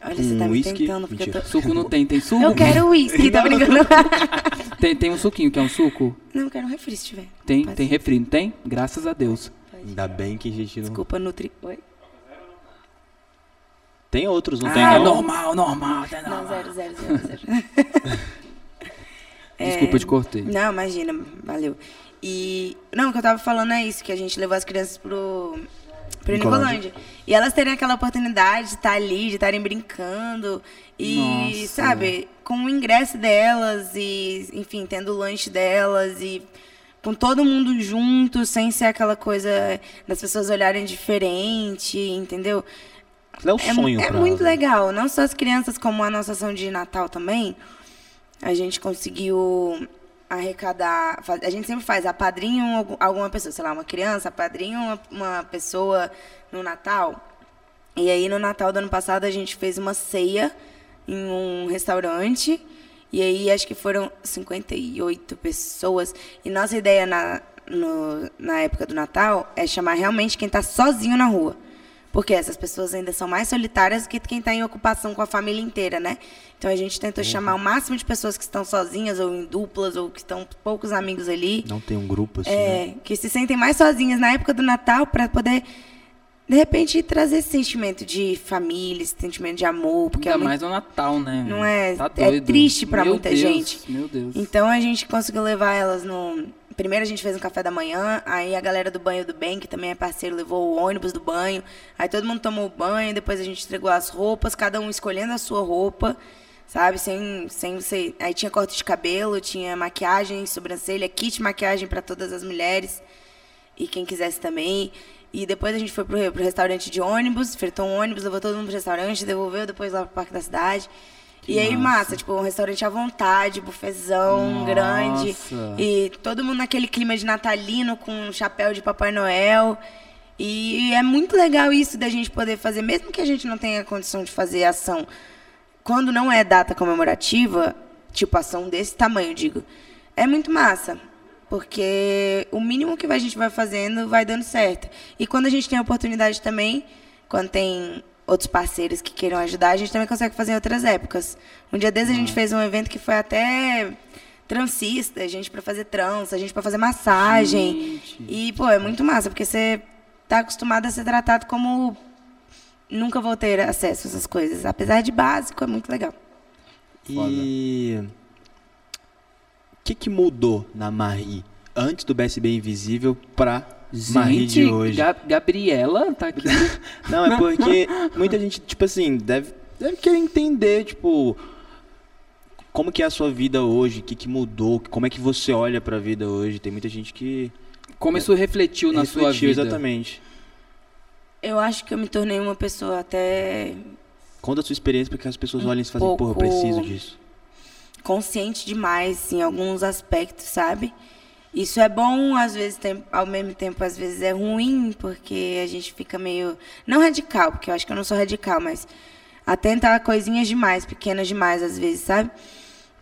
Olha, você tá um me whisky? tentando, porque eu tô... Suco não tem, tem suco? Eu quero uísque, tá brincando? Tem, tem um suquinho, que é um suco? Não, eu quero um refri se tiver. Tem, Pode tem refri, não tem? Graças a Deus. Ainda bem que a gente não. Desculpa, Nutri... Oi? Tem outros, não ah, tem não? normal, normal, tá Não, normal. zero, zero, zero, zero. Desculpa, eu te cortei. Não, imagina, valeu. E. Não, o que eu tava falando é isso, que a gente levou as crianças pro. Pro Nicolândia. Nicolândia. E elas terem aquela oportunidade de estar ali, de estarem brincando. E, Nossa. sabe, com o ingresso delas e, enfim, tendo o lanche delas e com todo mundo junto, sem ser aquela coisa das pessoas olharem diferente, entendeu? É o É, sonho é muito elas. legal. Não só as crianças, como a nossa ação de Natal também. A gente conseguiu arrecadar. A gente sempre faz apadrinho algum- alguma pessoa, sei lá, uma criança, apadrinho uma, uma pessoa no Natal. E aí no Natal do ano passado a gente fez uma ceia em um restaurante. E aí acho que foram 58 pessoas. E nossa ideia na, no- na época do Natal é chamar realmente quem está sozinho na rua. Porque essas pessoas ainda são mais solitárias que quem está em ocupação com a família inteira, né? Então a gente tentou chamar o máximo de pessoas que estão sozinhas ou em duplas ou que estão poucos amigos ali. Não tem um grupo assim. né? É, que se sentem mais sozinhas na época do Natal para poder, de repente, trazer esse sentimento de família, esse sentimento de amor. Porque Ainda é muito- mais no Natal, né? Não é- Tá é triste pra Meu muita Deus, gente. Meu Deus. Então a gente conseguiu levar elas no. Primeiro a gente fez um café da manhã, aí a galera do banho do bem, que também é parceiro, levou o ônibus do banho. Aí todo mundo tomou o banho, depois a gente entregou as roupas, cada um escolhendo a sua roupa, sabe? Sem, sem você. Aí tinha corte de cabelo, tinha maquiagem, sobrancelha, kit maquiagem para todas as mulheres e quem quisesse também. E depois a gente foi pro, pro restaurante de ônibus, fretou um ônibus, levou todo mundo pro restaurante, devolveu depois lá pro Parque da Cidade. E aí, massa. massa, tipo, um restaurante à vontade, bufezão Nossa. grande. E todo mundo naquele clima de natalino, com um chapéu de Papai Noel. E é muito legal isso da gente poder fazer, mesmo que a gente não tenha condição de fazer ação. Quando não é data comemorativa, tipo ação desse tamanho, digo, é muito massa. Porque o mínimo que a gente vai fazendo vai dando certo. E quando a gente tem a oportunidade também, quando tem outros parceiros que queiram ajudar, a gente também consegue fazer em outras épocas. Um dia desses a gente fez um evento que foi até transista, gente para fazer trança, gente para fazer massagem. Gente. E, pô, é muito massa, porque você tá acostumado a ser tratado como nunca vou ter acesso a essas coisas. Apesar de básico, é muito legal. E o que, que mudou na Marie antes do BSB Invisível de Gente, hoje? Ga- Gabriela tá aqui. Não, é porque muita gente, tipo assim, deve, deve querer entender, tipo, como que é a sua vida hoje, o que, que mudou, como é que você olha pra vida hoje. Tem muita gente que Como isso refletiu na sua refletiu vida? exatamente. Eu acho que eu me tornei uma pessoa até Conta a sua experiência para que as pessoas olhem e falem, porra, eu preciso disso. consciente demais em alguns aspectos, sabe? Isso é bom, às vezes, tem, ao mesmo tempo, às vezes é ruim, porque a gente fica meio. Não radical, porque eu acho que eu não sou radical, mas atenta a coisinhas demais, pequenas demais, às vezes, sabe?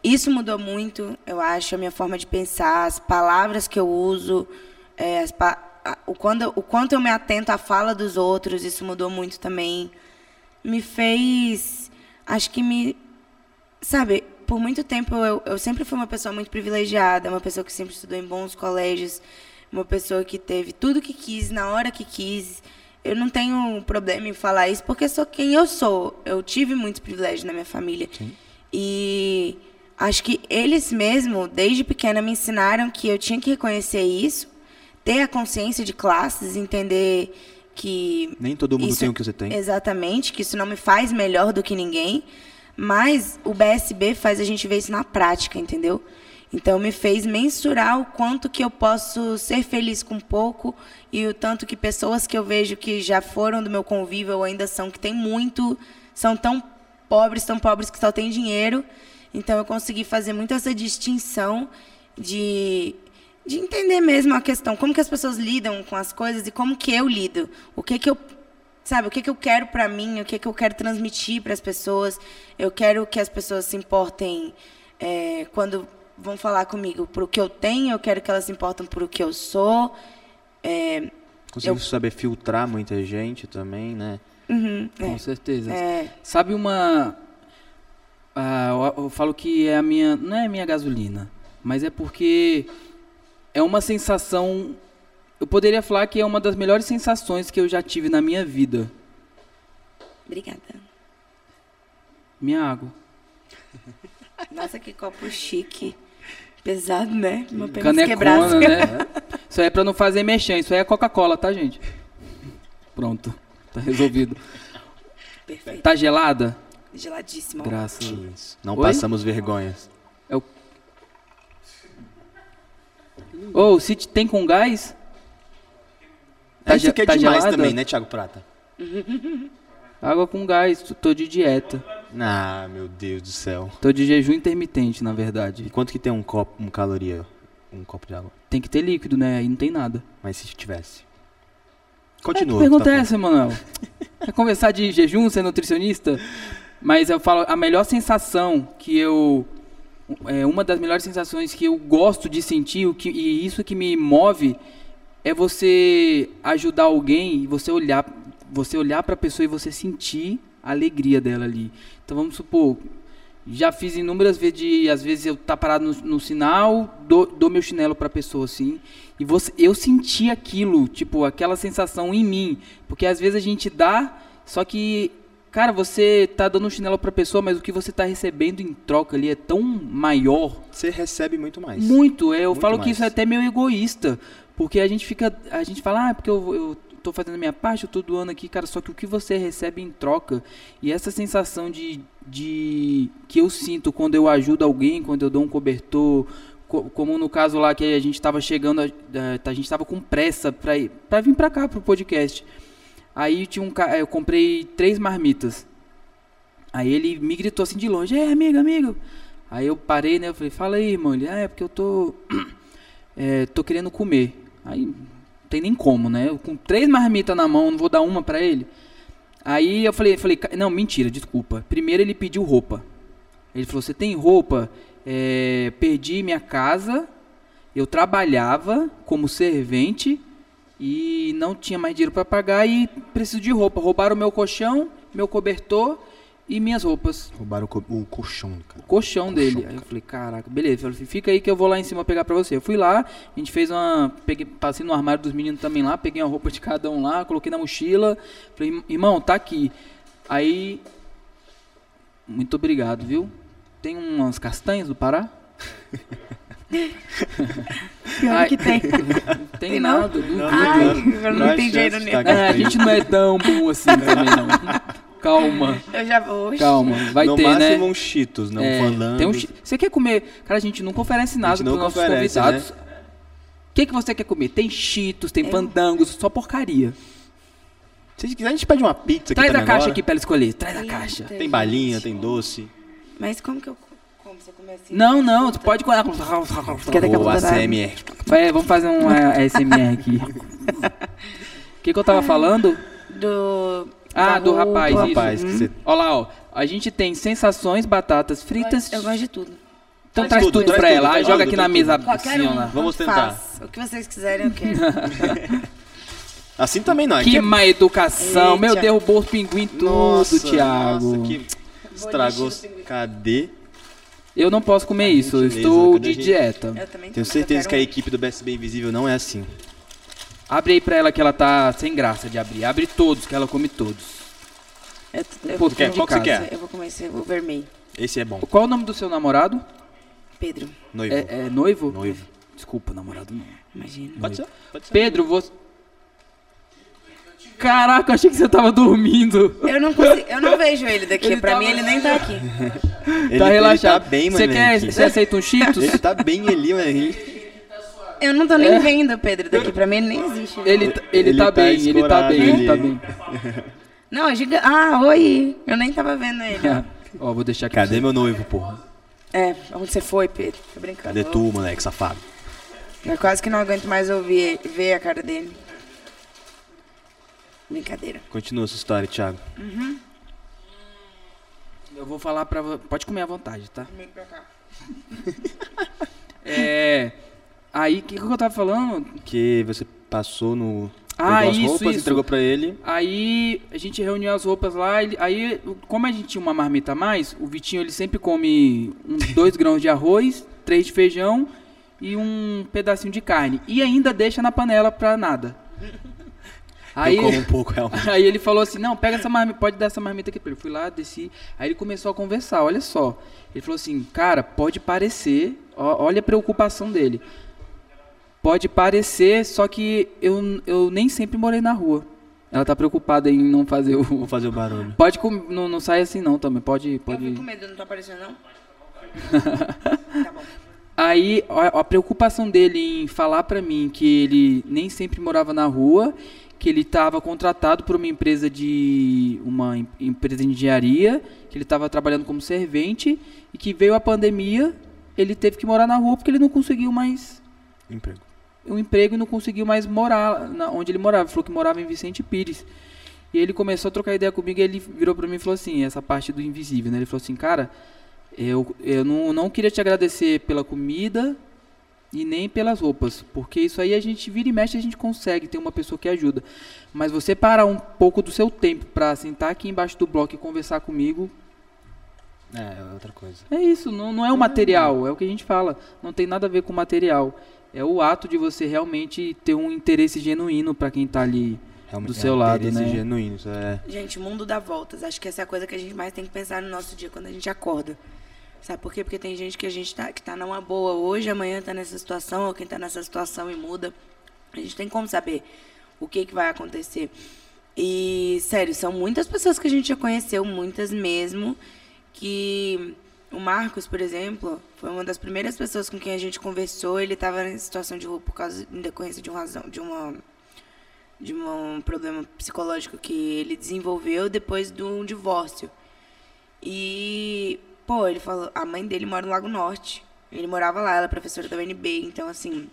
Isso mudou muito, eu acho, a minha forma de pensar, as palavras que eu uso, é, as pa- o, quando, o quanto eu me atento à fala dos outros, isso mudou muito também. Me fez. Acho que me Sabe, por muito tempo eu, eu sempre fui uma pessoa muito privilegiada, uma pessoa que sempre estudou em bons colégios, uma pessoa que teve tudo que quis, na hora que quis. Eu não tenho problema em falar isso porque sou quem eu sou. Eu tive muitos privilégios na minha família. E acho que eles mesmo, desde pequena, me ensinaram que eu tinha que reconhecer isso, ter a consciência de classes, entender que Nem todo mundo isso- tem o que você tem. Exatamente, que isso não me faz melhor do que ninguém, mas o BSB faz a gente ver isso na prática, entendeu? Então me fez mensurar o quanto que eu posso ser feliz com pouco e o tanto que pessoas que eu vejo que já foram do meu convívio ou ainda são que têm muito, são tão pobres, tão pobres que só têm dinheiro. Então eu consegui fazer muito essa distinção de de entender mesmo a questão, como que as pessoas lidam com as coisas e como que eu lido. O que que eu sabe, o que que eu quero para mim, o que que eu quero transmitir para as pessoas. Eu quero que as pessoas se importem é, quando vão falar comigo por o que eu tenho, eu quero que elas se importem por o que eu sou. É, Conseguiu eu- saber filtrar muita gente também, né? uhum, Com é, certeza. é, Sabe uma. ah, eu, eu falo que é a minha. Não é a minha gasolina, mas é porque é uma sensação. Eu poderia falar que é uma das melhores sensações que eu já tive na minha vida. obrigada. Minha água. Nossa, que copo chique. Pesado, né? Uma pena Canecona, quebrada. né? Isso aí é pra não fazer mexer. Isso aí é Coca-Cola, tá, gente? Pronto. Tá resolvido. Perfeito. Tá gelada? Geladíssimo. Graças. Isso. Não Oi? passamos vergonhas. Ô, se te- tem com gás? Tá Tá Isso aqui é tá demais gelada? também, né, Thiago Prata? Água com gás. Tô de dieta. Ah, meu Deus do céu. Tô de jejum intermitente, na verdade. E quanto que tem um copo, um caloria, um copo de água? Tem que ter líquido, né? Aí não tem nada. Mas se tivesse. É, Continua. que pergunta tá é essa, Emanuel? Quer conversar de jejum, ser nutricionista? Mas eu falo, a melhor sensação que eu. É, uma das melhores sensações que eu gosto de sentir, o que, e isso que me move, é você ajudar alguém e você olhar, você olhar para a pessoa e você sentir a alegria dela ali. Então vamos supor, já fiz inúmeras vezes de, às vezes eu tá parado no, no sinal, dou, dou meu chinelo pra pessoa assim, e você, eu senti aquilo, tipo, aquela sensação em mim, porque às vezes a gente dá, só que, cara, você tá dando um chinelo pra pessoa, mas o que você tá recebendo em troca ali é tão maior, Você recebe muito mais. muito, é, eu Muito falo que mais. isso é até meio egoísta, porque a gente fica, a gente fala, ah, porque eu, eu tô fazendo a minha parte, eu tô doando aqui, cara, só que o que você recebe em troca, e essa sensação de, de que eu sinto quando eu ajudo alguém, quando eu dou um cobertor, co- como no caso lá que a gente estava chegando, a, gente estava com pressa para ir, para vir para cá pro podcast. Aí tinha um, eu comprei três marmitas. Aí ele me gritou assim de longe, é amigo, amigo. Aí eu parei, né? Eu falei, fala aí, irmão. Ele, ah, é porque eu tô. é, tô querendo comer. Aí não tem nem como, né? Eu com três marmitas na mão, não vou dar uma pra ele. Aí eu falei, falei, "Ca- não, mentira, desculpa. Primeiro ele pediu roupa. Ele falou, você tem roupa? É, perdi minha casa, eu trabalhava como servente e não tinha mais dinheiro para pagar e preciso de roupa. Roubaram meu colchão, meu cobertor e minhas roupas. Roubaram o, co- o colchão, cara. O colchão dele. Aí eu falei, caraca, beleza. Eu falei, fica aí que eu vou lá em cima pegar pra você. Eu fui lá, a gente fez uma. Peguei, passei no armário dos meninos também lá, peguei a roupa de cada um lá, coloquei na mochila. Falei, irmão, tá aqui. Aí. Muito obrigado, viu? Tem umas castanhas do Pará? Pior Ai, que tem. Não tem Tem não? nada. duvido. Ai, eu não chance ainda de nem. tá É, a gente não é tão bom assim também, não. Calma, Eu já vou. Calma. Vai no ter, máximo né? um Cheetos, não É, falando. tem um Você quer comer? Cara, a gente nunca oferece nada para nossos oferece, né? convidados. O que, que você quer comer? Tem cheetos, tem Eu- fandangos, só porcaria. Se quiser, a gente pede uma pizza aqui Traz a caixa agora. aqui pra ela escolher. Traz a Eita, caixa. Tem balinha, gente. tem doce. Mas como que eu como você comer assim? Não, não, tu pode. Quer daqui a Ou pouco ACMR. Vai, vamos fazer um eh, ASMR aqui. O que, que eu tava falando? Do. Ah, do rapaz, O isso. rapaz que você... Olha lá, ó. A gente tem sensações, batatas fritas. Eu gosto de tudo. Então Traz traz tudo, tudo traz pra tudo, ela. Joga tudo, aqui na mesa Qualquer assim, um. lá. Vamos tentar. faz. O que vocês quiserem, eu quero. Assim também não. Que Aqui é... má educação. Eita. Meu, derrubou os pinguim tudo, Nossa, Thiago. Nossa, que... Estragou. Cadê? Eu não posso comer isso. Eu estou de dieta. Eu também Tenho certeza que a equipe do BSB Invisível não é assim. Abre aí pra ela que ela tá sem graça de abrir. Abre todos, que ela come todos. um. Eu, eu, Pô, eu tu quer? vou Qual que você começar- quer? Eu vou começar o vermelho. Esse é bom. Qual é o nome do seu namorado? Pedro, Noivo. É, é noivo? Noivo. Desculpa, namorado não. imagina. Pode ser? Pode ser. Pedro, você. Caraca, eu achei que você tava dormindo. Eu não consigo, eu não vejo ele daqui. Ele pra tá mim, ele nem tá aqui. Ele, tá ele relaxado. tá bem, Você mano. quer? Você aceita um Cheetos? Ele tá bem ali, mano. Ele... Eu não tô nem vendo o Pedro daqui. Pra mim, ele nem existe. né? Ele, ele, Ele tá, tá bem, ele tá bem, ele tá bem. Não, é gigante. Ah, oi. Eu nem tava vendo ele. ó. Ó, vou deixar aqui. pra Cadê meu noivo, porra? É, onde você foi, Pedro? Tô brincando. Cadê tu, moleque, safado? Eu quase que não aguento mais ouvir, ver a cara dele. Brincadeira. Continua essa história, Thiago. você. Eu vou falar pra. Pode comer à vontade, tá? É. Aí, o que, que eu tava falando? Que você passou no... Ah, isso, roupas, isso. entregou pra ele. Aí a gente reuniu as roupas lá, ele- aí como a gente tinha uma marmita a mais, o Vitinho ele sempre come uns dois grãos de arroz, três de feijão e um pedacinho de carne. E ainda deixa na panela pra nada. Aí, Eu como um pouco, realmente. aí ele falou assim, não, pega essa marmita, pode dar essa marmita aqui pra ele. Eu fui lá, desci, aí ele começou a conversar, olha só. Ele falou assim, cara, pode parecer, ó- olha a preocupação dele. Pode parecer, só que eu, eu nem sempre morei na rua. Ela tá preocupada em não fazer Vou o. fazer o barulho. Pode com- não, não sai assim não também. Pode. Eu fico pode... com medo, não tá aparecendo, não? tá bom. Aí a, a preocupação dele em falar pra mim que ele nem sempre morava na rua, que ele estava contratado por uma empresa de uma em- empresa de engenharia, que ele estava trabalhando como servente e que veio a pandemia, ele teve que morar na rua porque ele não conseguiu mais Emprego. Um emprego e não conseguiu mais morar na, onde ele morava. Ele falou que morava em Vicente Pires. E ele começou a trocar ideia comigo e ele virou pra mim e falou assim, essa parte do invisível, né? Ele falou assim, cara, eu, eu não, não queria te agradecer pela comida e nem pelas roupas, porque isso aí a gente vira e mexe, a gente consegue ter uma pessoa que ajuda. Mas você parar um pouco do seu tempo pra sentar aqui embaixo do bloco e conversar comigo, É, é outra coisa. é isso, não, não é o material, é o que a gente fala. Não tem nada a ver com o material. É o ato de você realmente ter um interesse genuíno pra quem tá ali. Realmente, Do seu é um lado, interesse né? genuíno, isso é... Gente, o mundo dá voltas. Acho que essa é a coisa que a gente mais tem que pensar no nosso dia quando a gente acorda. Sabe por quê? Porque tem gente que a gente tá, que tá numa boa hoje, amanhã tá nessa situação, ou quem tá nessa situação e muda. A gente tem como saber o que, que vai acontecer. E, sério, são muitas pessoas que a gente já conheceu, muitas mesmo, que o Marcos, por exemplo, foi uma das primeiras pessoas com quem a gente conversou. Ele estava em situação de rua por causa, em decorrência de, uma razão, de uma de um problema psicológico que ele desenvolveu depois de um divórcio. E, pô, ele falou, a mãe dele mora no Lago Norte. Ele morava lá, ela é professora da UNB, então assim,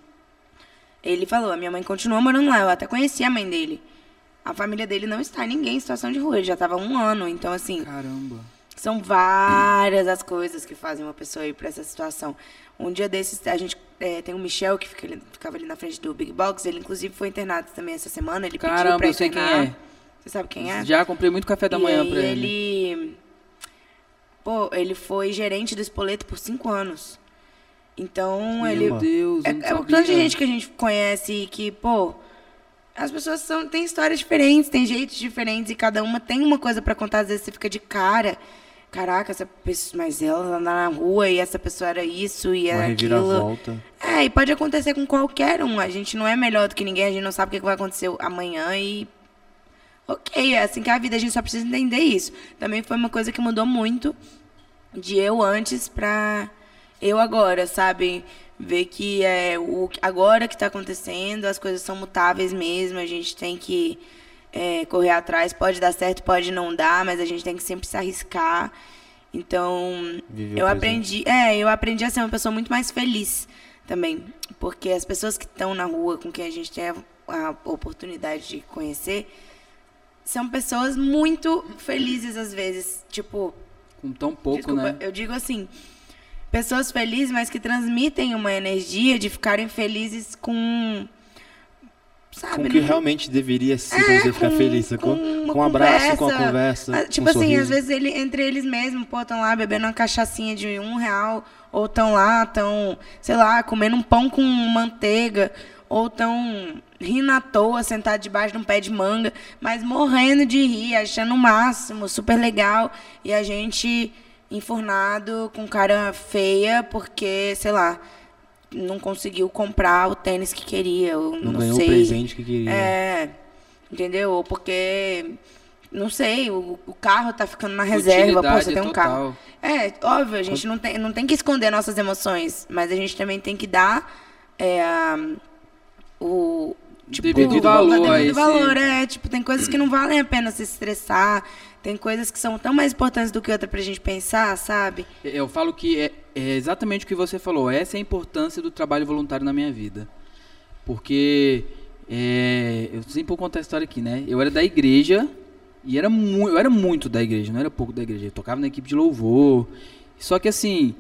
ele falou, a minha mãe continua morando lá, eu até conheci a mãe dele. A família dele não está ninguém em situação de rua, ele já estava um ano, então assim, Caramba. São várias as coisas que fazem uma pessoa ir para essa situação. Um dia desses, a gente é, tem o Michel, que fica ali- ficava ali na frente do Big Box. Ele, inclusive, foi internado também essa semana. Ele pediu Caramba, pra eu sei quem é. Você sabe quem é? Já comprei muito café da E manhã pra ele. ele... Pô, ele foi gerente do Espoleto por cinco anos. Então, ele... Meu Deus, É, é sabia. tanto de gente que a gente conhece que, pô, as pessoas são, têm histórias diferentes, têm jeitos diferentes e cada uma tem uma coisa pra contar. Às vezes você fica de cara. Caraca, essa pessoa, mas ela anda na rua e essa pessoa era isso e era aquilo. É, e pode acontecer com qualquer um. A gente não é melhor do que ninguém, a gente não sabe o que que vai acontecer amanhã e. Ok, é assim que é a vida, a gente só precisa entender isso. Também foi uma coisa que mudou muito de eu antes pra eu agora, sabe? Ver que é o agora que tá acontecendo, as coisas são mutáveis mesmo, a gente tem que é, correr atrás. Pode dar certo, pode não dar, mas a gente tem que sempre se arriscar. Então, Viver o eu aprendi, é, eu aprendi a ser uma pessoa muito mais feliz também, porque as pessoas que estão na rua com quem a gente tem a, a oportunidade de conhecer são pessoas muito felizes às vezes, tipo, Com tão pouco, Desculpa, né? eu digo assim, pessoas felizes, mas que transmitem uma energia de ficarem felizes com. Sabe? Com o que não- realmente deveria ser pra você ficar com- feliz, sacou? com Com um abraço, com a conversa. Ah, Tipo assim, sorriso. às vezes ele, entre eles mesmos, pô, estão lá bebendo uma cachaçinha de um real, ou estão lá, estão, sei lá, comendo um pão com manteiga, ou estão rindo à toa, sentado debaixo de um pé de manga, mas morrendo de rir, achando o máximo, super legal, e a gente enfurnado, com cara feia, porque, sei lá, não conseguiu comprar o tênis que queria, ou Não não, ganhou sei. o presente que queria. É, entendeu? Ou porque, não sei, o, o carro tá ficando na reserva, pô, Utilidade você tem um total. carro. É, óbvio, a gente não tem, não tem que esconder nossas emoções, mas a gente também tem que dar é, o... Tipo, Devido valor devido esse- valor, é, tipo, tem coisas que não valem a pena se estressar, tem coisas que são tão mais importantes do que outra pra gente pensar, sabe? Eu falo que é, é exatamente o que você falou. Essa é a importância do trabalho voluntário na minha vida. Porque é, eu sempre vou contar a história aqui, né? Eu era da igreja e era eu era muito da igreja, não era pouco da igreja. Eu tocava na equipe de louvor. Só que assim,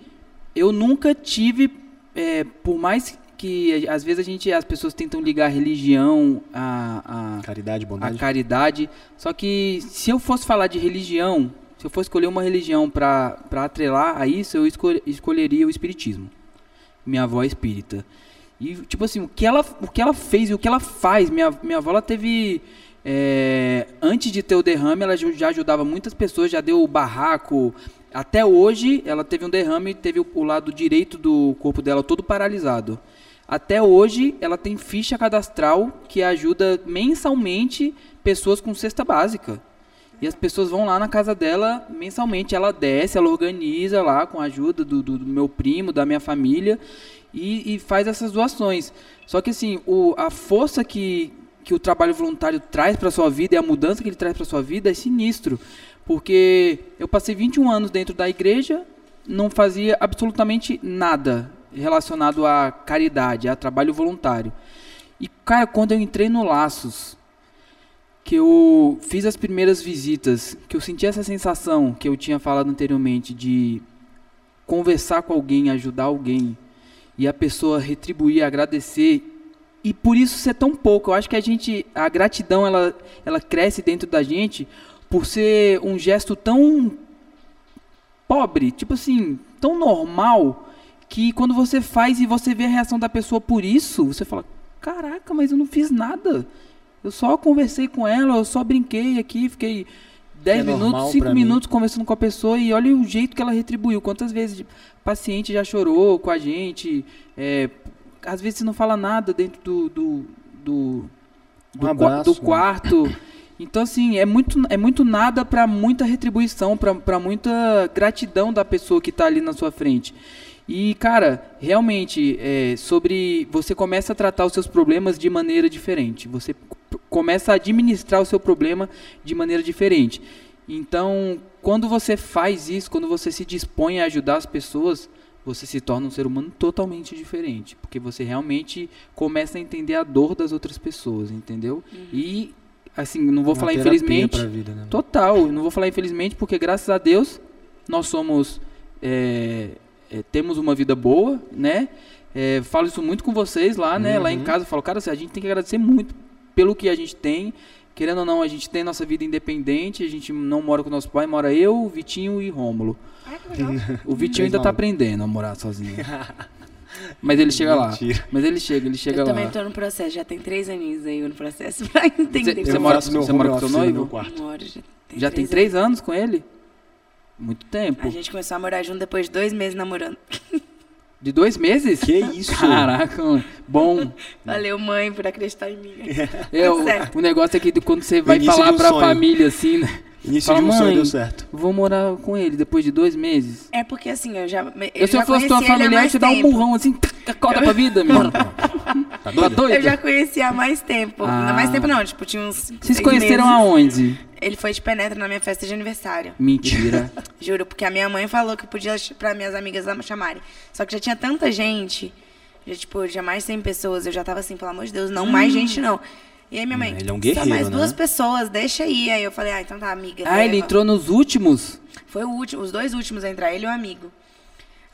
eu nunca tive, é, por mais que às vezes a gente, as pessoas tentam ligar a religião a, a Caridade, a bondade. caridade. Só que se eu fosse falar de religião, se eu fosse escolher uma religião para atrelar a isso, eu escol- escolheria o espiritismo. Minha avó é espírita. E tipo assim, o que ela, o que ela fez e o que ela faz, minha, minha avó ela teve é, antes de ter o derrame, ela já ajudava muitas pessoas, já deu o barraco. Até hoje, ela teve um derrame e teve o, o lado direito do corpo dela todo paralisado. Até hoje, ela tem ficha cadastral que ajuda mensalmente pessoas com cesta básica. E as pessoas vão lá na casa dela mensalmente. Ela desce, ela organiza lá com a ajuda do, do- do meu primo, da minha família e, e faz essas doações. Só que assim, o, a força que, que o trabalho voluntário traz para sua vida e a mudança que ele traz para sua vida é sinistro. Porque eu passei 21 anos dentro da igreja, não fazia absolutamente nada relacionado à caridade, a trabalho voluntário. E, cara, quando eu entrei no Laços, que eu fiz as primeiras visitas, que eu senti essa sensação que eu tinha falado anteriormente de conversar com alguém, ajudar alguém, e a pessoa retribuir, agradecer, e por isso ser tão pouco. Eu acho que a gente, a gratidão, ela, ela cresce dentro da gente por ser um gesto tão pobre, tipo assim, tão normal, que quando você faz e você vê a reação da pessoa por isso, você fala: caraca, mas eu não fiz nada. Eu só conversei com ela, eu só brinquei aqui, fiquei 10 É minutos, 5 pra mim. minutos conversando com a pessoa e olha o jeito que ela retribuiu. Quantas vezes paciente já chorou com a gente, é, às vezes você não fala nada dentro do, do, do, do, Um qua- do quarto. Então, assim, é muito, é muito nada para muita retribuição, para muita gratidão da pessoa que está ali na sua frente. E, cara, realmente, é, sobre. Você começa a tratar os seus problemas de maneira diferente. Você começa a administrar o seu problema de maneira diferente. Então, quando você faz isso, quando você se dispõe a ajudar as pessoas, você se torna um ser humano totalmente diferente. Porque você realmente começa a entender a dor das outras pessoas, entendeu? E, assim, não vou Uma falar infelizmente. vida, né? Total, não vou falar infelizmente, porque graças a Deus nós somos. é, é, temos uma vida boa, né? É, falo isso muito com vocês lá, né? Lá em Uhum. casa, eu falo, cara, assim, a gente tem que agradecer muito pelo que a gente tem. Querendo ou não, a gente tem nossa vida independente, a gente não mora com nosso pai, mora eu, Vitinho e Rômulo. O Vitinho ainda tá aprendendo a morar sozinho. Mas ele chega lá. Mentira. Mas ele chega, ele chega eu lá. também tô no processo, já tem três aninhos aí no processo pra entender. Você Eu mora- você mora com seu office no noivo? meu quarto. Moro, já tem Já tem três anos com ele? Muito tempo. A gente começou a morar junto depois de dois meses namorando. De dois meses? Que isso? Caraca, mano. Bom. Valeu, mãe, por acreditar em mim. É, o, certo. o negócio é que quando você vai Início falar um pra sonho. família assim, né? Início Fala, de um sonho mãe. deu certo. Vou morar com ele depois de dois meses. É porque assim, eu já. Eu, Eu, se eu fosse tua familiar, mais você dá um burrão assim, acorda pra vida, meu. Tá Tá doido? Eu já conhecia há mais tempo. Ah. Mais tempo não, tipo, tinha uns Vocês conheceram meses. aonde? Ele foi de penetra na minha festa de aniversário. Mentira. Juro, porque a minha mãe falou que podia pra minhas amigas chamarem. Só que já tinha tanta gente, já, tipo, já mais de 100 pessoas. Eu já tava assim, pelo amor de Deus, não mais gente não. E aí minha mãe, Ele é um só guerreiro, mais né? duas pessoas, deixa aí. Aí eu falei, ah, então tá, amiga. ah, ele entrou nos últimos? Foi o último, os dois últimos a entrar, ele e o amigo.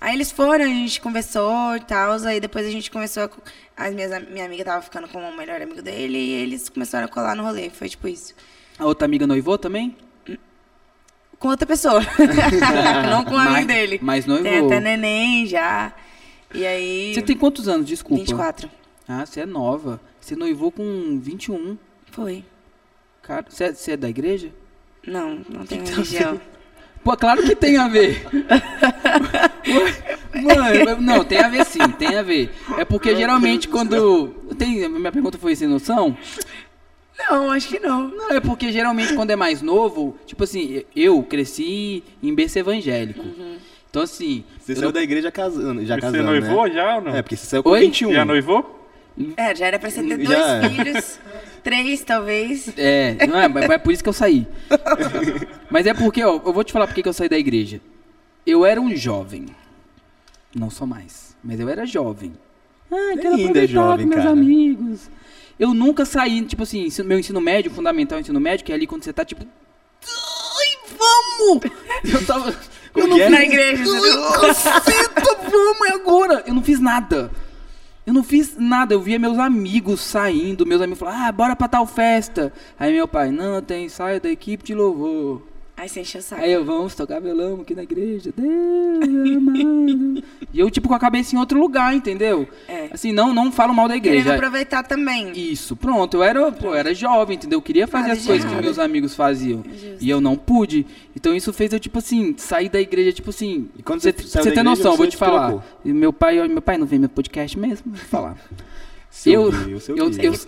Aí eles foram, a gente conversou e tal, aí depois a gente começou a... As minhas, minha amiga tava ficando com o melhor amigo dele e eles começaram a colar no rolê, foi tipo isso. A outra amiga noivou também? Com outra pessoa, não com o amigo Mas- dele. mas noivou. Tem até neném já. E aí... Você tem quantos anos, desculpa? 24. Ah, você é nova. Você noivou com 21. Foi. Cara, você é, você é da igreja? Não, não tem Então, religião. Pô, claro que tem a ver. Mano, não, tem a ver sim, tem a ver. É porque geralmente quando. Tem, minha pergunta foi sem noção? Não, acho que não. Não, é porque geralmente quando é mais novo, tipo assim, eu cresci em berço evangélico. Então assim. Você saiu não- da igreja casando, já Você casando, noivou né? já ou não? É, porque você saiu com Oi? 21. Já noivou? É, já era pra você ter dois Já. filhos. Três, talvez. É, não é, mas é por isso que eu saí. Mas é porque, ó, eu vou te falar por que que eu saí da igreja. Eu era um jovem. Não sou mais, mas eu era jovem. Ah, quero ainda é jovem, com meus cara. amigos. Eu nunca saí, tipo assim, meu ensino médio, fundamental ensino médio, que é ali quando você tá tipo. Ai, vamos! Eu tava. Eu que é? Na igreja. não- caceta, vamos, é agora! Eu não fiz nada. Eu não fiz nada, eu via meus amigos saindo, meus amigos falavam, ah, bora pra tal festa. Aí meu pai, não, tem ensaio da equipe de louvor. Aí você encheu o saco. Aí eu, vamos tocar violão aqui na igreja, Deus amado. E eu, tipo, com a cabeça em outro lugar, entendeu? É. Assim, não, não falo mal da Querendo igreja. aproveitar também. Isso, pronto, eu era, pô, eu era jovem, entendeu? Eu queria fazer Nada as coisas que errado. meus amigos faziam. Justo. E eu não pude. Então isso fez eu, tipo assim, sair da igreja, tipo assim. E quando você, você tem igreja, noção, vou te falar. E meu pai, meu pai não vê meu podcast mesmo, vou falar. Seu Eu- Bill, seu eu- Bill. eu-.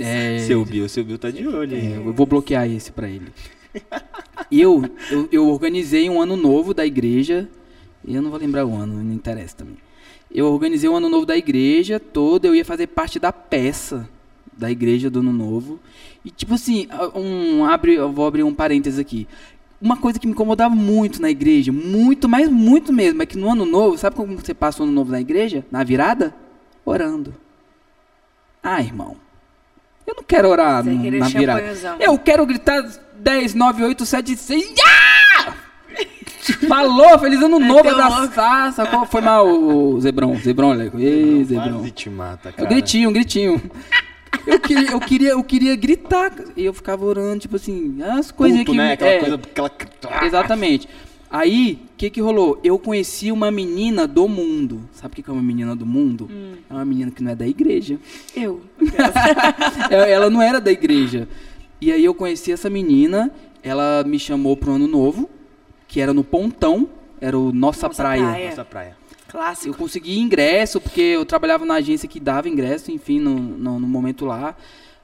É, Seu Bill, seu Bill tá de olho, é, eu vou bloquear esse pra ele. E eu, eu, eu organizei um ano novo da igreja. Eu não vou lembrar o ano, não interessa também. Eu organizei o ano novo da igreja toda, eu ia fazer parte da peça da igreja do ano novo. E tipo assim, um, abre, eu vou abrir um parênteses aqui. Uma coisa que me incomodava muito na igreja, muito, mas muito mesmo, é que no ano novo, sabe como você passa o ano novo na igreja? Na virada? Orando. Ah, irmão. Eu não quero orar no- na virada. Eu quero gritar 10, 9, 8, 7, 6. Ya! Falou, feliz ano novo, teu abraçar. Sacou? Foi mal o Zebron. Zebron, olha. Ei, Zebron. Quase te mata, É cara. um gritinho, um gritinho. Eu queria, eu queria, eu queria gritar. E eu ficava orando, tipo assim, as coisinhas que. né? Aquela é, coisa, aquela... Exatamente. Aí, o que que rolou? Eu conheci uma menina do mundo. Sabe o que que é uma menina do mundo? É uma menina que não é da igreja. Eu. É, ela não era da igreja. E aí eu conheci essa menina, ela me chamou pro ano novo, que era no Pontão, era o Nossa, Nossa Praia. Praia. Nossa praia. Clássico. Eu consegui ingresso, porque eu trabalhava na agência que dava ingresso, enfim, no, no, no momento lá.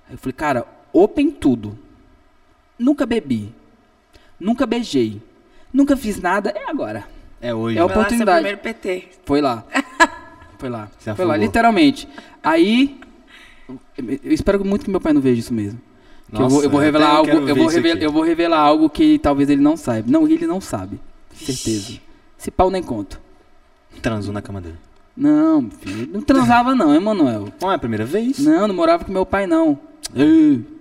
Aí eu falei, cara, open tudo. Nunca bebi. Nunca beijei. Nunca fiz nada. É agora. É hoje. É lá, seu oportunidade. primeiro PT. Foi lá. Foi lá. Foi lá, literalmente. Aí. Eu espero muito que meu pai não veja isso mesmo. Que eu, vou, eu vou Nossa, revelar algo. Eu vou, revelar, eu vou revelar algo que talvez ele não saiba. Não, ele não sabe. Certeza. Esse pau nem conta. Transou na cama dele. Não, filho. Não transava, não, Emanuel. Não é a primeira vez? Não, não morava com meu pai, não.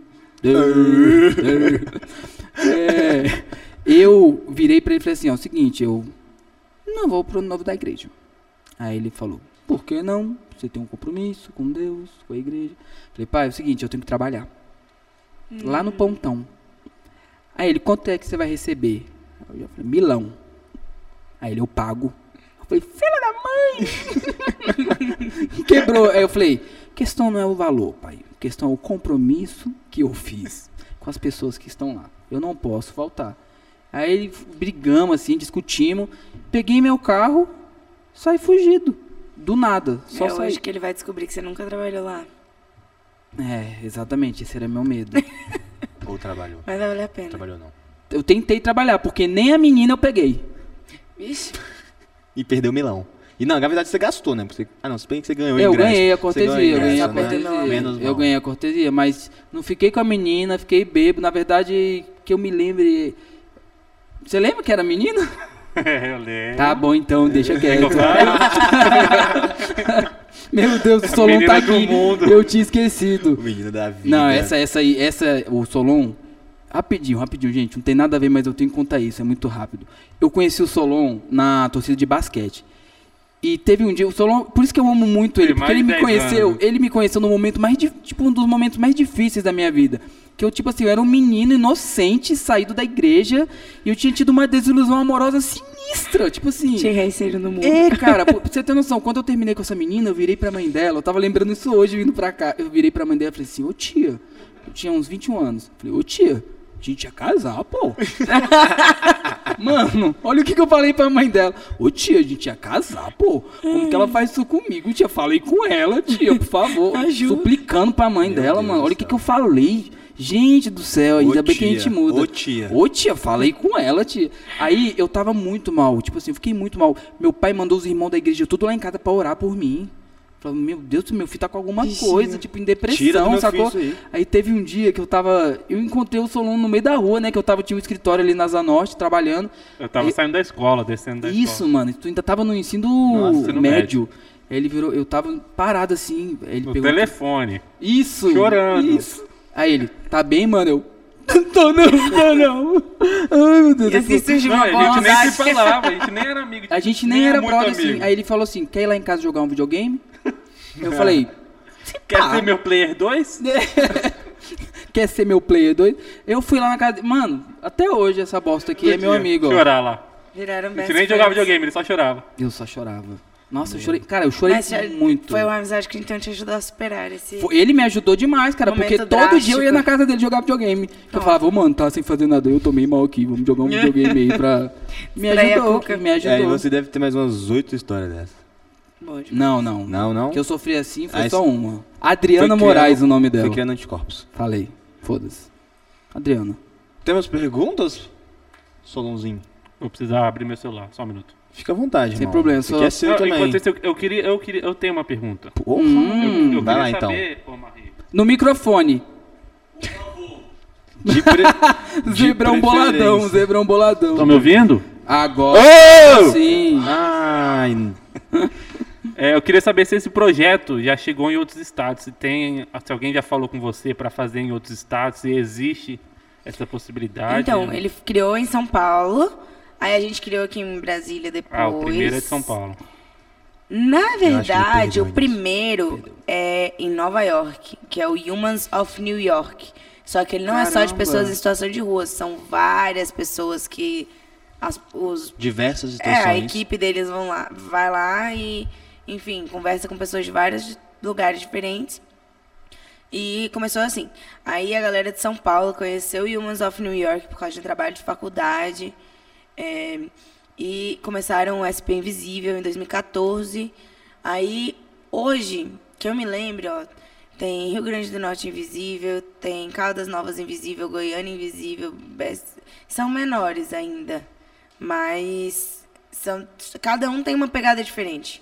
É, eu virei pra ele e falei assim, ó, o seguinte, eu não vou pro novo da igreja. Aí ele falou, por que não? Você tem um compromisso com Deus, com a igreja. Falei, pai, é o seguinte, eu tenho que trabalhar. Lá no pontão. Aí ele, quanto é que você vai receber? Eu já falei, milão. Aí ele, eu pago. Eu falei, filha da mãe! Quebrou. Aí eu falei, questão não é o valor, pai. Questão é o compromisso que eu fiz com as pessoas que estão lá. Eu não posso faltar. Aí ele- brigamos assim, discutimos. Peguei meu carro, saí fugido. Do nada. Só é saí. hoje que ele vai descobrir que você nunca trabalhou lá. É, exatamente. Esse era meu medo. Ou trabalhou? Mas vai valer a pena. Trabalhou não. eu tentei trabalhar, porque nem a menina eu peguei. Vixe. E perdeu o milão. E não, na verdade você gastou, né? Porque- ah, não, se bem que você ganhou o Eu ingresso. ganhei a Você cortesia, ganhou o eu ganhei a ingresso, né? cortesia. Menos Eu ganhei a cortesia, mas não fiquei com a menina, fiquei bebo. Na verdade, que eu me lembre. Você lembra que era menina? É, eu lembro. Tá bom, então, deixa É quieto. Meu Deus, o A Solon tá menina do aqui. mundo. Eu tinha esquecido. O menino da vida. Não, essa, essa aí, essa, o Solon. Rapidinho, rapidinho, gente. Não tem nada a ver, mas eu tenho que contar isso, é muito rápido. Eu conheci o Solon na torcida de basquete. E teve um dia, o Solon, por isso que eu amo muito ele, Tem porque ele me de 10 conheceu, anos. ele me conheceu no momento mais, tipo, um dos momentos mais difíceis da minha vida. Que eu, tipo assim, eu era um menino inocente, saído da igreja, e eu tinha tido uma desilusão amorosa sinistra, tipo assim. Tinha receio no mundo. É, cara, pra você ter noção, quando eu terminei com essa menina, eu virei pra mãe dela, eu tava lembrando isso hoje vindo pra cá. Eu virei pra mãe dela e falei assim, ô tia, eu tinha uns 21 anos. Falei, ô tia, a gente ia casar, pô. Mano, olha o que, que eu falei pra mãe dela. Ô tia, a gente ia casar, pô. Como que ela faz isso comigo? Tia, falei com ela, tia, por favor. Ajuda. Suplicando pra mãe Meu dela, Deus mano. Olha o que, que eu falei. Gente do céu, ainda Ô, bem que a gente tia, muda. ô, tia. Ô tia, falei com ela, tia. Aí eu tava muito mal, tipo assim, eu fiquei muito mal. Meu pai mandou os irmãos da igreja tudo lá em casa pra orar por mim. Falou, meu Deus, meu filho tá com alguma Vixe. coisa, tipo, em depressão, Tira do meu sacou? filho isso Aí teve um dia que eu tava. Eu encontrei o Solon no meio da rua, né? Que eu tava, tinha um escritório ali na Zanorte, trabalhando. Eu tava E- saindo da escola, descendo da Isso, escola. mano, tu ainda tava no ensino, Nossa, médio. Aí ele virou, eu tava parado assim, aí ele No pegou. telefone. Isso! Chorando. Isso! Aí ele, tá bem, mano? Eu. Tô não, tô não. Ai, meu Deus. E assim surgiu Não, uma a gente nem se falava, a gente nem era amigo. A gente nem era muito brother assim. amigo. Aí ele falou assim: quer ir lá em casa jogar um videogame? Eu falei, Quer pá. ser meu player 2? quer ser meu player 2? Eu fui lá na casa. Mano, até hoje essa bosta aqui é meu amigo. ó. Chorar lá. Viraram A best gente nem jogava videogame, ele só chorava. Eu só chorava. Nossa, eu chorei. Cara, eu chorei Mas muito. Foi uma amizade que então te ajudou a superar esse... Foi- Ele me ajudou demais, cara, Momento porque todo dia eu ia drástico. na casa dele jogar videogame. Eu falava, ô mano, tá sem fazer nada, eu tomei mal aqui, vamos jogar um videogame aí pra. Me Distrair a ajudou, cuca. me É, ajudou. e você deve ter mais umas oito histórias dessas. Não, não. Não, não? Que eu sofri assim foi Aí só uma. Adriana Foi Moraes, criando- o nome dela. Foi criando anticorpos. Falei. Foda-se. Adriana. Temos perguntas? Solonzinho. Vou precisar abrir meu celular, só um minuto. Fica à vontade, Sem irmão. problema, só- seu Não, também. enquanto isso, eu, eu queria, eu queria, eu tenho uma pergunta. Porra. Hum, eu eu vai queria lá, então. saber, ô, Marie, No microfone. De pre... de Zebrão boladão, zebrão boladão. Estão me ouvindo? Agora Ô! sim. Ai, É, eu queria saber se esse projeto já chegou em outros estados, se tem, se alguém já falou com você para fazer em outros estados, se existe essa possibilidade. Então, ele criou em São Paulo, aí a gente criou aqui em Brasília depois. Ah, o primeiro é de São Paulo. Na verdade, o primeiro é em Nova York, que é o Humans of New York. Só que ele não é só de Caramba. pessoas em situação de rua, são várias pessoas que as, os diversas é, a situações. equipe deles vão lá, vai lá e, enfim, conversa com pessoas de vários lugares diferentes. E começou assim. Aí a galera de São Paulo conheceu o Humans of New York por causa de um trabalho de faculdade. É, e começaram o SP Invisível em 2014. Aí, hoje, que eu me lembro, ó, tem Rio Grande do Norte Invisível, tem Caldas Novas Invisível, Goiânia Invisível, são menores ainda, mas são, cada um tem uma pegada diferente.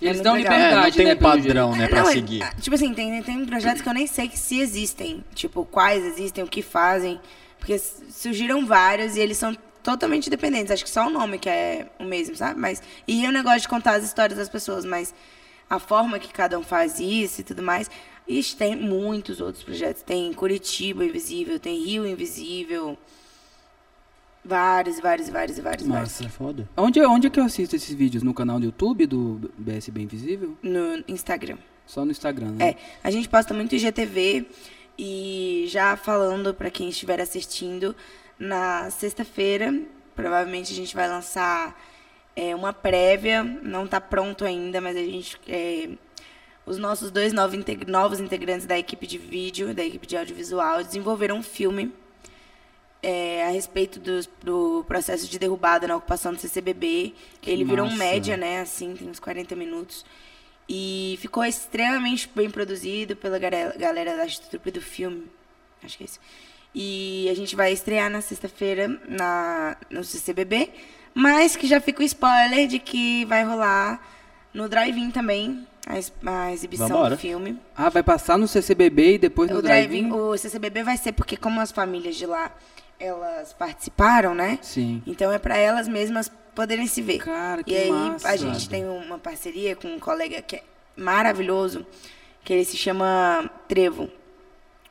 Eles É dão legal. É, não liberdade, tem né, um padrão, né, pra Não, seguir. ah, tipo assim, tem, tem projetos que eu nem sei que se existem. Tipo, quais existem, o que fazem. Porque surgiram vários e eles são totalmente independentes. Acho que só o nome que é o mesmo, sabe? Mas, e eu negócio de contar as histórias das pessoas, mas a forma que cada um faz isso e tudo mais. Ixi, tem muitos outros projetos. Tem Curitiba Invisível, tem Rio Invisível. Vários, vários, vários, vários, vários. Nossa, é foda. Onde, onde é que eu assisto esses vídeos? No canal do YouTube do BSB Invisível? No Instagram. Só no Instagram, né? É, a gente posta muito IGTV e já falando para quem estiver assistindo, na sexta-feira, provavelmente a gente vai lançar é, uma prévia, não está pronto ainda, mas a gente. é, os nossos dois novos, integ- novos integrantes da equipe de vídeo, da equipe de audiovisual, desenvolveram um filme é, a respeito dos- do, processo de derrubada na ocupação do CCBB. Ele virou um média, né? Assim, tem uns 40 minutos. E ficou extremamente bem produzido pela galera da estrutura do filme. Acho que é isso. E a gente vai estrear na sexta-feira na, no CCBB. Mas que já fica o spoiler de que vai rolar No drive-in também, a, ex- a exibição Vambora. do filme. Ah, vai passar no CCBB e depois no O drive-in, drive-in? o CCBB vai ser porque como as famílias de lá, elas participaram, né? Sim. Então é pra elas mesmas poderem se ver. Cara, que E aí massa. a gente tem uma parceria com um colega que é maravilhoso, que ele se chama Trevo.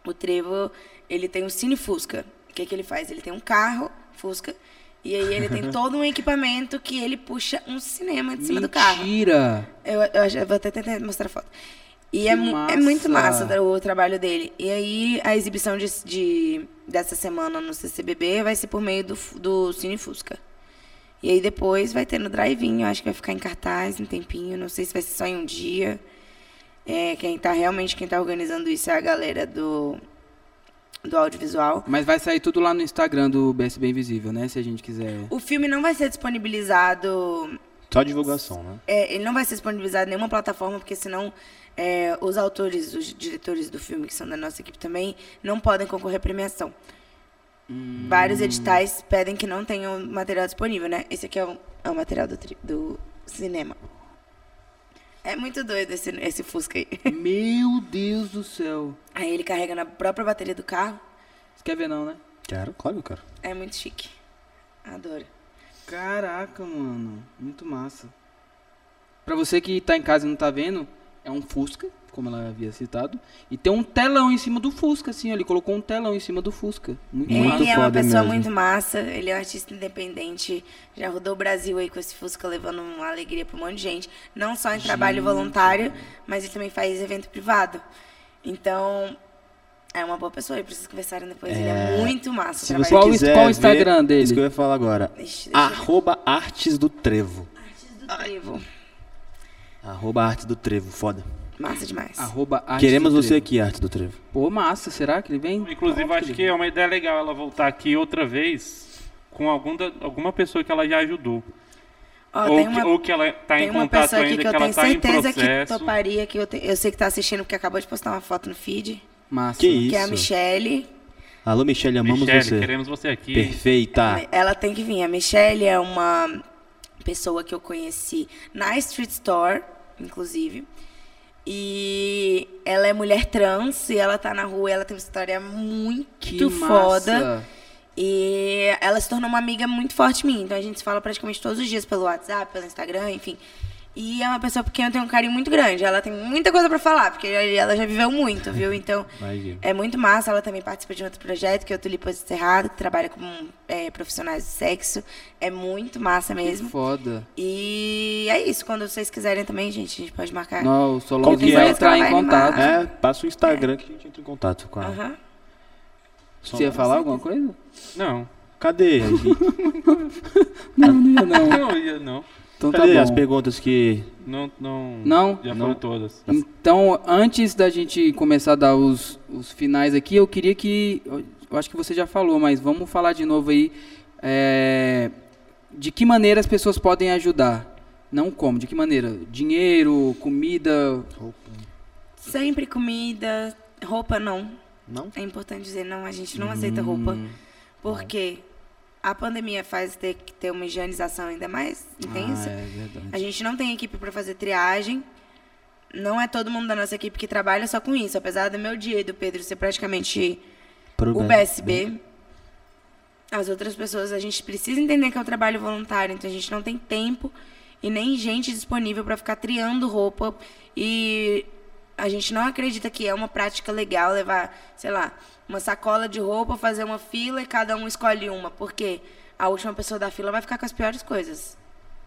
O Trevo, ele tem um Cine Fusca. O que, que ele faz? Ele tem um carro, Fusca, e aí ele tem todo um equipamento que ele puxa um cinema de cima do carro. Mentira! Eu, eu, eu vou até tentar mostrar a foto. E é, é muito massa. o trabalho dele. E aí, a exibição de, de- dessa semana no CCBB vai ser por meio do, do Cine Fusca. E aí depois vai ter no drive-in, eu acho que vai ficar em cartaz um tempinho, não sei se vai ser só em um dia. É, quem tá realmente, quem tá organizando isso é a galera do, do audiovisual. Mas vai sair tudo lá no Instagram do BSB Invisível, né? Se a gente quiser. O filme não vai ser disponibilizado Só divulgação, né? É, ele não vai ser disponibilizado em nenhuma plataforma, porque senão é, os autores, os diretores do filme, que são da nossa equipe também, não podem concorrer à premiação. Vários editais pedem que não tenham material disponível, né? Esse aqui é o, é o material do, do cinema. É muito doido esse, esse Fusca aí. Meu Deus do céu. Aí ele carrega na própria bateria do carro. Você quer ver não, né? Quero, claro, cara. É muito chique. Adoro. Caraca, mano. Muito massa. Pra você que tá em casa e não tá vendo, é um Fusca, como ela havia citado. E tem um telão em cima do Fusca, assim. Ele colocou um telão em cima do Fusca. Muito Ele massa. é uma pessoa mesmo. muito massa, ele é um artista independente, já rodou o Brasil aí com esse Fusca, levando uma alegria pra um monte de gente. Não só em trabalho voluntário, mas ele também faz evento privado. Então, é uma boa pessoa, e pra vocês conversarem depois. Ele é muito massa Se você Qual quiser qual o Instagram dele? Isso que eu ia falar agora. Deixa- deixa eu ver. Arroba Artes do Trevo. do Trevo. Arroba Artes do Trevo, foda. Massa demais. Arroba Arte Queremos do você Trevo. aqui, Artes do Trevo. Pô, massa. Será que ele vem? Inclusive, Óbvio acho ele que vem. é uma ideia legal ela voltar aqui outra vez com algum da- alguma pessoa que ela já ajudou. Ó, ou, tem que, uma, ou que ela tá tem em uma contato pessoa aqui ainda, que que, eu ela tenho tá em certeza que processo. toparia, que eu, te- eu sei que tá assistindo, porque acabou de postar uma foto no feed, Massa. Que isso? que é a Michelle. Alô, Michelle, amamos Michele, você. queremos você aqui. Perfeita. Ela tem que vir. A Michelle é uma pessoa que eu conheci na Street Store, inclusive. E ela é mulher trans e ela tá na rua e ela tem uma história muito Que foda. massa. E ela se tornou uma amiga muito forte minha. Então a gente se fala praticamente todos os dias pelo WhatsApp, pelo Instagram, enfim. E é uma pessoa por quem eu tenho um carinho muito grande. Ela tem muita coisa pra falar, porque ela já viveu muito, viu? Então Imagina. é muito massa. Ela também participa de outro projeto, que é o Tulipas Cerrado, que trabalha com é, profissionais de sexo. É muito massa Que mesmo. foda. E é isso. Quando vocês quiserem também, gente, a gente pode marcar. Não, o Solonzinho que vai é? entrar em contato. massa. É, passa o Instagram que a gente entra em contato com ela. Aham. Você ia falar alguma coisa? Não. Cadê? a gente? Não, não ia não. Não, ia- não. Então tá Cadê bom. as perguntas que. Não, não. Não? Já Não. foram todas. Então, antes da gente começar a dar os, os finais aqui, eu queria que. Eu acho que você já falou, mas vamos falar de novo aí. é, de que maneira as pessoas podem ajudar? Não como, de que maneira? Dinheiro, comida. Sempre comida, roupa não. Não? É importante dizer, não, a gente não aceita roupa. Hum, Porque a pandemia faz ter que ter uma higienização ainda mais intensa. Ah, é verdade. A gente não tem equipe para fazer triagem. Não é todo mundo da nossa equipe que trabalha só com isso. Apesar do meu dia e do Pedro ser praticamente Pro o bem. BSB, as outras pessoas, a gente precisa entender que é um trabalho voluntário. Então a gente não tem tempo e nem gente disponível para ficar triando roupa. E a gente não acredita que é uma prática legal levar, sei lá, uma sacola de roupa, fazer uma fila e cada um escolhe uma. Porque a última pessoa da fila vai ficar com as piores coisas.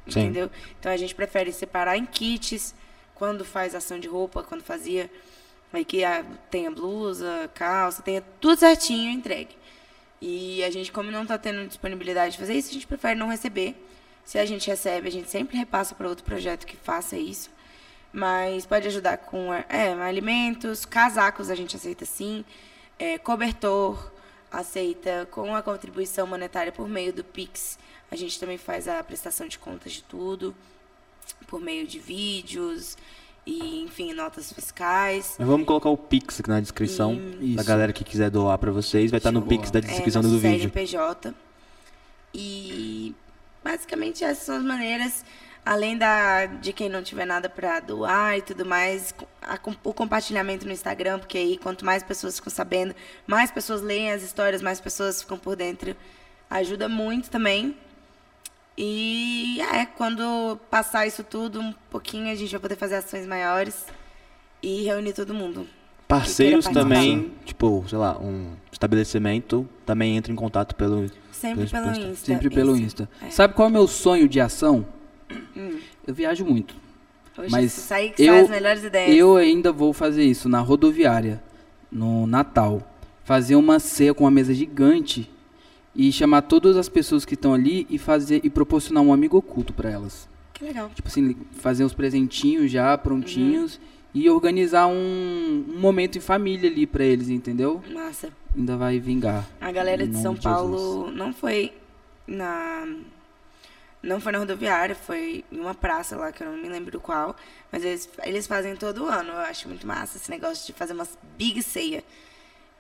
Sim. Entendeu? Então a gente prefere separar em kits quando faz ação de roupa, quando fazia. Aí que a- tenha blusa, calça, tenha tudo certinho entregue. E a gente, como não está tendo disponibilidade de fazer isso, a gente prefere não receber. Se a gente recebe, a gente sempre repassa para outro projeto que faça isso. Mas pode ajudar com é, alimentos, casacos a gente aceita sim, é, cobertor aceita com a contribuição monetária por meio do Pix. A gente também faz a prestação de contas de tudo, por meio de vídeos e, enfim, notas fiscais. Mas vamos colocar o Pix aqui na descrição. Isso. Da galera que quiser doar pra vocês. Vai estar no Boa. Pix da É, descrição nosso do vídeo. CNPJ. E basicamente essas são as maneiras. Além da, de quem não tiver nada para doar e tudo mais, a, o compartilhamento no Instagram, porque aí quanto mais pessoas ficam sabendo, mais pessoas leem as histórias, mais pessoas ficam por dentro. Ajuda muito também. E é, quando passar isso tudo um pouquinho, a gente vai poder fazer ações maiores e reunir todo mundo. Parceiros também, tipo, sei lá, um estabelecimento também entra em contato pelo. Sempre Pelo pelo Insta. Insta. Sempre pelo isso. Insta. É. Sabe qual é o meu sonho de ação? Hum. Eu viajo muito. Hoje Mas aí que eu- sai as melhores ideias. Eu ainda vou fazer isso na rodoviária, no Natal. Fazer uma ceia com uma mesa gigante e chamar todas as pessoas que estão ali e fazer e proporcionar um amigo oculto para elas. Que legal. Tipo assim, fazer os presentinhos já prontinhos Uhum. e organizar um, um momento em família ali para eles, entendeu? Massa. Ainda vai vingar. A galera de São de Paulo não foi na. Não foi na rodoviária, foi em uma praça lá, que eu não me lembro do qual. Mas eles, eles fazem todo ano. Eu acho muito massa esse negócio de fazer umas big ceia.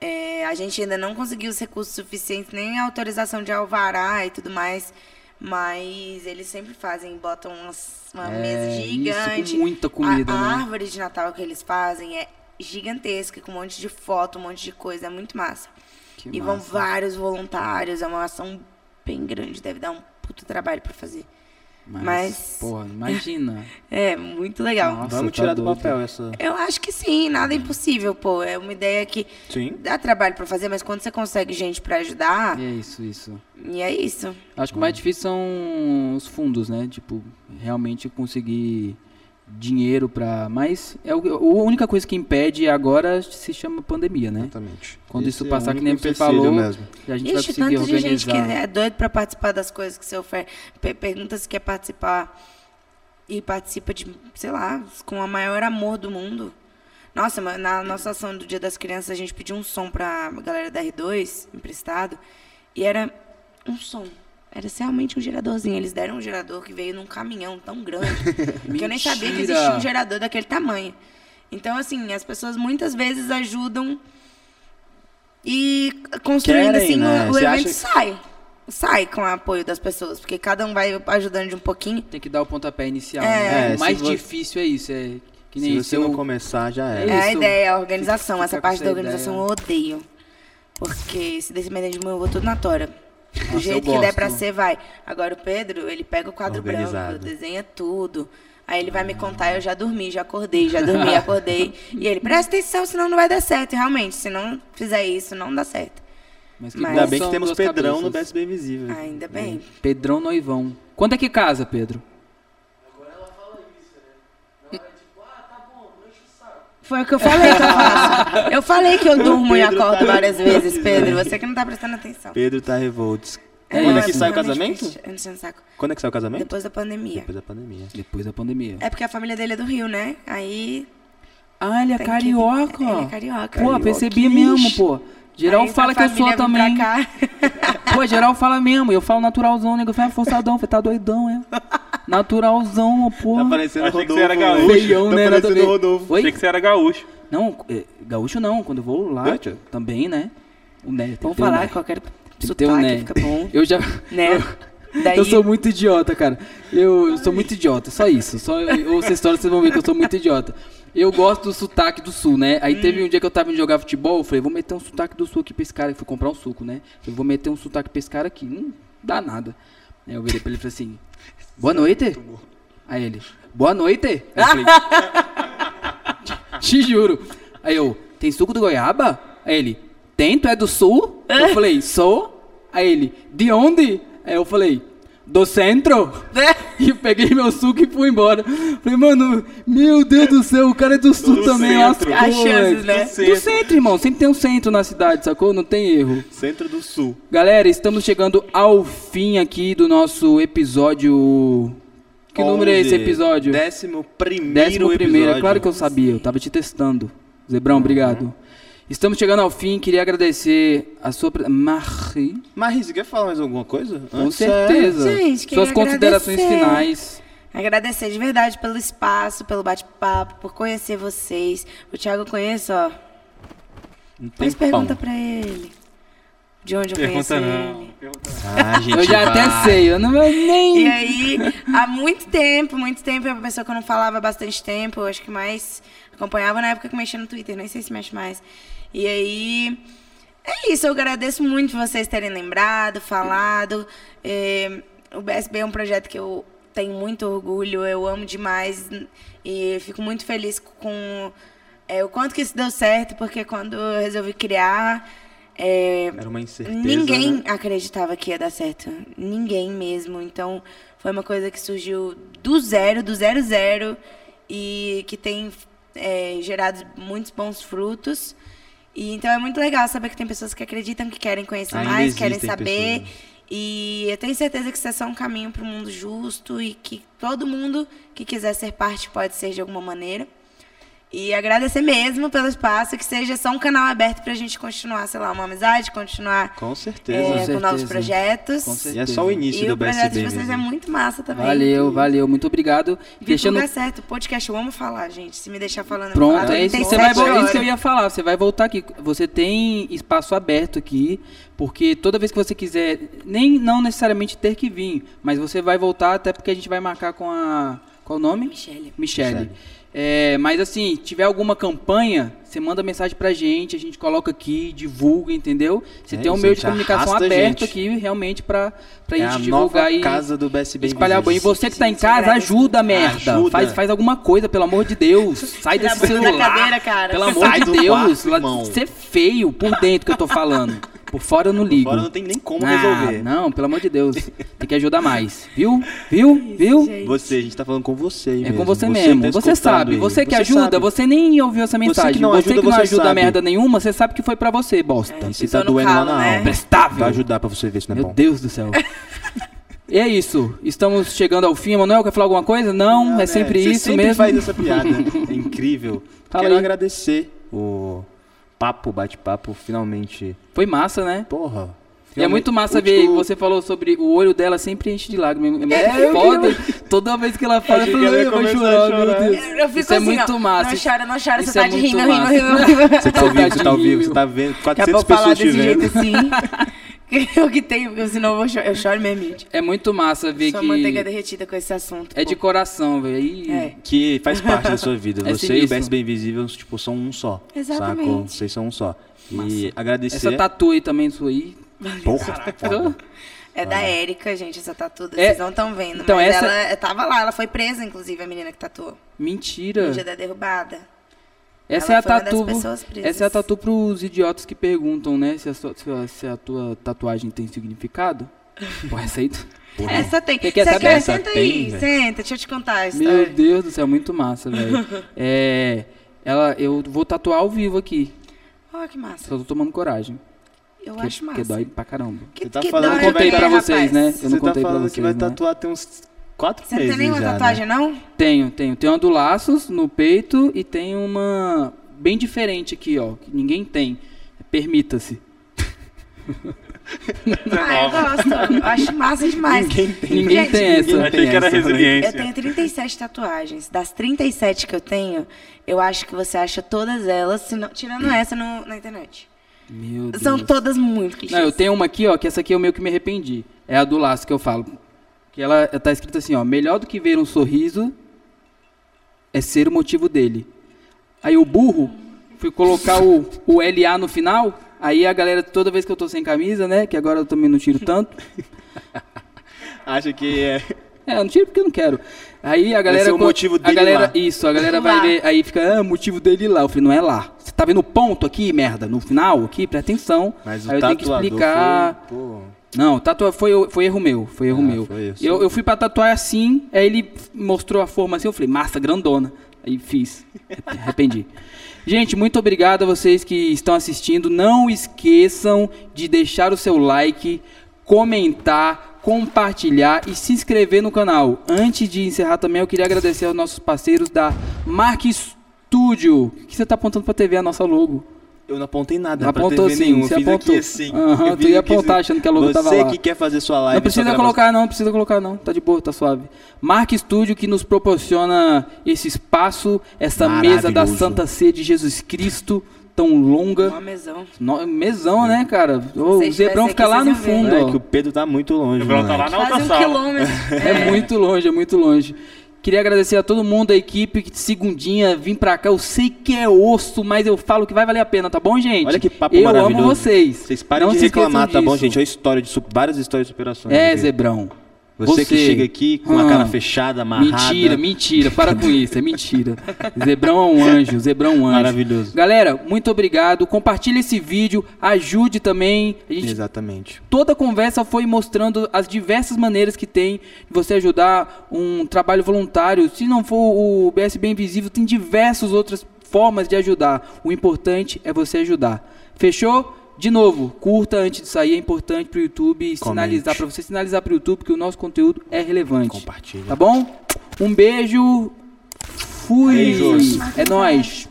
É, a gente ainda não conseguiu os recursos suficientes, nem a autorização de alvará e tudo mais. Mas eles sempre fazem, botam umas, uma É, mesa isso, gigante. com muita comida, a, a né? árvore de Natal que eles fazem é gigantesca, com um monte de foto, um monte de coisa. É muito massa. Que E vão massa. vários voluntários, é uma ação bem grande, deve dar um puto trabalho pra fazer. Mas- Porra, imagina. É, muito legal. Nossa, Vamos tá tirar do doido. papel essa. Eu acho que sim, nada é impossível, pô. É uma ideia que Sim. dá trabalho pra fazer, mas quando você consegue gente pra ajudar, E é isso, isso. e é isso. Acho que o mais difícil são os fundos, né? Tipo, realmente conseguir dinheiro pra. Mas é o- a única coisa que impede agora se chama pandemia, né? Exatamente. Quando isso é passar, que único nem você falou, mesmo. A gente vai Ixi, conseguir tanto de gente que organizar. é doido pra participar das coisas que você oferece. Pe- Pergunta se quer participar e participa de, sei lá, com o maior amor do mundo. Nossa, na nossa ação do Dia das Crianças, a gente pediu um som pra galera da R2, emprestado, e era um som. Era realmente um geradorzinho. Eles deram um gerador que veio num caminhão tão grande que eu nem sabia que existia um gerador daquele tamanho. Então, assim, as pessoas muitas vezes ajudam e construindo Querem, assim, né? o, o Você evento acha- sai. Sai com o apoio das pessoas, porque cada um vai ajudando de um pouquinho. Tem que dar o pontapé inicial. É. né? É, O mais se vo- difícil é isso. É que Se nem você isso. não eu- começar, já É era. É a ideia, a organização. Fica Essa parte da organização eu odeio. Porque se depender de mim, eu vou tudo na tora. Do Nossa, eu jeito que der pra ser, vai. Agora o Pedro, ele pega o quadro Organizado. branco, desenha tudo. Aí ele vai me contar, eu já dormi, já acordei, já dormi, acordei. E ele, presta atenção, senão não vai dar certo. E realmente, se não fizer isso, não dá certo. Mas que Mas- Ainda bem que temos Pedrão no cabeças. BSB Invisível. Ainda bem. Pedrão Noivão. Quando é que casa, Pedro? Foi o que eu falei que eu faço. Eu falei que eu durmo e Pedro acordo tá várias vezes, Pedro. Você que não tá prestando atenção. Pedro tá revoltos. É Quando é que sai o casamento? triste. Eu não sei no saco. Quando é que sai o casamento? Depois da pandemia. Depois da pandemia. Depois da pandemia. É porque a família dele é do Rio, né? Aí. Ah, ele é tem que- carioca. Ele é carioca. Pô, percebi mesmo, pô. Geral Aí fala que eu sou também. pra cá. Pô, geral fala mesmo. Eu falo naturalzão, nego. Fala forçadão. Falei, tá doidão, é? Naturalzão, pô. Tá parecendo Achei que Rodolfo. você era gaúcho. Feião, tá né? Parecendo. Rodolfo. Oi? Achei que você era gaúcho. Não, é, gaúcho não. Quando eu vou lá, Gaúcho? também, né? O né, Vamos que falar né. que qualquer que um sotaque né. fica bom. Eu já... Né? Daí, Eu sou muito idiota, cara. Eu, eu sou muito idiota, só isso. Só eu ouço a história, vocês vão ver que eu sou muito idiota. Eu gosto do sotaque do sul, né? Aí teve um dia que eu tava indo jogar futebol, eu falei, vou meter um sotaque do sul aqui pra esse cara. Eu fui comprar um suco, né? Eu vou meter um sotaque pra esse cara aqui. Não dá nada. Aí eu virei pra ele e falei assim, boa noite. Aí ele, boa noite. Aí eu falei, te juro. Aí eu, tem suco do goiaba? Aí ele, tem, tu é do sul? Eu falei, sou. Aí ele, de onde? Aí eu falei, do centro. E eu peguei meu suco e fui embora. Falei, mano, meu Deus do céu, o cara é do sul Do também, centro. lascou, As chances, né? Do centro, irmão. Sempre tem um centro na cidade, sacou? Não tem erro. Centro do Sul. Galera, estamos chegando ao fim aqui do nosso episódio. Que número é esse 11, episódio? Décimo primeiro Décimo primeiro, é episódio. claro que eu sabia, eu tava te testando. Zebrão, obrigado. Estamos chegando ao fim, queria agradecer a sua. pre- Marie, Mas você quer falar mais alguma coisa? com Antes, certeza. Gente, queria Suas considerações agradecer. finais. Agradecer de verdade pelo espaço, pelo bate-papo, por conhecer vocês. O Thiago eu conheço, ó. é, Um Faz tempão. pergunta pra ele. de onde eu conheço Pergunta ele. não. Pergunta Ah, a gente Eu já vai. até sei, eu não vou nem. E aí, há muito tempo, muito tempo, é uma pessoa que eu não falava há bastante tempo, eu acho que mais acompanhava na época que mexia no Twitter, nem sei se mexe mais. E aí, é isso, eu agradeço muito vocês terem lembrado, falado. É, o BSB é um projeto que eu tenho muito orgulho, eu amo demais e fico muito feliz com é, o quanto que isso deu certo, porque quando eu resolvi criar. é, Era uma incerteza. Ninguém né? acreditava que ia dar certo. Ninguém mesmo. Então, foi uma coisa que surgiu do zero, do zero zero, e que tem é, gerado muitos bons frutos. E então é muito legal saber que tem pessoas que acreditam, que querem conhecer Ainda mais, querem saber. pessoas. E eu tenho certeza que isso é só um caminho para um mundo justo e que todo mundo que quiser ser parte pode ser de alguma maneira. E agradecer mesmo pelo espaço, que seja só um canal aberto pra gente continuar, sei lá, uma amizade, continuar Com é, certeza. com certeza. novos projetos. Com E é certeza. só o início E do o projeto de BSB. vocês é mesmo. muito massa também. Valeu, valeu, muito obrigado. Deixando... Deixando lugar certo. Podcast eu amo falar, gente. Se me deixar falando, eu Pronto, falo. é isso, Tem você vai, vol- isso horas. que eu ia falar. Você vai voltar aqui. Você tem espaço aberto aqui, porque toda vez que você quiser, nem não necessariamente ter que vir, mas você vai voltar até porque a gente vai marcar com a qual o nome? Michele. Michele. Michele. É, mas assim, tiver alguma campanha, você manda mensagem pra gente, a gente coloca aqui, divulga, entendeu? Você É tem um meio de comunicação aberto aqui, realmente, pra, pra É a gente nova divulgar e casa do BSB espalhar bem. E você que tá em casa, ajuda, merda. Ajuda. Faz, faz alguma coisa, pelo amor de Deus. Sai desse da celular. cadeira, cara. Pelo amor Sai de Deus. irmão. Ser feio por dentro que eu tô falando. Por fora eu não ligo. Agora não tem nem como Ah, resolver. Não, pelo amor de Deus. Tem que ajudar mais. Viu? Viu? Viu? gente. Você, a gente tá falando com você É mesmo. com você que mesmo. tá você sabe. aí. Você que ajuda, sabe. você nem ouviu essa mensagem. que não você ajuda, que não você ajuda sabe. merda nenhuma, você sabe que foi pra você, bosta. E se tá doendo lá calo, na né? alma. Prestável. Vai ajudar pra você ver se não é Meu bom. Deus do céu. E é isso. Estamos chegando ao fim. Manuel, quer falar alguma coisa? Não, Não, é né? sempre Você isso sempre mesmo. faz essa piada. É incrível. Fala Quero aí. agradecer o papo, bate-papo, finalmente. Foi massa, né? Porra. E é muito massa ver, você falou sobre o olho dela sempre enche de lágrimas. É muito É, eu foda. Toda vez que ela fala, eu falo, eu vou chorar, a meu chorar. Deus. Eu fico Isso é assim, muito ó, massa. Não chora, não chora, Isso você tá é de rindo, rindo, rindo, rindo. Você tá ao vivo, você tá ao vivo, você tá vendo Daqui a 400 pouco falar pessoas te desse vendo. jeito assim. eu que tenho, porque senão eu, vou cho- eu choro mesmo, gente. É muito massa ver Sua que manteiga derretida com esse assunto. é de pô. coração, velho. E- É. Que faz parte da sua vida. É Você e o sinistro. BSB Invisível, tipo, são um só. Exatamente. Sacou? Vocês são um só. E agradecer. Essa tatu aí também sua aí. Porra, foda. É da Érica, gente, essa tatu. É. Vocês não estão vendo. Então, mas essa- ela tava lá, ela foi presa, inclusive, a menina que tatuou. Mentira. No dia da derrubada. Essa Ela é a foi uma das tatu. Essa é a tatu pros idiotas que perguntam, né? Se a, sua- se a- se a tua tatuagem tem significado. Pô, essa aí. Porra. Essa tem. Você quer saber? quer? Essa Senta tem, aí, velho. senta, deixa eu te contar a Meu história. Deus do céu, muito massa, velho. É. Ela, eu vou tatuar ao vivo aqui. Ó, que massa. Só tô tomando coragem. Eu Porque, acho massa. porque dói pra caramba. Que, Você tá que falando dói que Eu contei o quê, pra vocês, rapaz? né? Eu Você não tá contei pra falando vocês, que vai né? tatuar tem uns quatro Você não meses tem nenhuma já, tatuagem, né? não? Tenho, tenho. Tem uma do Laços no peito e tem uma bem diferente aqui, ó. Que ninguém tem. Permita-se. Ah, eu gosto. Eu acho massa demais. Ninguém tem. Ninguém Gente, tem essa. ninguém Achei que era essa, né? resiliência. Eu tenho 37 tatuagens. Das 37 que eu tenho, eu acho que você acha todas elas, se não- tirando essa no- na internet. Meu Deus. São todas muito clichês. Não, eu tenho uma aqui, ó, que essa aqui eu meio que me arrependi. É a do laço que eu falo. Que ela tá escrito assim, ó, melhor do que ver um sorriso é ser o motivo dele. Aí o burro fui colocar o, o LA no final, aí a galera toda vez que eu tô sem camisa, né, que agora eu também não tiro tanto. Acha que é. É, eu não tiro porque eu não quero. Aí a galera ser o co- motivo a dele galera, lá. isso, a galera Lá. vai ver, aí fica, ah, motivo dele lá. Eu falei, não é lá. Você tá vendo o ponto aqui, merda, no final aqui, presta atenção. Mas o aí eu tenho que explicar. foi, pô, Não, tatua foi, foi erro meu, foi erro Ah, meu. foi. Eu, eu fui pra tatuar assim, aí ele mostrou a forma assim, eu falei, massa, grandona. Aí fiz. Arrependi. Gente, muito obrigado a vocês que estão assistindo. Não esqueçam de deixar o seu like, comentar, compartilhar e se inscrever no canal. Antes de encerrar também, eu queria agradecer aos nossos parceiros da Mark Studio. O que você tá apontando pra TV, a nossa logo? Eu não apontei nada. Não pra apontou TV sim, nenhuma. você apontou. assim. Aham, Eu tu ia aqui apontar assim. achando que a logo Você tava lá. que quer fazer sua live. Não precisa grava- colocar não, precisa colocar não, tá de boa, tá suave. Mark Studio que nos proporciona esse espaço, essa mesa da. Santa Ceia de Jesus Cristo. tão longa. Uma mesão. No- mesão, né, cara? O vocês Zebrão fica lá no fundo, ver. É ó. que o Pedro tá muito longe, O Bruno tá lá na outra um sala. quilômetro. É muito longe, é muito longe. Queria agradecer a todo mundo, a equipe, que segundinha vim pra cá. Eu sei que é osso, mas eu falo que vai valer a pena, tá bom, gente? Olha que papo eu maravilhoso. amo vocês. Vocês parem Não de reclamar, tá bom, gente? A história de várias histórias de superações. É. Zebrão. Você, que chega aqui com a Ah. cara fechada, amarrada. Mentira, mentira. Para com isso, é mentira. Zebrão é um anjo, Zebrão é um anjo. Maravilhoso. Galera, muito obrigado. Compartilhe esse vídeo, ajude também. A gente Exatamente. toda a conversa foi mostrando as diversas maneiras que tem de você ajudar um trabalho voluntário. Se não for o BSB Invisível, tem diversas outras formas de ajudar. O importante é você ajudar. Fechou? De novo, curta antes de sair, é importante pro YouTube e sinalizar para você sinalizar pro YouTube que o nosso conteúdo é relevante. Compartilha. Tá bom? Um beijo. Fui. Beijos. É nóis.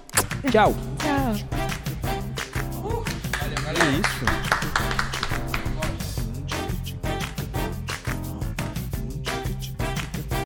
Tchau. Tchau. É isso.